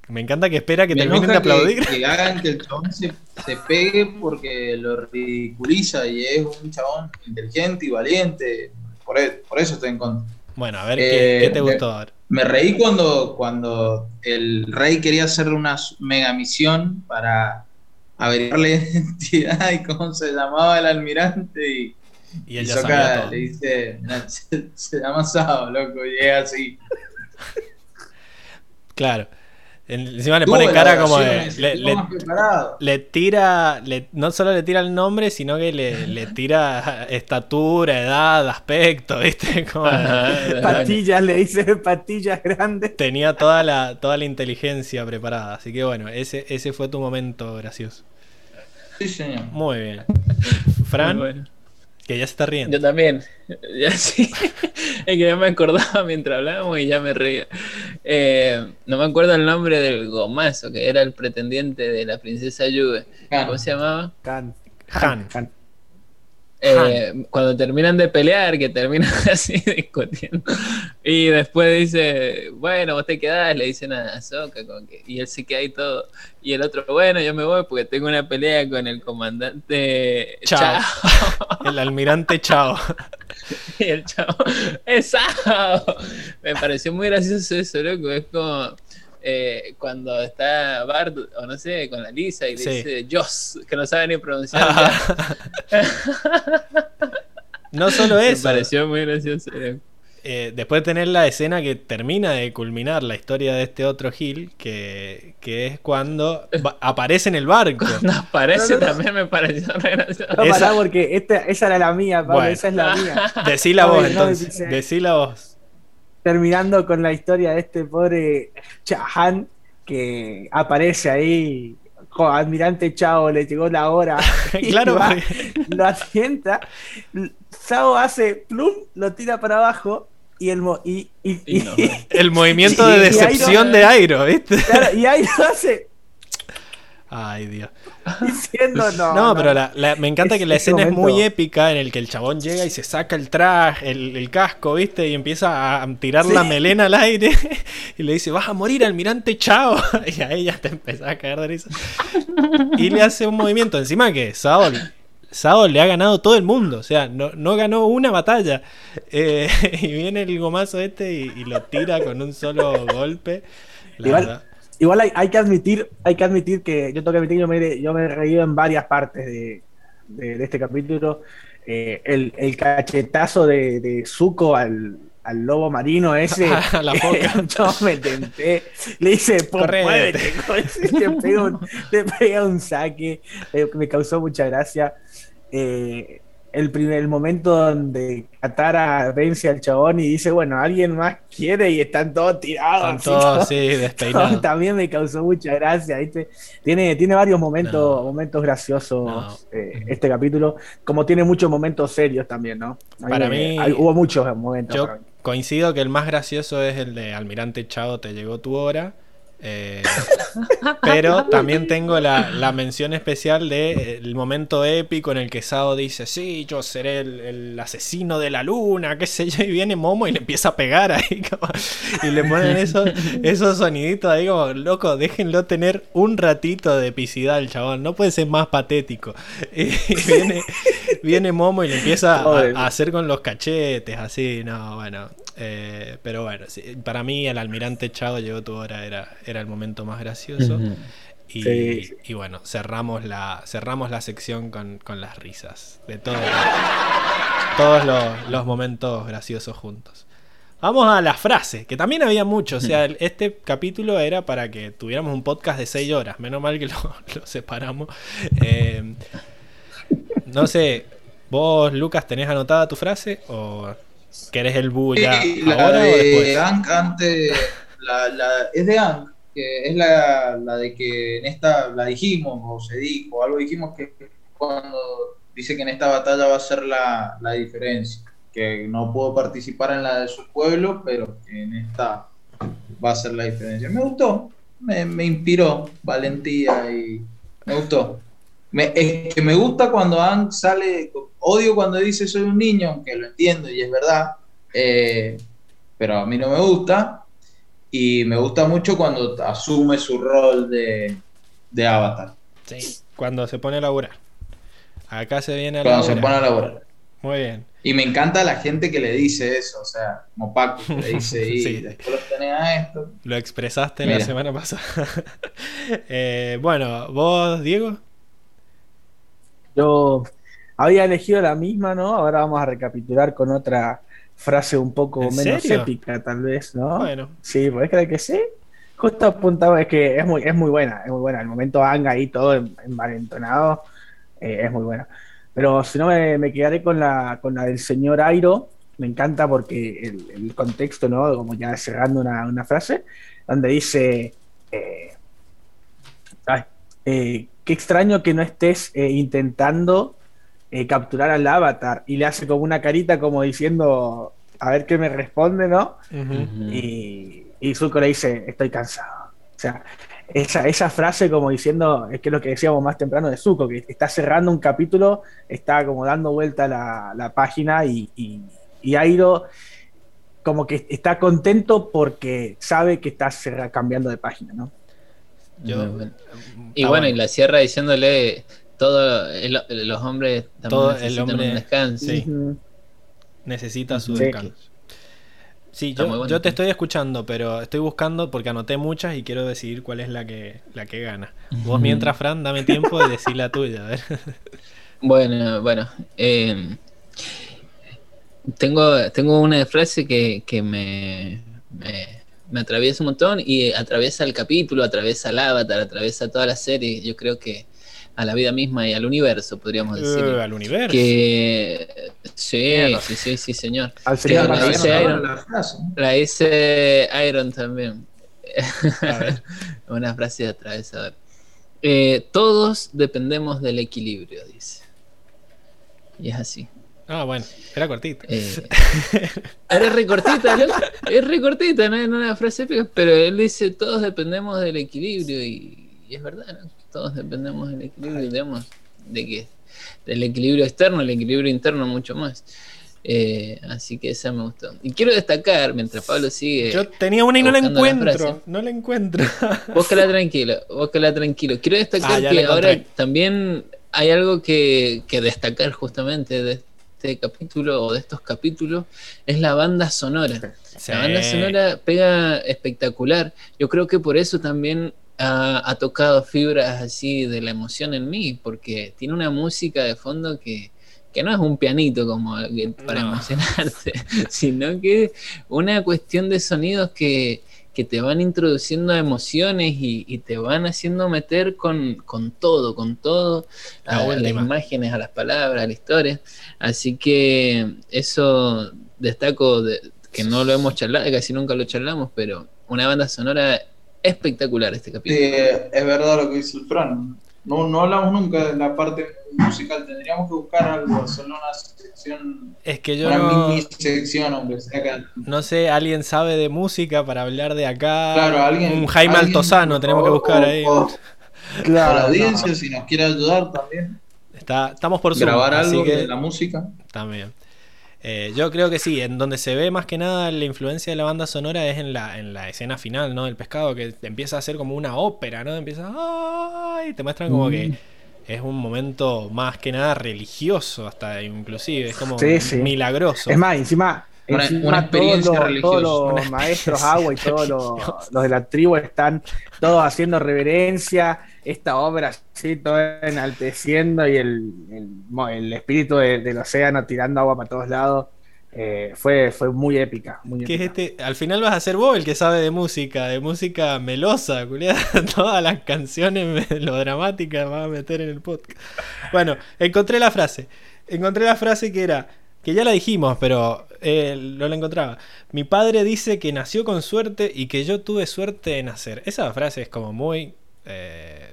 Me encanta que espera que me terminen de que- aplaudir. Que, hagan que el chabón se, se pegue porque lo ridiculiza y es un chabón inteligente y valiente. Por, e- por eso estoy en contra. Bueno, a ver, Eh, ¿qué, qué te me- gustó ahora? Me reí cuando, cuando el rey quería hacer una mega misión para averiguar la identidad y cómo se llamaba el almirante y, Y y él sabía todo. le dice, "Nah, se, se llama Sao, loco, y es así. Claro. En- Encima le pone cara como de. Le, le- le tira. le- no solo le tira el nombre, sino que le, le tira estatura, edad, aspecto, ¿viste? Como- Patillas, le dice patillas grandes. tenía toda la, toda la inteligencia preparada. Así que bueno, ese, ese fue tu momento gracioso. Sí, señor. Muy bien. Fran, Muy bueno. Que ya se está riendo. Yo también. Ya sí. Es que yo me acordaba mientras hablábamos y ya me reía. Eh, no me acuerdo el nombre del gomazo, que era el pretendiente de la princesa. Gano. ¿Cómo se llamaba? Han. Can. Eh, cuando terminan de pelear, que terminan así discutiendo. Y después dice, bueno, vos te quedás, le dicen a Ahsoka, como que- y él se queda ahí todo. Y el otro, bueno, yo me voy porque tengo una pelea con el comandante Chao. Chao. El almirante Chao. Y el chavo, ¡Esao! Me pareció muy gracioso eso, loco. Es como eh, cuando está Bart, o no sé, con la Lisa y le Sí. dice Joss, que no sabe ni pronunciar. no solo Me eso. pareció muy gracioso. loco. eh, después de tener la escena que termina de culminar la historia de este otro Gil, que, que es cuando aparece en el barco. Cuando aparece No, no, no. también me pareció re gracioso. No, Esa- pará, porque esta, esa era la mía, Pablo, Bueno. esa es la mía. Decí la voz entonces. Decí la voz. Terminando con la historia de este pobre Chahan que aparece ahí. Jo, Almirante Chao, le llegó la hora. claro, va, lo asienta. Sao hace plum, lo tira para abajo y el mo- y, y, Y no. el movimiento Y- de y Airo- decepción de Airo, ¿viste? claro, y lo hace Ay, Dios. diciendo no. No, pero la- la- me encanta Es- que la ese escena es muy épica en el que el chabón llega y se saca el traje, el, el casco, ¿viste? Y empieza a tirar Sí. la melena al aire y le dice, vas a morir, almirante, chao. Y ahí ya te empezás a caer de risa. Y le hace un movimiento. Encima que Sao, Sao le ha ganado todo el mundo. O sea, no, no ganó una batalla. Eh, y viene el gomazo este y, y lo tira con un solo golpe. La Igual- verdad. Igual hay, hay que admitir, hay que admitir que yo tengo que admitir yo me, yo me he reído en varias partes de, de- de este capítulo. Eh, el, el cachetazo de, de Zuko al, al lobo marino ese. La foca. yo me tenté. Le dice, "Pum, Correte". muévete", le, pega un, le pega un saque. eh, me causó mucha gracia. Eh, el primer el momento donde Katara vence al chabón y dice, bueno, alguien más quiere y están todos tirados. Están todos así, despeinados. también me causó mucha gracia, ¿viste? Tiene, tiene varios momentos, No. momentos graciosos No. eh, este capítulo, como tiene muchos momentos serios también, ¿no? Para me- mí- hay- hubo muchos momentos. Yo coincido que el más gracioso es el de Almirante Chao, te llegó tu hora. Eh, pero también tengo la, la mención especial de eh, momento épico en el que Sao dice, sí, yo seré el, el asesino de la luna, qué sé yo, y viene Momo y le empieza a pegar ahí, como- y le ponen esos, esos soniditos ahí como, loco, déjenlo tener un ratito de epicidad el chabón, no puede ser más patético. Y viene, viene Momo y le empieza a, hacer con los cachetes, así, no, bueno. eh, pero bueno, sí, para mí el almirante Chao llegó tu hora, era, era el momento más gracioso. Y, Sí. y bueno, cerramos la, cerramos la sección con, con las risas de todo- todos los, los momentos graciosos juntos. Vamos a la frase, que también había mucho. O sea, el- este capítulo era para que tuviéramos un podcast de 6 horas. Menos mal que lo, lo separamos. Eh, no sé, vos, Lucas, ¿tenés anotada tu frase? ¿O querés el bu ya Sí, la ahora o de después? Ank antes, la, la- es de Ank, es la, la de que en esta, la dijimos, o se dijo, algo dijimos que cuando dice que en esta batalla va a ser la, la diferencia, que no puedo participar en la de su pueblo, pero que en esta va a ser la diferencia. Me gustó, me, me inspiró valentía y me gustó. Me, es que me gusta cuando Ang sale, odio cuando dice soy un niño, aunque lo entiendo y es verdad, eh, pero a mí no me gusta. Y me gusta mucho cuando asume su rol de, de avatar. Sí, cuando se pone a laburar. Acá se viene a Cuando laburar. se pone a laburar. Muy bien. Y me encanta la gente que le dice eso, o sea, como Paco, que le dice, y Sí. después tenés a esto. Lo expresaste la semana pasada. Eh, bueno, vos, Diego. Yo había elegido la misma, ¿no? Ahora vamos a recapitular con otra frase un poco ¿En menos serio? épica, tal vez, ¿no? Bueno, Sí, ¿podés creer que sí? Justo apuntaba, es que es muy, es muy buena, es muy buena. El momento Anga ahí todo en- envalentonado eh, es muy buena. Pero si no, me, me quedaré con la, con la del señor Airo. Me encanta porque el, el contexto, ¿no? Como ya cerrando una, una frase, donde dice: eh, ay, eh, Qué extraño que no estés eh, intentando eh, capturar al avatar. Y le hace como una carita, como diciendo: A ver qué me responde, ¿no? Y, y Zuko le dice, estoy cansado. O sea, esa, esa frase como diciendo, es que es lo que decíamos más temprano de Zuko, que está cerrando un capítulo, está como dando vuelta la, la página y, y, y Airo como que está contento porque sabe que está cerra- cambiando de página, ¿no? Yo- Y bueno, y la cierra diciéndole, todo el- los hombres también Todo el necesitan hombre- un descanso. Sí. Necesita su Sí. descanso. Sí, yo, bueno. yo te estoy escuchando, pero estoy buscando porque anoté muchas y quiero decidir cuál es la que, la que gana. Vos mientras, Fran, dame tiempo de decir la tuya. A ver. Bueno, bueno. eh, tengo, tengo una frase que, que me, me, me atraviesa un montón y atraviesa el capítulo, atraviesa el avatar, atraviesa toda la serie. Yo creo que a la vida misma y al universo, podríamos decir. Eh, al universo. que sí, sí, sí, sí, señor. Al señor la ¿no? Iron. La frase, ¿no? La dice Iron también. A ver. Una frase de atravesador. Eh, todos dependemos del equilibrio, dice. Y es así. Ah, bueno, era cortito. Eh, era recortita, ¿no? Es recortita, no es una frase épica, pero él dice, todos dependemos del equilibrio y, y es verdad, ¿no? Todos dependemos del equilibrio, digamos, de que del equilibrio externo, el equilibrio interno mucho más. Eh, así que esa me gustó. Y quiero destacar, mientras Pablo sigue, Yo tenía una y no la encuentro. No la encuentro. búscala tranquilo, búscala tranquilo. Quiero destacar Ah, que ahora también hay algo que, que destacar justamente de este capítulo o de estos capítulos, es la banda sonora. Sí. La banda sonora pega espectacular. Yo creo que por eso también ha, ha tocado fibras así de la emoción en mí, porque tiene una música de fondo que, que no es un pianito como que- para No. emocionarse, sino que una cuestión de sonidos que, que te van introduciendo a emociones y, y te van haciendo meter con, con todo, con todo, La a las imágenes, a las palabras, a la historia. Así que eso destaco de, que no lo hemos charlado, casi nunca lo charlamos, pero una banda sonora espectacular este Sí, capítulo. es verdad lo que dice el Fran. No, no hablamos nunca de la parte musical. Tendríamos que buscar algo, hacer una sección, Es que yo una no, mini sección, aunque sea acá. no sé, alguien sabe de música para hablar de acá. Claro, alguien. Un Jaime alguien, Altozano tenemos que buscar ahí. o- Claro, a la no. audiencia, si nos quiere ayudar también. Está, estamos por Zoom, grabar así algo que de la música. también. Eh, yo creo que sí, en donde se ve más que nada la influencia de la banda sonora es en la, en la escena final, ¿no? Del pescado, que empieza a ser como una ópera, ¿no? Empieza. ¡Ay! Te muestran como Mm. que es un momento más que nada religioso, hasta inclusive. Es como Sí, sí. milagroso. Es más, encima, Una- encima una experiencia todos, los, religiosa. todos los maestros agua y todos los, los de la tribu están todos haciendo reverencia, esta obra así, todo enalteciendo y el, el, espíritu de- del océano tirando agua para todos lados. Eh, fue, fue muy épica. Muy es este, al final vas a ser vos el que sabe de música, de música melosa, culiada. Todas las canciones melodramáticas vas a meter en el podcast. Bueno, encontré la frase. Encontré la frase que era, que ya la dijimos, pero eh, no lo encontraba. Mi padre dice que nació con suerte y que yo tuve suerte de nacer. Esa frase es como muy... eh,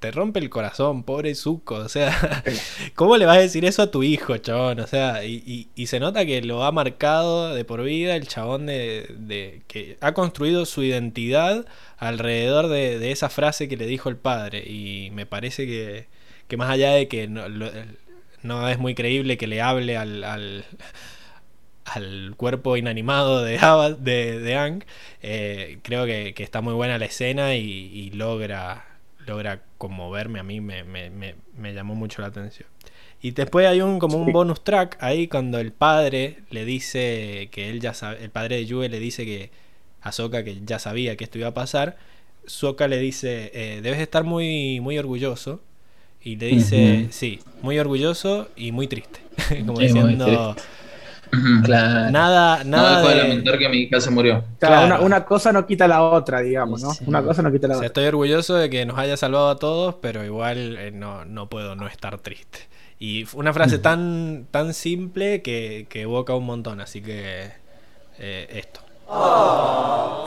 te rompe el corazón, pobre suco. O sea, ¿cómo le vas a decir eso a tu hijo, chabón? O sea, y, y- y se nota que lo ha marcado de por vida el chabón de, de- que ha construido su identidad alrededor de, de esa frase que le dijo el padre. Y me parece que, que más allá de que no, lo- no es muy creíble que le hable al, al, al cuerpo inanimado de, de, de Aang, eh, creo que, que está muy buena la escena y, y logra, logra conmoverme. A mí me, me- me- me llamó mucho la atención. Y después hay un como un bonus track ahí cuando el padre le dice que él ya sabe, el padre de Yue le dice que a Sokka que ya sabía que esto iba a pasar. Sokka le dice, eh, debes estar muy, muy orgulloso. Y le dice, sí, muy orgulloso y muy triste. Como diciendo, Nada. Claro. nada, No nada dejo de de... lamentar que mi hija se murió. Claro. una, una cosa no quita la otra, digamos, ¿no? Sí. Una cosa no quita la O sea, otra. estoy orgulloso de que nos haya salvado a todos, pero igual eh, no, no puedo no estar triste. Y una frase tan, tan simple que, que evoca un montón, así que eh, esto.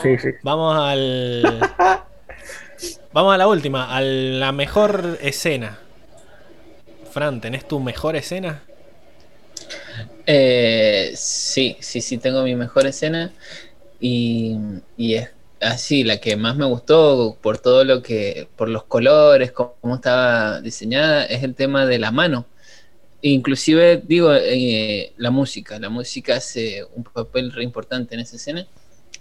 Sí, sí. Vamos al... Vamos a la última, a la mejor escena. Fran, ¿tenés tu mejor escena? Eh, sí, sí, sí, tengo mi mejor escena y, y es así, la que más me gustó por todo lo que, por los colores, cómo estaba diseñada, es el tema de la mano. Inclusive, digo, eh, la música, la música hace un papel re importante en esa escena,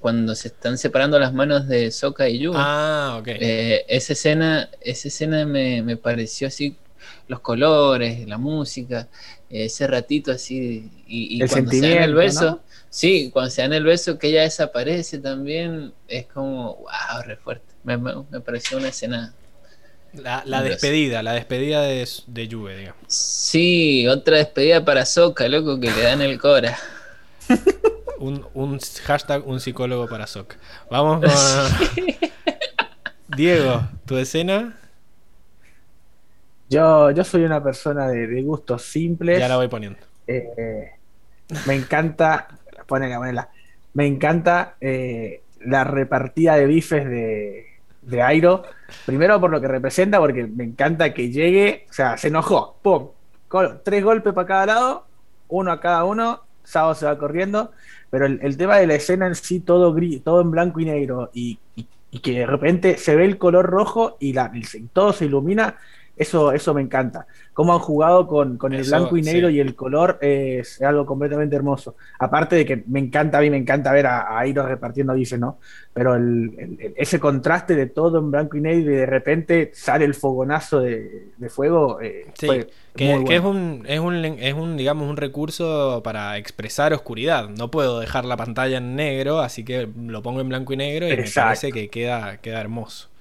cuando se están separando las manos de Sokka y Yu. Ah, ok. Eh, esa escena, esa escena me, me pareció así, los colores, la música, ese ratito así, y, y El cuando se dan el beso, ¿no? sí, cuando se dan el beso, que ella desaparece también, es como, wow, re fuerte. Me, me, me pareció una escena. La, la despedida, la despedida de, de Juve, digamos. Sí, otra despedida para Soca, loco, que le dan el cora. Un, un hashtag, un psicólogo para Sok. Vamos con... Diego, ¿tu escena? Yo, yo soy una persona de, de gustos simples. Ya la voy poniendo. Eh, me encanta, ponela, ponela. Me encanta eh, la repartida de bifes de, de Airo. Primero por lo que representa, porque me encanta que llegue, o sea, se enojó, ¡pum! Tres golpes para cada lado, uno a cada uno, Sao se va corriendo, pero el, el tema de la escena en sí, todo gris, todo en blanco y negro, y, y- y que de repente se ve el color rojo y, la, y todo se ilumina, eso, eso me encanta. Cómo han jugado con, con el Eso, blanco y negro sí. y el color es algo completamente hermoso. Aparte de que me encanta, a mí me encanta ver a, a repartiendo bifes, ¿no? Pero el- ese contraste de todo en blanco y negro y de repente sale el fogonazo de, de fuego, eh, Sí, fue Que, muy que es, un, es, un, es un, digamos, un recurso para expresar oscuridad. No puedo dejar la pantalla en negro, así que lo pongo en blanco y negro y me parece que queda, queda hermoso.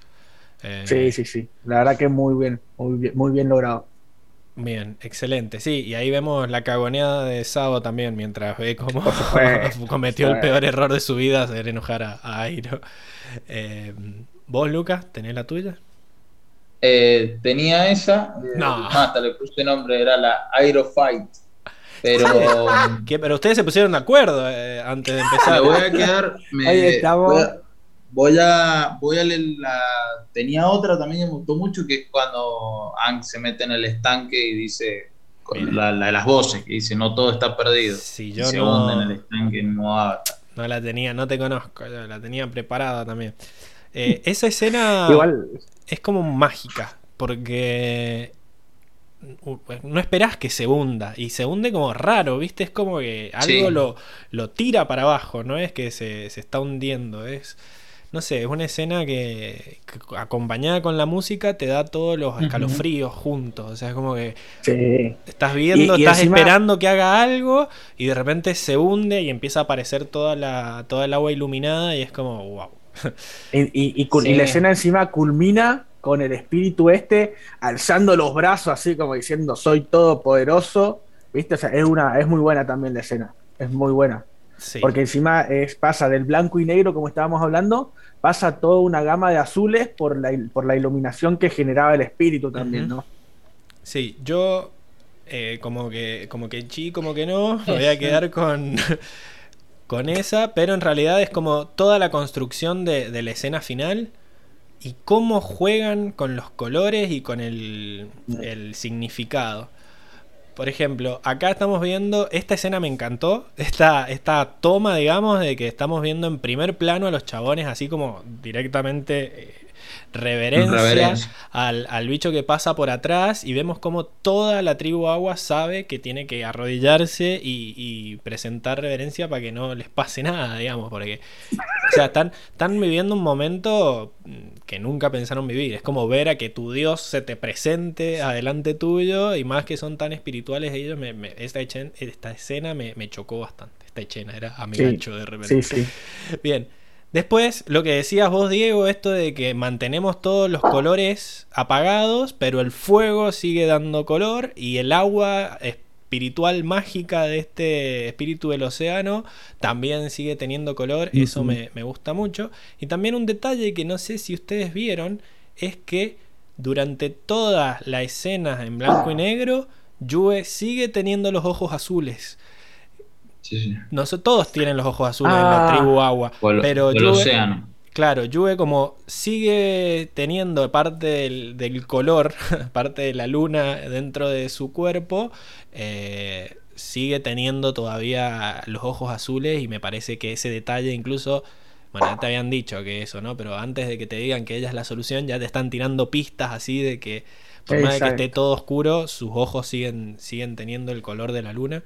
Eh, Sí, sí, sí. La verdad que muy bien, muy bien, muy bien logrado. Bien, excelente. Sí, y ahí vemos la cagoneada de Sabo también, mientras ve cómo cometió el peor error de su vida, hacer enojar a, a Airo. Eh, ¿Vos, Lucas, tenés la tuya? Eh, tenía esa, eh, No. hasta le puse nombre, era la Aerofight. Pero ¿Qué? Pero ustedes se pusieron de acuerdo eh, antes de me empezar. voy a quedar. me- Ahí estamos. Voy a, voy a, voy a leer la. Tenía otra también que me gustó mucho, que es cuando Ang se mete en el estanque y dice. con la, la de las voces, que dice: No todo está perdido. Si yo se no- hunde en el estanque Avatar. No la tenía, no te conozco, yo la tenía preparada también. Eh, esa escena Igual, es como mágica, porque no esperás que se hunda, y se hunde como raro, ¿viste? Es como que algo Sí. lo, lo tira para abajo, no es que se, se está hundiendo, es... No sé, es una escena que, que acompañada con la música te da todos los escalofríos juntos, o sea, es como que sí. Estás viendo, Y- y estás encima- esperando que haga algo y de repente se hunde y empieza a aparecer toda la, toda el agua iluminada y es como, wow. Y, y- la escena encima culmina con el espíritu este alzando los brazos así como diciendo soy todopoderoso. ¿Viste? O sea, es una, es muy buena también la escena. Es muy buena. Sí. Porque encima es, pasa del blanco y negro, como estábamos hablando, pasa toda una gama de azules por la, por la iluminación que generaba el espíritu también. ¿no? Sí, yo eh, como que como que sí, como que no, me voy a quedar con, con esa, pero en realidad es como toda la construcción de, de la escena final y cómo juegan con los colores y con el, el significado. Por ejemplo, acá estamos viendo, esta escena me encantó, esta, esta toma, digamos, de que estamos viendo en primer plano a los chabones así como directamente eh, reverencia, Reverencia. Al, al bicho que pasa por atrás y vemos como toda la tribu agua sabe que tiene que arrodillarse y, y presentar reverencia para que no les pase nada, digamos, porque o sea, están, están viviendo un momento mm, que nunca pensaron vivir. Es como ver a que tu Dios se te presente adelante tuyo y más que son tan espirituales ellos, me- me- esta, escena me, me chocó bastante. Esta escena era a mi Sí, gancho de. Sí, sí. Bien. Después, lo que decías vos, Diego, esto de que mantenemos todos los colores apagados, pero el fuego sigue dando color y el agua espiritual mágica de este espíritu del océano también sigue teniendo color. Eso me, me gusta mucho. Y también un detalle que no sé si ustedes vieron es que durante toda la escena en blanco y negro, Yue sigue teniendo los ojos azules. Sí, sí. No sé, todos tienen los ojos azules en Ah. la tribu agua. O el, pero el océano. Claro, Yue como sigue teniendo parte del, del color, parte de la luna dentro de su cuerpo, eh, sigue teniendo todavía los ojos azules y me parece que ese detalle incluso, bueno, ya te habían dicho que eso, ¿no? Pero antes de que te digan que ella es la solución, ya te están tirando pistas así de que por más de que esté todo oscuro, sus ojos siguen, siguen teniendo el color de la luna.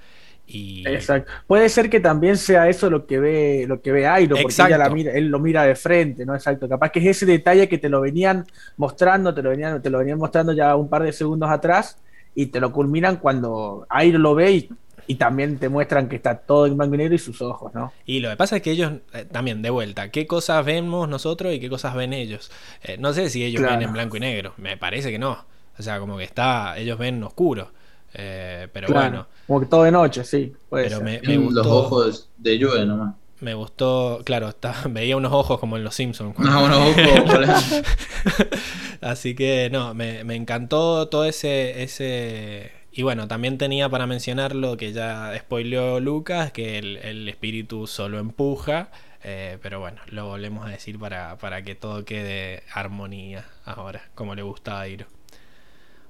Y Exacto. Puede ser que también sea eso lo que ve, lo que ve Airo, porque ella la mira, él lo mira de frente, ¿no? Exacto. Capaz que es ese detalle que te lo venían mostrando, te lo venían, te lo venían mostrando ya un par de segundos atrás, y te lo culminan cuando Airo lo ve y, y también te muestran que está todo en blanco y negro y sus ojos, ¿no? Y lo que pasa es que ellos, eh, también, de vuelta, ¿qué cosas vemos nosotros y qué cosas ven ellos? Eh, no sé si ellos Claro. ven en blanco y negro, me parece que no. O sea, como que está, ellos ven oscuro. Eh, pero Claro. bueno, Como que todo de noche, sí. Puede pero ser. me, me Tienen los gustó, ojos de lluvia nomás. me gustó, claro, está, veía unos ojos como en los Simpsons. cuando- No, unos ojos. Así que no, me, me encantó todo ese, ese... Y bueno, también tenía para mencionar lo que ya spoileó Lucas, que el, el espíritu solo empuja. eh, pero bueno, lo volvemos a decir para, para que todo quede armonía ahora, como le gusta a Iro.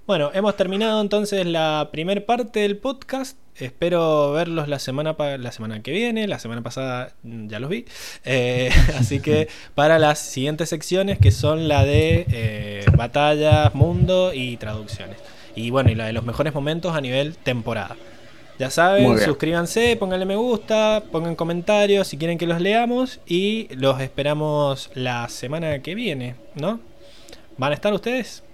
Bueno, hemos terminado entonces la primera parte del podcast. Espero verlos la semana, la semana que viene. La semana pasada mm, ya los vi. Eh, así que para las siguientes secciones, que son la de eh, batallas, mundo y traducciones. Y bueno, y la de los mejores momentos a nivel temporada. Ya saben, suscríbanse, pónganle me gusta, pongan comentarios si quieren que los leamos. Y los esperamos la semana que viene, ¿no? ¿Van a estar ustedes?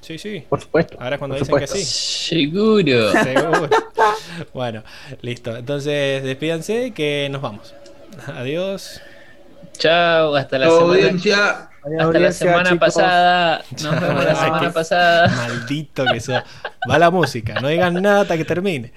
Sí, sí. Por supuesto. Ahora cuando por dicen que sí. Seguro. Seguro. bueno, listo. Entonces, despídanse que nos vamos. Adiós. Chao, hasta la semana. Audiencia. Adiós, Hasta la semana chicos. pasada. Nos vemos la semana pasada. Maldito que eso. Va la música. No digan nada hasta que termine.